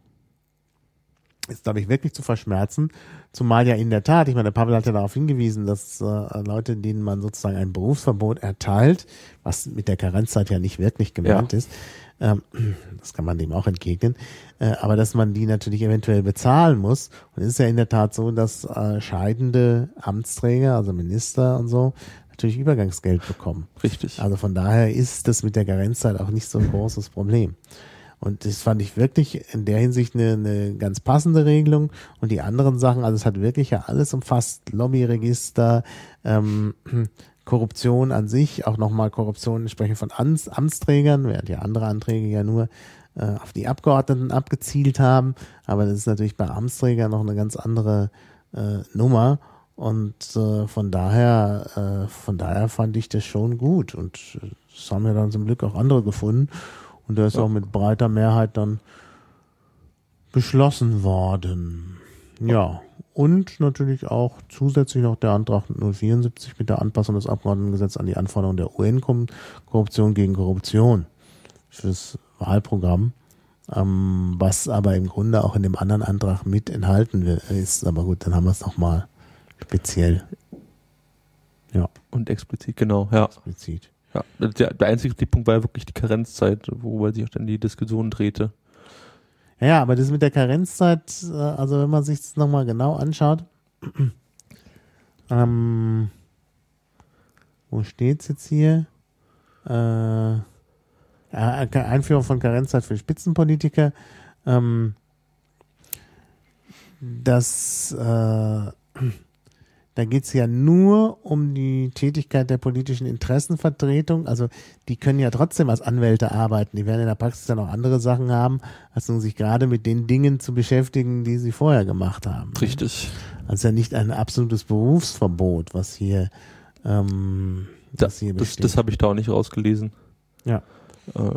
ist, glaube ich, wirklich zu verschmerzen. Zumal ja in der Tat, ich meine, der Pavel hat ja darauf hingewiesen, dass äh, Leute, denen man sozusagen ein Berufsverbot erteilt, was mit der Karenzzeit ja nicht wirklich gemeint ja. ist, ähm, das kann man dem auch entgegnen. Äh, aber dass man die natürlich eventuell bezahlen muss. Und es ist ja in der Tat so, dass äh, scheidende Amtsträger, also Minister und so, natürlich Übergangsgeld bekommen. Richtig. Also von daher ist das mit der Karenzzeit auch nicht so ein großes Problem. Und das fand ich wirklich in der Hinsicht eine, eine ganz passende Regelung. Und die anderen Sachen, also es hat wirklich ja alles umfasst, Lobbyregister, ähm, Korruption an sich, auch nochmal Korruption entsprechend von Amts, Amtsträgern, während ja andere Anträge ja nur äh, auf die Abgeordneten abgezielt haben. Aber das ist natürlich bei Amtsträgern noch eine ganz andere äh, Nummer. Und äh, von daher, äh, von daher fand ich das schon gut. Und äh, das haben ja dann zum Glück auch andere gefunden. Und der ist ja. auch mit breiter Mehrheit dann beschlossen worden. Ja. Und natürlich auch zusätzlich noch der Antrag 074 mit der Anpassung des Abgeordnetengesetzes an die Anforderungen der UN-Korruption gegen Korruption. fürs Wahlprogramm, ähm, was aber im Grunde auch in dem anderen Antrag mit enthalten ist. Aber gut, dann haben wir es nochmal speziell. Ja. Und explizit, genau, ja. Explizit. Ja, der, der einzige Punkt war ja wirklich die Karenzzeit, worüber sich auch dann die Diskussion drehte. Ja, aber das mit der Karenzzeit, äh, also wenn man sich das nochmal genau anschaut, ähm, wo steht's jetzt hier? Äh, Einführung von Karenzzeit für Spitzenpolitiker. Ähm, das äh, da geht es ja nur um die Tätigkeit der politischen Interessenvertretung. Also die können ja trotzdem als Anwälte arbeiten. Die werden in der Praxis dann auch andere Sachen haben, als um sich gerade mit den Dingen zu beschäftigen, die sie vorher gemacht haben. Richtig. Also ja nicht ein absolutes Berufsverbot, was hier, ähm, was hier besteht. Das, das habe ich da auch nicht rausgelesen. Ja. Äh,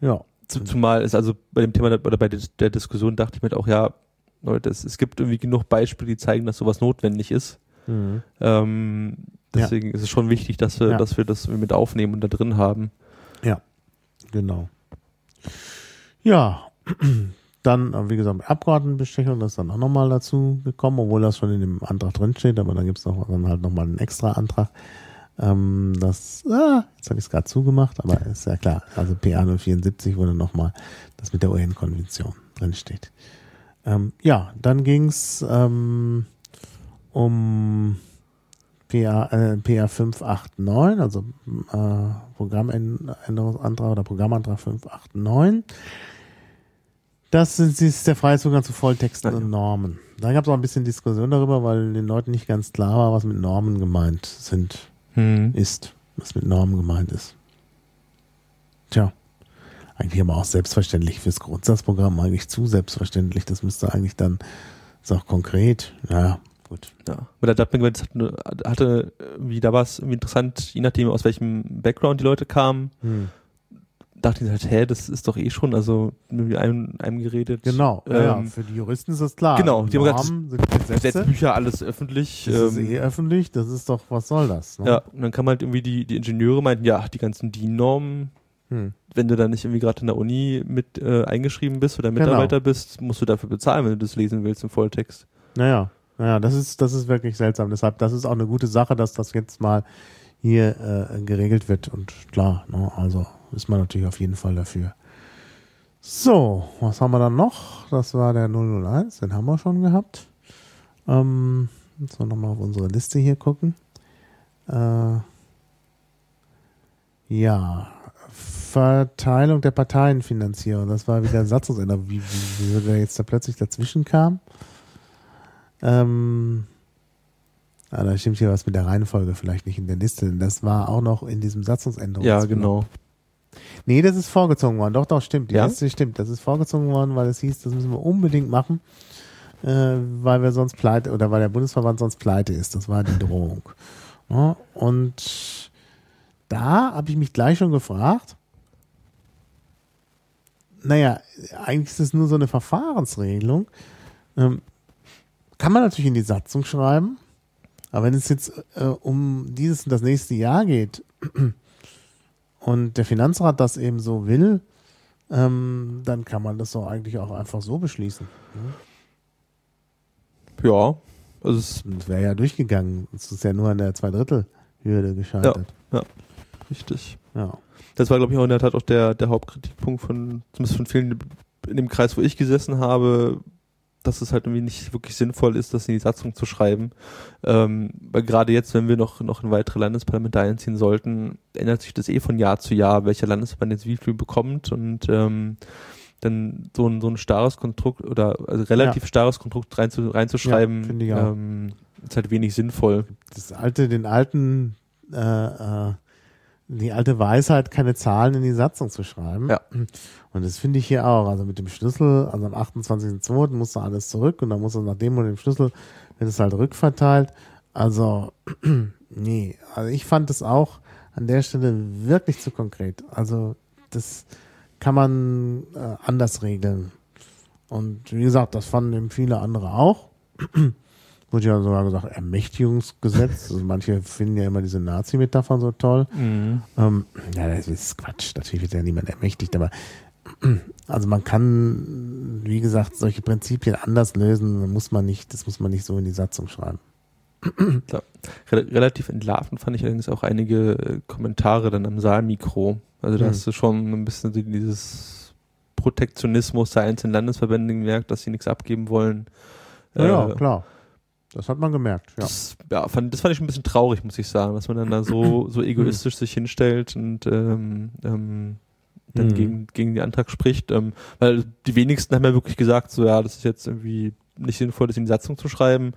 ja. Zumal ist also bei dem Thema oder bei der Diskussion dachte ich mir auch, ja, Leute, es, es gibt irgendwie genug Beispiele, die zeigen, dass sowas notwendig ist. Mhm. Ähm, deswegen ja. ist es schon wichtig, dass wir, ja. dass wir das mit aufnehmen und da drin haben. Ja, genau. Ja, dann, äh, wie gesagt, Abgeordnetenbestechung, das ist dann auch nochmal dazu gekommen, obwohl das schon in dem Antrag drinsteht, aber dann gibt es noch, dann halt nochmal einen extra Antrag. Ähm, das, ah, jetzt habe ich es gerade zugemacht, aber ist ja klar. Also PA 074, wo dann nochmal das mit der UN-Konvention drinsteht. Ähm, ja, dann ging's ähm, um PA, äh, PA 589, also äh, Programmänderungsantrag oder Programmantrag 589. Das ist der freie Zugang zu Volltexten ja. und Normen. Da gab es auch ein bisschen Diskussion darüber, weil den Leuten nicht ganz klar war, was mit Normen gemeint sind, hm. ist, was mit Normen gemeint ist. Tja, eigentlich aber auch selbstverständlich fürs Grundsatzprogramm, eigentlich zu selbstverständlich. Das müsste eigentlich dann, ist auch konkret, ja, gut. Ja, weil der Datenbank hatte, hatte wie da war es irgendwie interessant, je nachdem aus welchem Background die Leute kamen, hm. dachte ich halt, hä, das ist doch eh schon, also mit einem, einem geredet. Genau, ähm, ja, für die Juristen ist das klar. Genau, die haben gesagt, sind Gesetzbücher, alles öffentlich. Das ähm, ist eh öffentlich, das ist doch, was soll das? Ne? Ja, und dann kam halt irgendwie die, die Ingenieure meinten, ja, die ganzen DIN-Normen, hm. wenn du da nicht irgendwie gerade in der Uni mit äh, eingeschrieben bist oder genau. Mitarbeiter genau. bist, musst du dafür bezahlen, wenn du das lesen willst im Volltext. Naja, naja, das ist, das ist wirklich seltsam. Deshalb, das ist auch eine gute Sache, dass das jetzt mal hier äh, geregelt wird. Und klar, ne, also ist man natürlich auf jeden Fall dafür. So, was haben wir dann noch? Das war der 001, den haben wir schon gehabt. Ähm, jetzt wir nochmal auf unsere Liste hier gucken. Äh, ja, Verteilung der Parteienfinanzierung. Das war wieder Satzungsänderung. Wie, wie, wie, wie jetzt da plötzlich dazwischen kam. Ähm, ah, da stimmt hier was mit der Reihenfolge vielleicht nicht in der Liste. Das war auch noch in diesem Satzungsänderung. Ja, genau. Nee, das ist vorgezogen worden. Doch, doch, stimmt. Die ja? Liste stimmt. Das ist vorgezogen worden, weil es hieß, das müssen wir unbedingt machen, äh, weil wir sonst pleite oder weil der Bundesverband sonst pleite ist. Das war die Drohung. Ja, und da habe ich mich gleich schon gefragt, naja, eigentlich ist es nur so eine Verfahrensregelung. Ähm, kann man natürlich in die Satzung schreiben, aber wenn es jetzt äh, um dieses und das nächste Jahr geht und der Finanzrat das eben so will, ähm, dann kann man das doch eigentlich auch einfach so beschließen. Ne? Ja, also es wäre ja durchgegangen. Es ist ja nur an der Zweidrittel-Hürde gescheitert. Ja, ja, richtig. Ja. Das war, glaube ich, auch in der Tat auch der, der Hauptkritikpunkt von, zumindest von vielen in dem Kreis, wo ich gesessen habe, dass es halt irgendwie nicht wirklich sinnvoll ist, das in die Satzung zu schreiben. Ähm, weil gerade jetzt, wenn wir noch, noch in weitere Landesparlamente einziehen sollten, ändert sich das eh von Jahr zu Jahr, welcher Landesverband jetzt wie viel bekommt und ähm, dann so ein, so ein starres Konstrukt oder also relativ ja. starres Konstrukt rein zu, reinzuschreiben, ja, ähm, ist halt wenig sinnvoll. Das alte, den alten äh, äh, die alte Weisheit, keine Zahlen in die Satzung zu schreiben. Ja. Und das finde ich hier auch. Also mit dem Schlüssel, also am 28.02. muss da alles zurück und dann muss er nach dem und dem Schlüssel wird es halt rückverteilt. Also, nee. Also ich fand es auch an der Stelle wirklich zu konkret. Also das kann man äh, anders regeln. Und wie gesagt, das fanden eben viele andere auch. Wurde ja sogar gesagt, Ermächtigungsgesetz. Also manche finden ja immer diese Nazi-Metaphern so toll. Mhm. Ähm, ja, das ist Quatsch. Natürlich wird ja niemand ermächtigt, aber also man kann, wie gesagt, solche Prinzipien anders lösen, muss man nicht, das muss man nicht so in die Satzung schreiben. Klar. Re relativ entlarvend fand ich allerdings auch einige äh, Kommentare dann am Saalmikro. Also da Hm. hast du schon ein bisschen dieses Protektionismus der einzelnen Landesverbände gemerkt, dass sie nichts abgeben wollen. Ja, ja, Äh, klar. Das hat man gemerkt, ja. Das, ja, fand, das fand ich ein bisschen traurig, muss ich sagen, dass man dann da so, so egoistisch sich hinstellt und ähm, ähm, dann Mhm. gegen, gegen den Antrag spricht. Ähm, weil die wenigsten haben ja wirklich gesagt, so ja, das ist jetzt irgendwie nicht sinnvoll, das in die Satzung zu schreiben.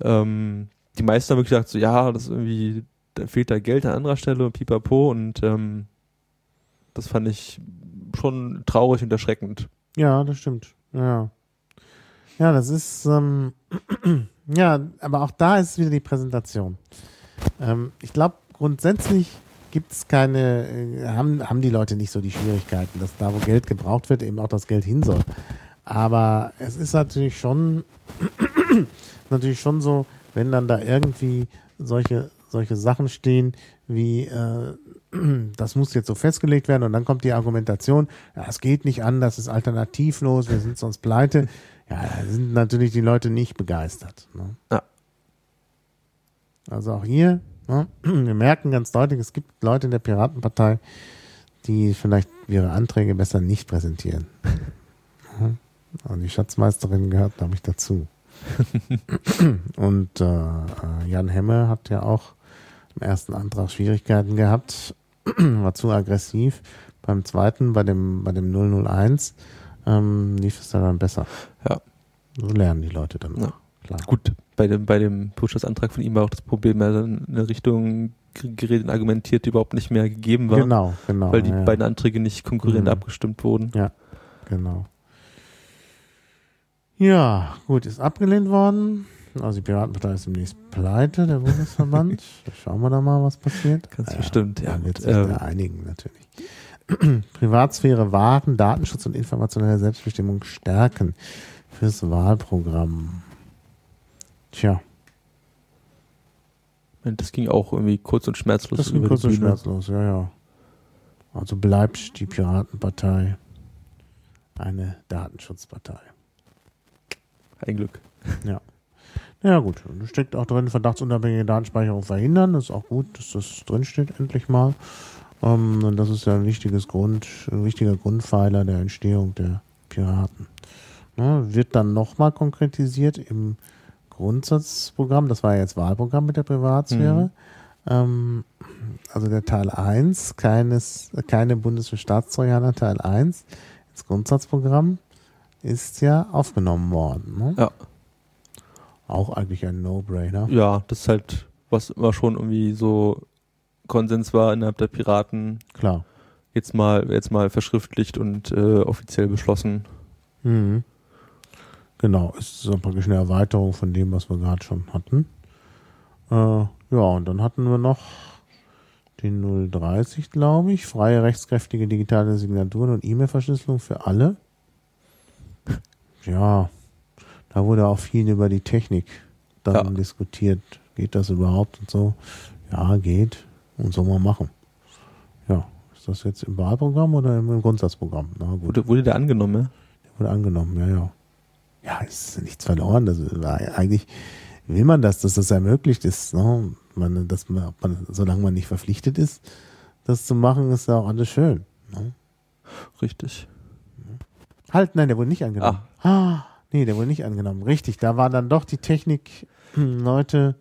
Ähm, die meisten haben wirklich gesagt, so ja, das irgendwie, da fehlt da Geld an anderer Stelle und pipapo und ähm, das fand ich schon traurig und erschreckend. Ja, das stimmt. Ja. Ja, das ist, ähm, ja, aber auch da ist wieder die Präsentation. Ähm, ich glaube, grundsätzlich gibt es keine, äh, haben, haben die Leute nicht so die Schwierigkeiten, dass da, wo Geld gebraucht wird, eben auch das Geld hin soll. Aber es ist natürlich schon, natürlich schon so, wenn dann da irgendwie solche, solche Sachen stehen wie, äh, das muss jetzt so festgelegt werden und dann kommt die Argumentation, ja, es geht nicht anders, es ist alternativlos, wir sind sonst pleite. Ja, da sind natürlich die Leute nicht begeistert. Ne? Ja. Also auch hier, wir merken ganz deutlich, es gibt Leute in der Piratenpartei, die vielleicht ihre Anträge besser nicht präsentieren. Und die Schatzmeisterin gehört, glaube ich, dazu. Und äh, Jan Hemme hat ja auch im ersten Antrag Schwierigkeiten gehabt, war zu aggressiv. Beim zweiten, bei dem, bei dem 001, ähm, lief es dann besser. Ja. So lernen die Leute dann. Ja. auch, Klar. Gut, bei dem, bei dem Push-Antrag von ihm war auch das Problem, er hat in eine Richtung geredet und argumentiert, die überhaupt nicht mehr gegeben war, Genau, genau. weil die ja, ja. beiden Anträge nicht konkurrierend Mhm. abgestimmt wurden. Genau. Ja, gut, ist abgelehnt worden. Also die Piratenpartei ist demnächst pleite, der Bundesverband. schauen wir da mal, was passiert. Ganz bestimmt, ja. Wird sich Ähm, da einigen, natürlich. Privatsphäre wahren, Datenschutz und informationelle Selbstbestimmung stärken fürs Wahlprogramm. Tja, das ging auch irgendwie kurz und schmerzlos das ging kurz und schmerzlos, ja, ja. Also bleibt die Piratenpartei eine Datenschutzpartei. Ein Glück. Ja gut, und da steckt auch drin, verdachtsunabhängige Datenspeicherung verhindern. Das ist auch gut, dass das drinsteht, endlich mal. Ähm, und das ist ja ein wichtiges Grund, ein wichtiger Grundpfeiler der Entstehung der Piraten. Ne, wird dann nochmal konkretisiert im Grundsatzprogramm, das war ja jetzt Wahlprogramm mit der Privatsphäre. Ähm, also der Teil 1, keines, keine Bundes- für Staatstrojaner, Teil 1, ins Grundsatzprogramm ist ja aufgenommen worden. Ne? Ja. Auch eigentlich ein No-Brainer. Ja, das ist halt, was immer schon irgendwie so Konsens war innerhalb der Piraten, Klar. jetzt mal, jetzt mal verschriftlicht und äh, offiziell beschlossen. Mhm. Genau, ist so praktisch eine Erweiterung von dem, was wir gerade schon hatten. Äh, ja, und dann hatten wir noch den 030, glaube ich. Freie rechtskräftige digitale Signaturen und E-Mail-Verschlüsselung für alle. Ja, da wurde auch viel über die Technik dann Ja. diskutiert. Geht das überhaupt und so? Ja, geht. Und soll man machen. Ja, ist das jetzt im Wahlprogramm oder im Grundsatzprogramm? Na gut. Wurde, wurde der angenommen, ja? Wurde angenommen, ja, ja. Ja, ist nichts verloren. Das war, eigentlich will man das, dass das ermöglicht ist. Ne? Man, dass man, man, solange man nicht verpflichtet ist, das zu machen, ist ja auch alles schön. Ne? Richtig. Halt, nein, der wurde nicht angenommen. Ah. Nee, der wurde nicht angenommen. Richtig, da war dann doch die Technik, hm, Leute,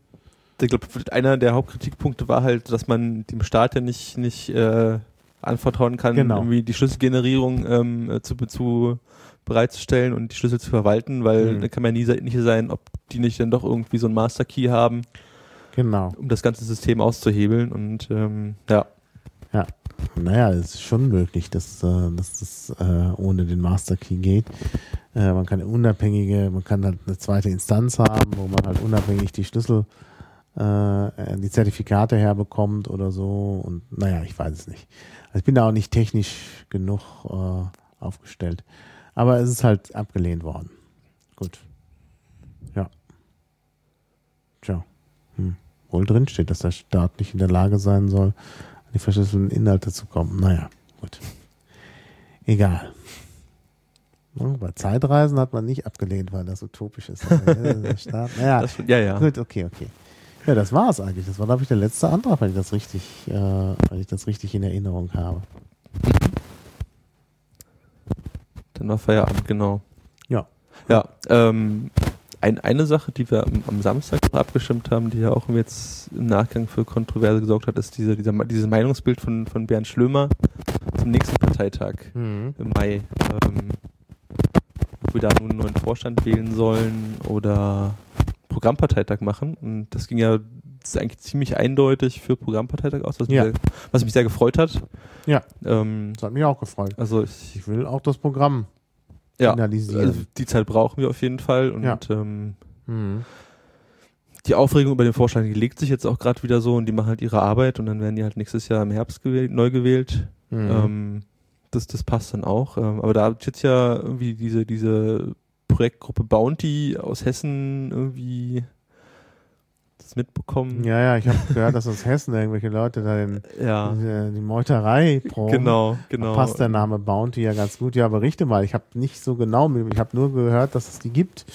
Ich glaube, einer der Hauptkritikpunkte war halt, dass man dem Staat ja nicht, nicht äh, anvertrauen kann, Genau. irgendwie die Schlüsselgenerierung ähm, äh, zu, zu bereitzustellen und die Schlüssel zu verwalten, weil Mhm. da kann man nie sicher sein, ob die nicht dann doch irgendwie so einen Master Key haben, genau. um das ganze System auszuhebeln. Und ähm, ja, Naja, es ist schon möglich, dass, äh, dass das äh, ohne den Master Key geht. Äh, man kann eine unabhängige, man kann halt eine zweite Instanz haben, wo man halt unabhängig die Schlüssel, die Zertifikate herbekommt oder so. Und naja, ich weiß es nicht. Also ich bin da auch nicht technisch genug aufgestellt. Aber es ist halt abgelehnt worden. Gut. Hm. Wohl drin steht, dass der Staat nicht in der Lage sein soll, an die verschlüsselten Inhalte zu kommen. Naja, gut. Egal. Bei Zeitreisen hat man nicht abgelehnt, weil das utopisch ist. Der Staat, naja, Das, ja, ja. gut, okay, okay. Ja, das war es eigentlich. Das war, glaube ich, der letzte Antrag, wenn ich das richtig, äh, wenn ich das richtig in Erinnerung habe. Dann war Feierabend, genau. Ja. Ja, ähm, ein, eine Sache, die wir am, am Samstag noch abgestimmt haben, die ja auch jetzt im Nachgang für Kontroverse gesorgt hat, ist diese, dieser, dieses Meinungsbild von, von Bernd Schlömer zum nächsten Parteitag Mhm. im Mai. Ähm, ob wir da nun einen neuen Vorstand wählen sollen oder Programmparteitag machen. Und das ging ja das eigentlich ziemlich eindeutig für Programmparteitag aus, was, Ja. mich, sehr, was mich sehr gefreut hat. Ja. Ähm, Das hat mich auch gefreut. also ich, Ich will auch das Programm ja, finalisieren. also die Zeit brauchen wir auf jeden Fall und Ja. ähm, Mhm. die Aufregung über den Vorschlag, die legt sich jetzt auch gerade wieder so und die machen halt ihre Arbeit und dann werden die halt nächstes Jahr im Herbst gewählt, neu gewählt. Mhm. Ähm, das, das passt dann auch. Ähm, aber da hat jetzt ja irgendwie diese, diese Projektgruppe Bounty aus Hessen irgendwie das mitbekommen. ja, ja, ich habe gehört, dass aus Hessen irgendwelche Leute da den, Ja, die, die Meuterei proben. genau, genau. Passt der Name Bounty ja ganz gut. Ja, berichte mal. Ich habe nicht so genau, ich habe nur gehört, dass es die gibt.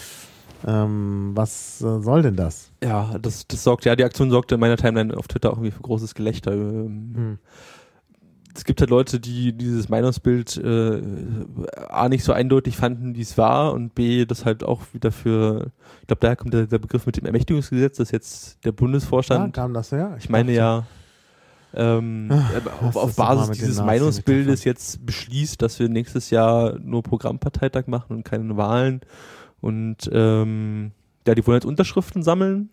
Ähm, was äh, soll denn das? Ja, das, das sorgt, ja, die Aktion sorgte in meiner Timeline auf Twitter auch irgendwie für großes Gelächter. Ähm, Hm. Es gibt halt Leute, die dieses Meinungsbild äh, A nicht so eindeutig fanden, wie es war und B das halt auch wieder für, ich glaube, daher kommt der, der Begriff mit dem Ermächtigungsgesetz, dass jetzt der Ja, Bundesvorstand, kam das her? ich meine ja, ähm, Ach, was auf, auf Basis dieses? Meinungsbildes jetzt beschließt, dass wir nächstes Jahr nur Programmparteitag machen und keine Wahlen und ähm, ja, die wollen jetzt Unterschriften sammeln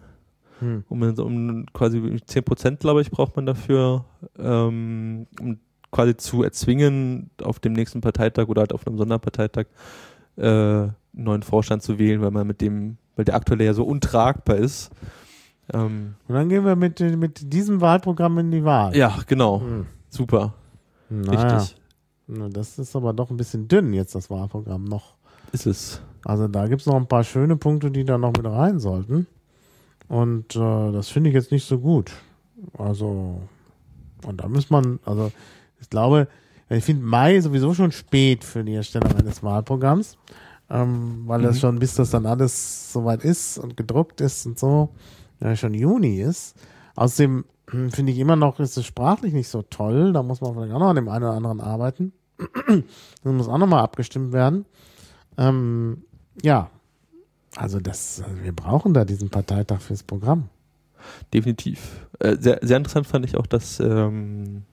Hm. um, um quasi 10% glaube ich braucht man dafür, ähm, um quasi zu erzwingen, auf dem nächsten Parteitag oder halt auf einem Sonderparteitag äh, einen neuen Vorstand zu wählen, weil man mit dem, weil der aktuelle ja so untragbar ist. Ähm, Und dann gehen wir mit, mit diesem Wahlprogramm in die Wahl. ja, genau. Hm. Super. Naja. Richtig. Na, Das ist aber doch ein bisschen dünn jetzt, das Wahlprogramm noch. Ist es. Also da gibt es noch ein paar schöne Punkte, die da noch mit rein sollten. Und äh, das finde ich jetzt nicht so gut. Also, und da muss man, also ich glaube, ich finde Mai sowieso schon spät für die Erstellung eines Wahlprogramms, ähm, weil das Mhm. schon, bis das dann alles soweit ist und gedruckt ist und so, ja, schon Juni ist. Außerdem hm, finde ich immer noch, ist es sprachlich nicht so toll. Da muss man vielleicht auch noch an dem einen oder anderen arbeiten. das muss auch nochmal abgestimmt werden. Ähm, ja, also das, also wir brauchen da diesen Parteitag fürs Programm. Definitiv. Äh, sehr, sehr interessant fand ich auch, dass ähm,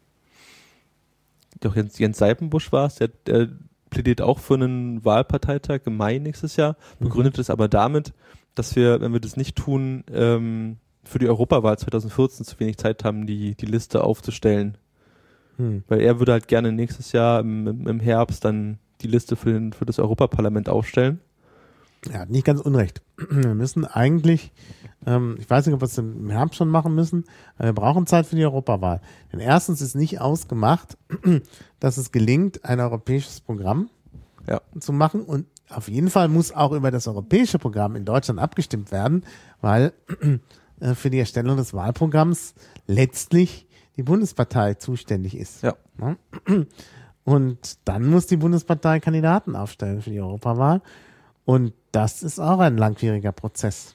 doch Jens, Jens Seipenbusch war es, der, der plädiert auch für einen Wahlparteitag im Mai nächstes Jahr, begründet es aber damit, dass wir, wenn wir das nicht tun, ähm, für die Europawahl 2014 zu wenig Zeit haben, die, die Liste aufzustellen. Hm. Weil er würde halt gerne nächstes Jahr im, im- im Herbst dann die Liste für, den, für das Europaparlament aufstellen. Er hat nicht ganz unrecht. Wir müssen eigentlich, ähm, ich weiß nicht, ob wir es im Herbst schon machen müssen, aber wir brauchen Zeit für die Europawahl. Denn erstens ist nicht ausgemacht, dass es gelingt, ein europäisches Programm Ja. zu machen. Und auf jeden Fall muss auch über das europäische Programm in Deutschland abgestimmt werden, weil äh, für die Erstellung des Wahlprogramms letztlich die Bundespartei zuständig ist. Ja. Ne? Und dann muss die Bundespartei Kandidaten aufstellen für die Europawahl. Und das ist auch ein langwieriger Prozess.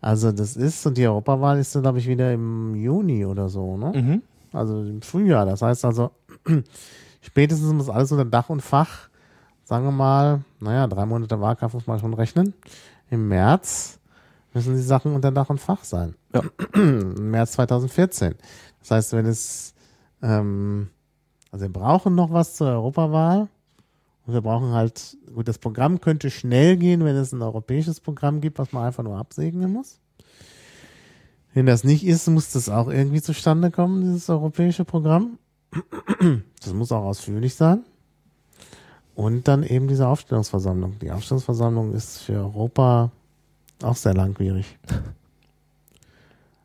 Also das ist, und die Europawahl ist dann, glaube ich, wieder im Juni oder so, ne? Mhm. Also im Frühjahr. Das heißt also, spätestens muss alles unter Dach und Fach, sagen wir mal, naja, drei Monate Wahlkampf muss man schon rechnen. Im März müssen die Sachen unter Dach und Fach sein. Ja. Im März 2014. Das heißt, wenn es, ähm, also wir brauchen noch was zur Europawahl. Und wir brauchen halt, gut, das Programm könnte schnell gehen, wenn es ein europäisches Programm gibt, was man einfach nur absegnen muss. Wenn das nicht ist, muss das auch irgendwie zustande kommen, dieses europäische Programm. Das muss auch ausführlich sein. Und dann eben diese Aufstellungsversammlung. Die Aufstellungsversammlung ist für Europa auch sehr langwierig.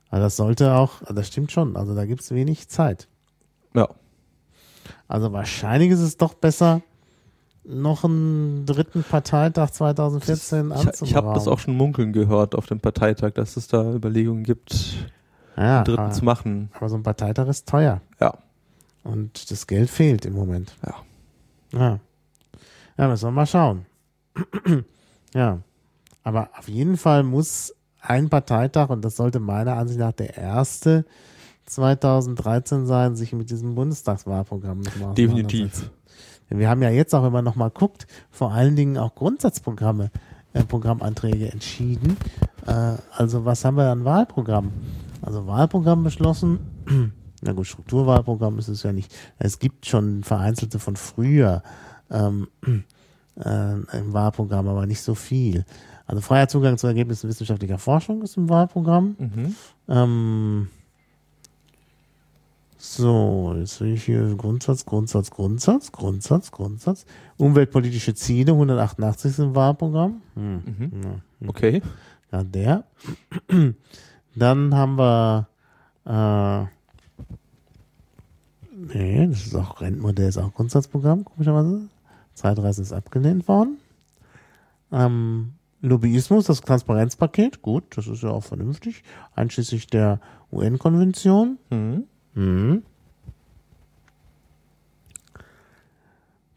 Also das sollte auch, also das stimmt schon, also da gibt es wenig Zeit. Ja. Also wahrscheinlich ist es doch besser, noch einen dritten Parteitag 2014 Ich, ich habe das auch schon munkeln gehört auf dem Parteitag, dass es da Überlegungen gibt, ja, einen dritten aber, zu machen. aber so ein Parteitag ist teuer. Ja. Und das Geld fehlt im Moment. Ja. Ja. Ja, müssen wir mal schauen. ja. Aber auf jeden Fall muss ein Parteitag, und das sollte meiner Ansicht nach der erste 2013 sein, sich mit diesem Bundestagswahlprogramm nochmal Definitiv. Denn wir haben ja jetzt auch, wenn man nochmal guckt, vor allen Dingen auch Grundsatzprogramme, äh, Programmanträge entschieden. Äh, also was haben wir an Wahlprogramm? Also Wahlprogramm beschlossen. Na gut, Strukturwahlprogramm ist es ja nicht. Es gibt schon vereinzelte von früher ähm, äh, im Wahlprogramm, aber nicht so viel. Also freier Zugang zu Ergebnissen wissenschaftlicher Forschung ist im Wahlprogramm. Mhm. Ähm, so, jetzt sehe ich hier Grundsatz, Grundsatz, Grundsatz, Grundsatz, Grundsatz. Umweltpolitische Ziele, 188 ist im Wahlprogramm. Hm. Mhm. Ja, Okay. ja, der. Dann haben wir, äh, nee, das ist auch Rentenmodell, ist auch Grundsatzprogramm, komischerweise. Zeitreise ist abgelehnt worden. Ähm, Lobbyismus, das Transparenzpaket, gut, das ist ja auch vernünftig, einschließlich der UN-Konvention. Mhm. Mhm.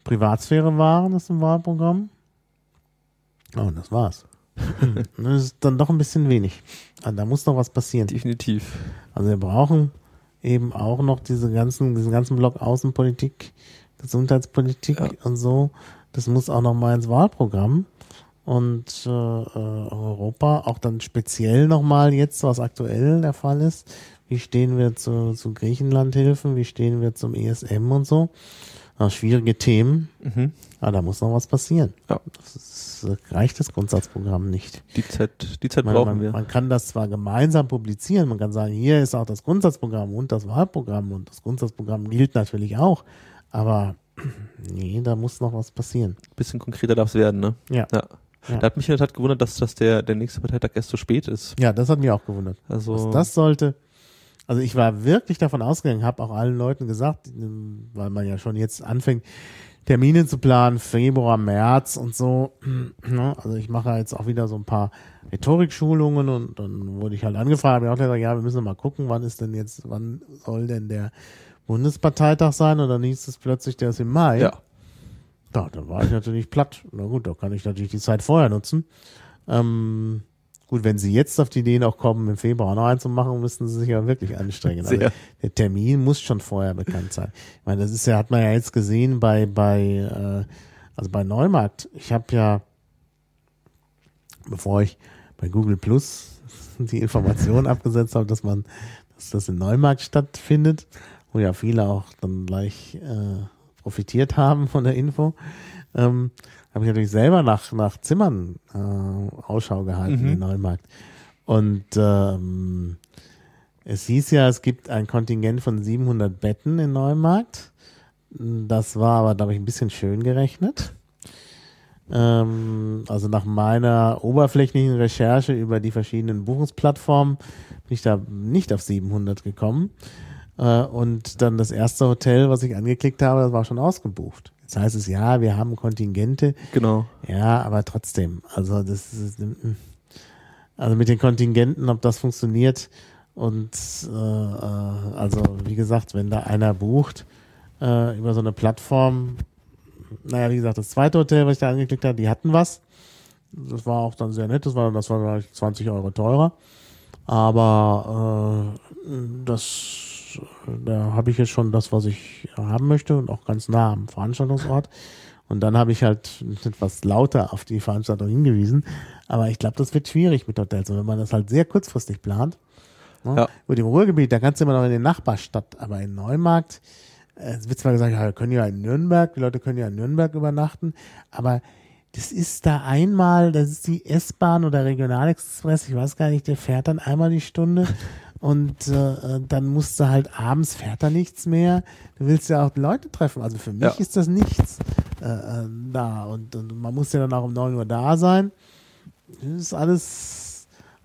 Privatsphäre wahren ist im Wahlprogramm. Oh, das war's. das ist dann doch ein bisschen wenig. Also da muss noch was passieren. Definitiv. Also wir brauchen eben auch noch diese ganzen, diesen ganzen Block Außenpolitik, Gesundheitspolitik Ja. und so. Das muss auch noch mal ins Wahlprogramm. Und äh, äh, Europa auch dann speziell nochmal jetzt, was aktuell der Fall ist. Wie stehen wir zu, zu Griechenlandhilfen? Wie stehen wir zum ESM und so? Ja, schwierige Themen. Mhm. Aber da muss noch was passieren. Ja. Das ist, äh, reicht das Grundsatzprogramm nicht. Die Zeit, die Zeit Man, brauchen man, wir. man kann das zwar gemeinsam publizieren, man kann sagen, hier ist auch das Grundsatzprogramm und das Wahlprogramm und das Grundsatzprogramm gilt natürlich auch, aber nee, da muss noch was passieren. bisschen konkreter darf es werden, ne? Ja. ja. Ja. Da hat mich in der Tat gewundert, dass, dass der, der nächste Parteitag erst so spät ist. Ja, das hat mich auch gewundert. Also, Was das sollte, also ich war wirklich davon ausgegangen, habe auch allen Leuten gesagt, weil man ja schon jetzt anfängt, Termine zu planen, Februar, März und so. Ne? Also ich mache jetzt auch wieder so ein paar Rhetorikschulungen und dann wurde ich halt angefragt, habe ich auch gesagt, ja, wir müssen mal gucken, wann ist denn jetzt, wann soll denn der Bundesparteitag sein? Und dann hieß es plötzlich, der ist im Mai. ja. Ja, dann war ich natürlich platt. Na gut, da kann ich natürlich die Zeit vorher nutzen. Ähm, gut, wenn Sie jetzt auf die Idee noch kommen, im Februar noch einen zu machen, müssen Sie sich ja wirklich anstrengen. Also der Termin muss schon vorher bekannt sein. Ich meine, das ist ja, hat man ja jetzt gesehen bei, bei, äh, also bei Neumarkt. Ich habe ja, bevor ich bei Google Plus die Information abgesetzt habe, dass man, dass das in Neumarkt stattfindet, wo ja viele auch dann gleich äh, profitiert haben von der Info, ähm, habe ich natürlich selber nach, nach Zimmern äh, Ausschau gehalten Mhm. in Neumarkt. Und ähm, es hieß ja, es gibt ein Kontingent von 700 Betten in Neumarkt. Das war aber, glaube ich, ein bisschen schön gerechnet. Ähm, also nach meiner oberflächlichen Recherche über die verschiedenen Buchungsplattformen bin ich da nicht auf 700 gekommen. Äh, und dann das erste Hotel, was ich angeklickt habe, das war schon ausgebucht. Jetzt heißt es, ja, wir haben Kontingente. Genau. Ja, aber trotzdem, also das ist, also mit den Kontingenten, ob das funktioniert und äh, äh, also wie gesagt, wenn da einer bucht äh, über so eine Plattform, naja, wie gesagt, das zweite Hotel, was ich da angeklickt habe, die hatten was. Das war auch dann sehr nett, das war, das war vielleicht 20 Euro teurer. Aber äh, das, da habe ich jetzt schon das, was ich haben möchte und auch ganz nah am Veranstaltungsort. Und dann habe ich halt etwas lauter auf die Veranstaltung hingewiesen. Aber ich glaube, das wird schwierig mit Hotels. Und wenn man das halt sehr kurzfristig plant, ne? Ja. Gut, im Ruhrgebiet, da kannst du immer noch in den Nachbarstadt, aber in Neumarkt, äh, es wird zwar gesagt, ja, wir können ja in Nürnberg, die Leute können ja in Nürnberg übernachten, aber das ist da einmal, das ist die S-Bahn oder Regionalexpress, ich weiß gar nicht, der fährt dann einmal die Stunde und äh, dann musst du halt abends fährt da nichts mehr. Du willst ja auch Leute treffen. Also für mich Ja. ist das nichts äh, äh, da und, und man muss ja dann auch um 9 Uhr da sein. Das ist alles.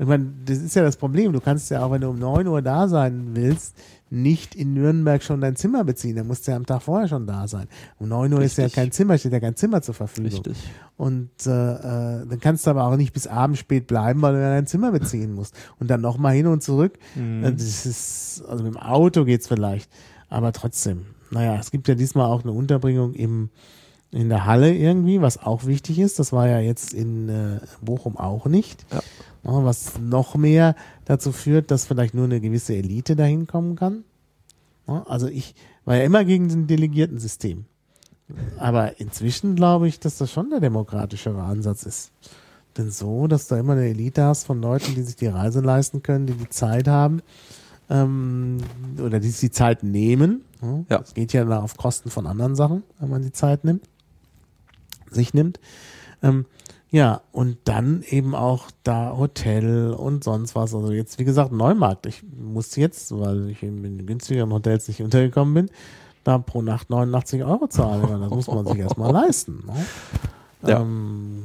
Ich meine, das ist ja das Problem. Du kannst ja auch, wenn du um 9 Uhr da sein willst, nicht in Nürnberg schon dein Zimmer beziehen. Da musst du ja am Tag vorher schon da sein. Um 9 Uhr ist ja Richtig. kein Zimmer, steht ja kein Zimmer zur Verfügung. Richtig. Und äh, äh, dann kannst du aber auch nicht bis abends spät bleiben, weil du ja dein Zimmer beziehen musst. Und dann nochmal hin und zurück. Mhm. Äh, Das ist, also mit dem Auto geht's vielleicht. Aber trotzdem. Naja, es gibt ja diesmal auch eine Unterbringung im, in der Halle irgendwie, was auch wichtig ist. Das war ja jetzt in äh, Bochum auch nicht. Ja. Ja, was noch mehr dazu führt, dass vielleicht nur eine gewisse Elite dahin kommen kann. Ja, also ich war ja immer gegen ein Delegiertensystem. Aber inzwischen glaube ich, dass das schon der demokratischere Ansatz ist. Denn so, dass du immer eine Elite hast von Leuten, die sich die Reise leisten können, die die Zeit haben ähm, oder die sich die Zeit nehmen. Ja, Ja. Das geht ja dann auf Kosten von anderen Sachen, wenn man die Zeit nimmt, sich nimmt. Ähm, ja, und dann eben auch da Hotel und sonst was. Also jetzt, wie gesagt, Neumarkt. Ich musste jetzt, weil ich in den günstigeren Hotels nicht untergekommen bin, da pro Nacht 89 Euro zahlen. Das muss man sich erstmal leisten. Ne? Ja. Ähm,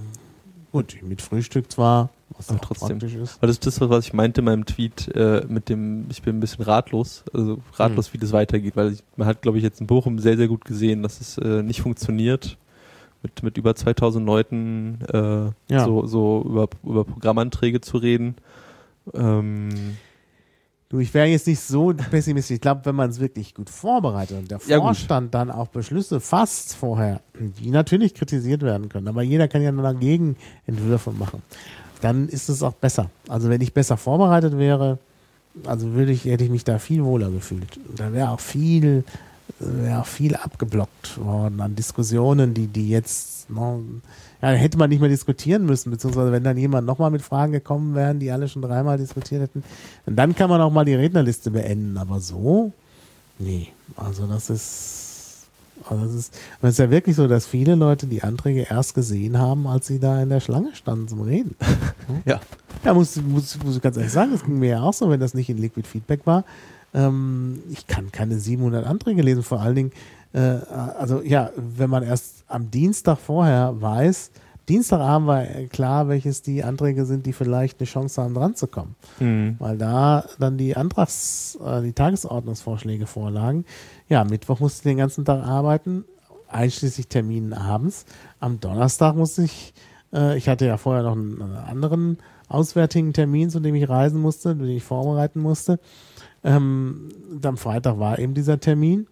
gut, mit Frühstück zwar, was Aber auch trotzdem. praktisch ist. Weil das ist das, was ich meinte in meinem Tweet äh, mit dem, ich bin ein bisschen ratlos, also ratlos, wie das weitergeht, weil ich, man hat, glaube ich, jetzt in Bochum sehr, sehr gut gesehen, dass es äh, nicht funktioniert, mit, mit über 2000 Leuten äh, Ja. so, so über, über Programmanträge zu reden. Ähm, Du, ich wäre jetzt nicht so pessimistisch. Ich glaube, wenn man es wirklich gut vorbereitet und der Ja, gut. Vorstand dann auch Beschlüsse fasst vorher, die natürlich kritisiert werden können, aber jeder kann ja nur dagegen Entwürfe machen, dann ist es auch besser. Also wenn ich besser vorbereitet wäre, also würde ich, hätte ich mich da viel wohler gefühlt. Da wäre auch viel, auch viel abgeblockt worden an Diskussionen, die, die jetzt, ne, ja, hätte man nicht mehr diskutieren müssen, beziehungsweise wenn dann jemand nochmal mit Fragen gekommen wären, die alle schon dreimal diskutiert hätten, dann kann man auch mal die Rednerliste beenden, aber so, nee, also das ist, also das ist, es ist ja wirklich so, dass viele Leute die Anträge erst gesehen haben, als sie da in der Schlange standen zum Reden. ja. Ja, muss, muss, muss ich ganz ehrlich sagen, das ging mir ja auch so, wenn das nicht in Liquid Feedback war. Ähm, ich kann keine 700 Anträge lesen, vor allen Dingen, äh, also ja, wenn man erst am Dienstag vorher weiß, Dienstagabend war klar, welches die Anträge sind, die vielleicht eine Chance haben, dran zu kommen. Hm. Weil da dann die Antrags-, äh, die Tagesordnungsvorschläge vorlagen. Ja, Mittwoch musste ich den ganzen Tag arbeiten, einschließlich Terminen abends. Am Donnerstag musste ich, äh, ich hatte ja vorher noch einen, einen anderen auswärtigen Termin, zu dem ich reisen musste, den ich vorbereiten musste. Ähm, am Freitag war eben dieser Termin.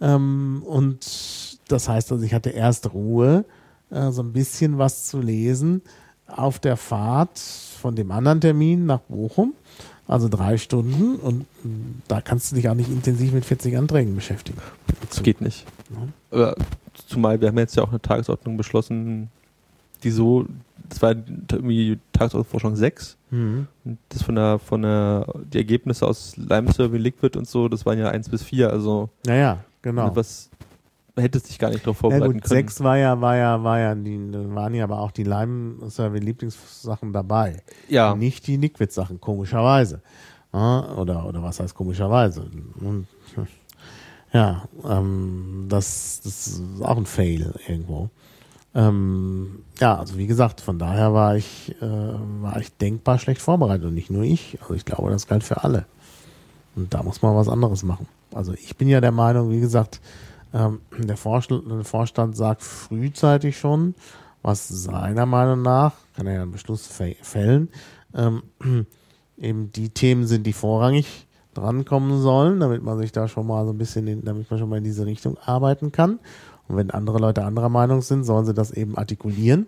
Ähm, und das heißt also, ich hatte erst Ruhe, äh, so ein bisschen was zu lesen auf der Fahrt von dem anderen Termin nach Bochum. Also drei Stunden und mh, da kannst du dich auch nicht intensiv mit 40 Anträgen beschäftigen. Das geht nicht. Aber zumal wir haben jetzt ja auch eine Tagesordnung beschlossen, die so, das war irgendwie Tagesordnungsforschung 6 Mhm. das von der, von der, die Ergebnisse aus Lime Survey Liquid und so, das waren ja 1 bis 4, also Naja, genau. was, man hätte sich gar nicht darauf Ja vorbereiten gut, können. sechs war ja, war ja, war ja, die, waren ja aber auch die Lime-Survey-Lieblingssachen dabei. Ja, Nicht die Liquid-Sachen, komischerweise. Ja, oder, oder was heißt komischerweise? Und, ja, ähm, das, das ist auch ein Fail irgendwo. Ähm, ja, also wie gesagt, von daher war ich, äh, war ich denkbar schlecht vorbereitet und nicht nur ich. Also ich glaube, das galt für alle. Und da muss man was anderes machen. Also ich bin ja der Meinung, wie gesagt, ähm, der, Vorstand, sagt frühzeitig schon, was seiner Meinung nach, kann er ja einen Beschluss fä- fällen, ähm, eben die Themen sind, die vorrangig drankommen sollen, damit man sich da schon mal so ein bisschen, in, damit man schon mal in diese Richtung arbeiten kann. Und wenn andere Leute anderer Meinung sind, sollen sie das eben artikulieren.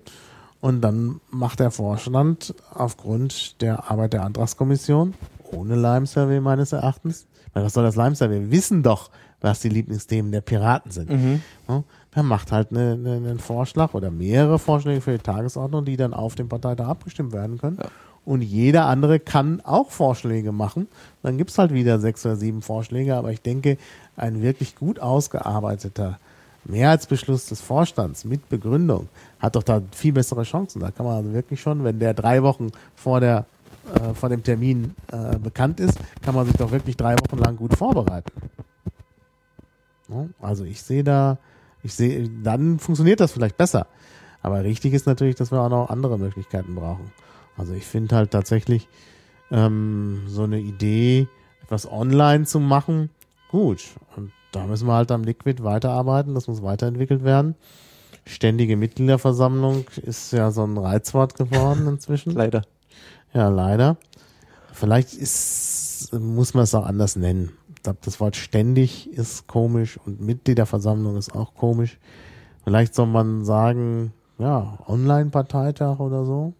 Und dann macht der Vorstand aufgrund der Arbeit der Antragskommission, ohne Lime-Survey meines Erachtens, weil was soll das Lime-Survey? Wir wissen doch, was die Lieblingsthemen der Piraten sind. Mhm. Ja, dann macht halt eine, eine, einen Vorschlag oder mehrere Vorschläge für die Tagesordnung, die dann auf dem Parteitag abgestimmt werden können. Ja. Und jeder andere kann auch Vorschläge machen. Dann gibt's halt wieder sechs oder sieben Vorschläge, aber ich denke, ein wirklich gut ausgearbeiteter Mehrheitsbeschluss des Vorstands mit Begründung hat doch da viel bessere Chancen. Da kann man also wirklich schon, wenn der drei Wochen vor der äh, vor dem Termin äh, bekannt ist, kann man sich doch wirklich drei Wochen lang gut vorbereiten. Also ich sehe da, ich sehe, dann funktioniert das vielleicht besser. Aber richtig ist natürlich, dass wir auch noch andere Möglichkeiten brauchen. Also ich finde halt tatsächlich, ähm, so eine Idee, etwas online zu machen. Gut, und da müssen wir halt am Liquid weiterarbeiten, das muss weiterentwickelt werden. Ständige Mitgliederversammlung ist ja so ein Reizwort geworden inzwischen. Leider. Ja, leider. Vielleicht ist, muss man es auch anders nennen. Ich glaube, das Wort ständig ist komisch und Mitgliederversammlung ist auch komisch. Vielleicht soll man sagen, ja, Online-Parteitag oder so.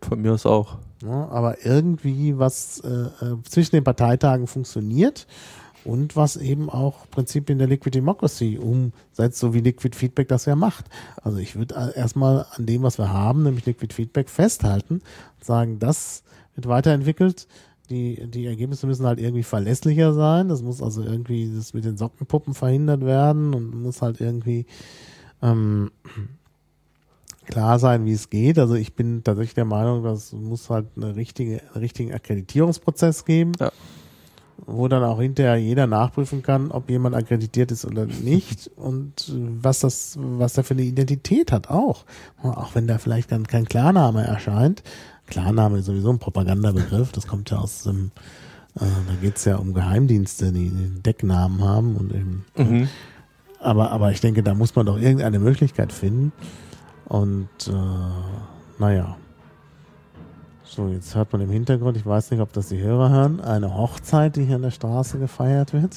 Von mir aus auch. Ja, aber irgendwie was äh, äh, zwischen den Parteitagen funktioniert und was eben auch Prinzipien der Liquid Democracy umsetzt, so wie Liquid Feedback das ja macht. Also ich würde erstmal an dem, was wir haben, nämlich Liquid Feedback, festhalten und sagen, das wird weiterentwickelt. Die, die Ergebnisse müssen halt irgendwie verlässlicher sein. Das muss also irgendwie das mit den Sockenpuppen verhindert werden und muss halt irgendwie ähm, klar sein, wie es geht. Also ich bin tatsächlich der Meinung, dass es muss halt eine richtige, einen richtigen Akkreditierungsprozess geben, Ja. Wo dann auch hinterher jeder nachprüfen kann, ob jemand akkreditiert ist oder nicht und was das, was da für eine Identität hat auch. Auch wenn da vielleicht dann kein Klarname erscheint. Klarname ist sowieso ein Propagandabegriff, das kommt ja aus dem, äh, da geht's ja um Geheimdienste, die Decknamen haben und eben Mhm. aber, aber ich denke, da muss man doch irgendeine Möglichkeit finden. Und äh, naja. So, jetzt hört man im Hintergrund, ich weiß nicht, ob das die Hörer hören, eine Hochzeit, die hier an der Straße gefeiert wird.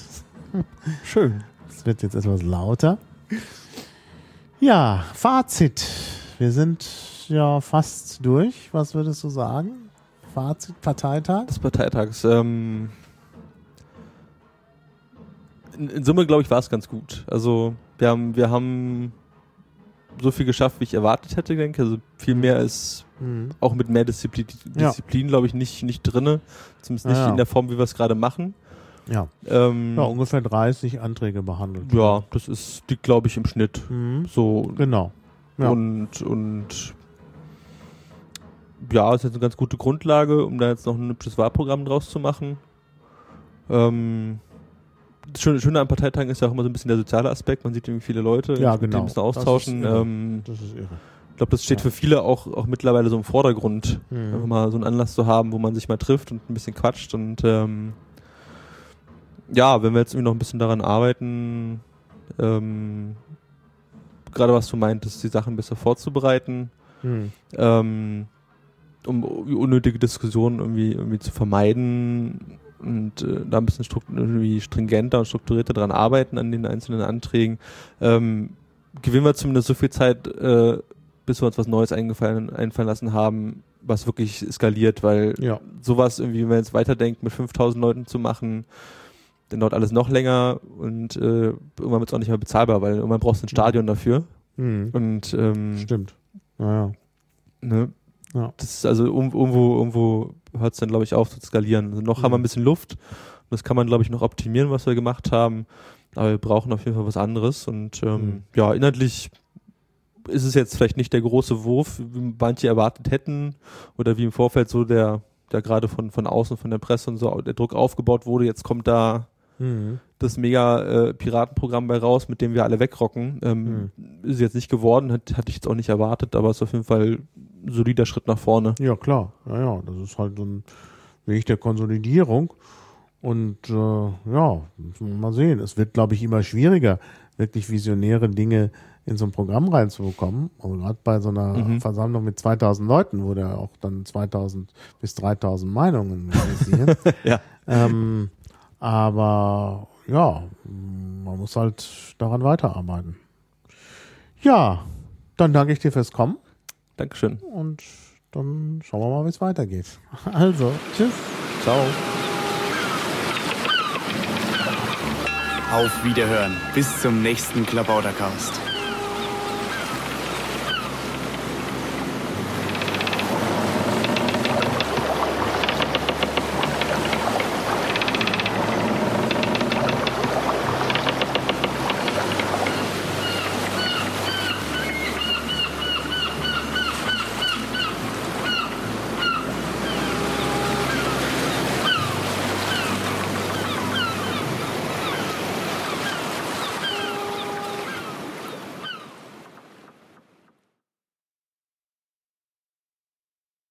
Schön. Es wird jetzt etwas lauter. Ja, Fazit. Wir sind ja fast durch. Was würdest du sagen? Fazit, Parteitag? Des Parteitags. Ähm, in, in Summe, glaube ich, war es ganz gut. Also wir haben, wir haben so viel geschafft, wie ich erwartet hätte, denke ich. Also viel mehr ist Mhm. auch mit mehr Disziplin, Ja. Disziplin glaube ich, nicht, nicht drinne. Zumindest nicht Ja, ja. in der Form, wie wir es gerade machen. Ja. Ähm, ja, ungefähr 30 Anträge behandelt. ja, das ist, liegt, glaube ich, im Schnitt. Mhm. So Genau. Ja. und, und ja, ist jetzt eine ganz gute Grundlage, um da jetzt noch ein hübsches Wahlprogramm draus zu machen. Ähm, Schöne, Schöne an Parteitagen ist ja auch immer so ein bisschen der soziale Aspekt. Man sieht irgendwie viele Leute, Ja, genau. ein bisschen Das ist austauschen. irre. Ähm, Das ist irre. ich glaube, das steht Ja. für viele auch, auch mittlerweile so im Vordergrund. Mhm. Einfach mal so einen Anlass zu haben, wo man sich mal trifft und ein bisschen quatscht. Und ähm, ja, wenn wir jetzt irgendwie noch ein bisschen daran arbeiten, ähm, gerade was du meintest, die Sachen besser vorzubereiten, Mhm. ähm, um unnötige Diskussionen irgendwie, irgendwie zu vermeiden und äh, da ein bisschen irgendwie stringenter und strukturierter dran arbeiten an den einzelnen Anträgen, ähm, gewinnen wir zumindest so viel Zeit, äh, bis wir uns was Neues eingefallen, einfallen lassen haben, was wirklich skaliert, weil Ja. sowas irgendwie, wenn man jetzt weiterdenkt, mit 5000 Leuten zu machen, dann dauert alles noch länger und äh, irgendwann wird es auch nicht mehr bezahlbar, weil irgendwann brauchst du ein Stadion dafür Mhm. und ähm, Stimmt. Naja. Ne? Ja. Das ist also irgend- irgendwo, irgendwo hört es dann, glaube ich, auf zu skalieren. Also noch haben wir ein Mhm. bisschen Luft. Und das kann man, glaube ich, noch optimieren, was wir gemacht haben. Aber wir brauchen auf jeden Fall was anderes. Und ähm, Mhm. ja, inhaltlich ist es jetzt vielleicht nicht der große Wurf, wie manche erwartet hätten. Oder wie im Vorfeld so der, der gerade von, von außen, von der Presse und so, der Druck aufgebaut wurde. Jetzt kommt da Mhm. das mega äh, Piratenprogramm bei raus, mit dem wir alle wegrocken. Ähm, Ist jetzt nicht geworden, hat, hatte ich jetzt auch nicht erwartet, aber ist auf jeden Fall ein solider Schritt nach vorne. Ja, klar. Ja, ja, das ist halt so ein Weg der Konsolidierung. Und äh, ja, müssen wir mal sehen. Es wird, glaube ich, immer schwieriger, wirklich visionäre Dinge in so ein Programm reinzubekommen. Also gerade bei so einer Mhm. Versammlung mit 2000 Leuten, wo da auch dann 2000 bis 3000 Meinungen. Ja. ähm, aber ja, man muss halt daran weiterarbeiten. Ja, dann danke ich dir fürs Kommen Dankeschön. und dann schauen wir mal, wie es weitergeht. Also, tschüss. Ciao. Auf Wiederhören. Bis zum nächsten Klabautercast.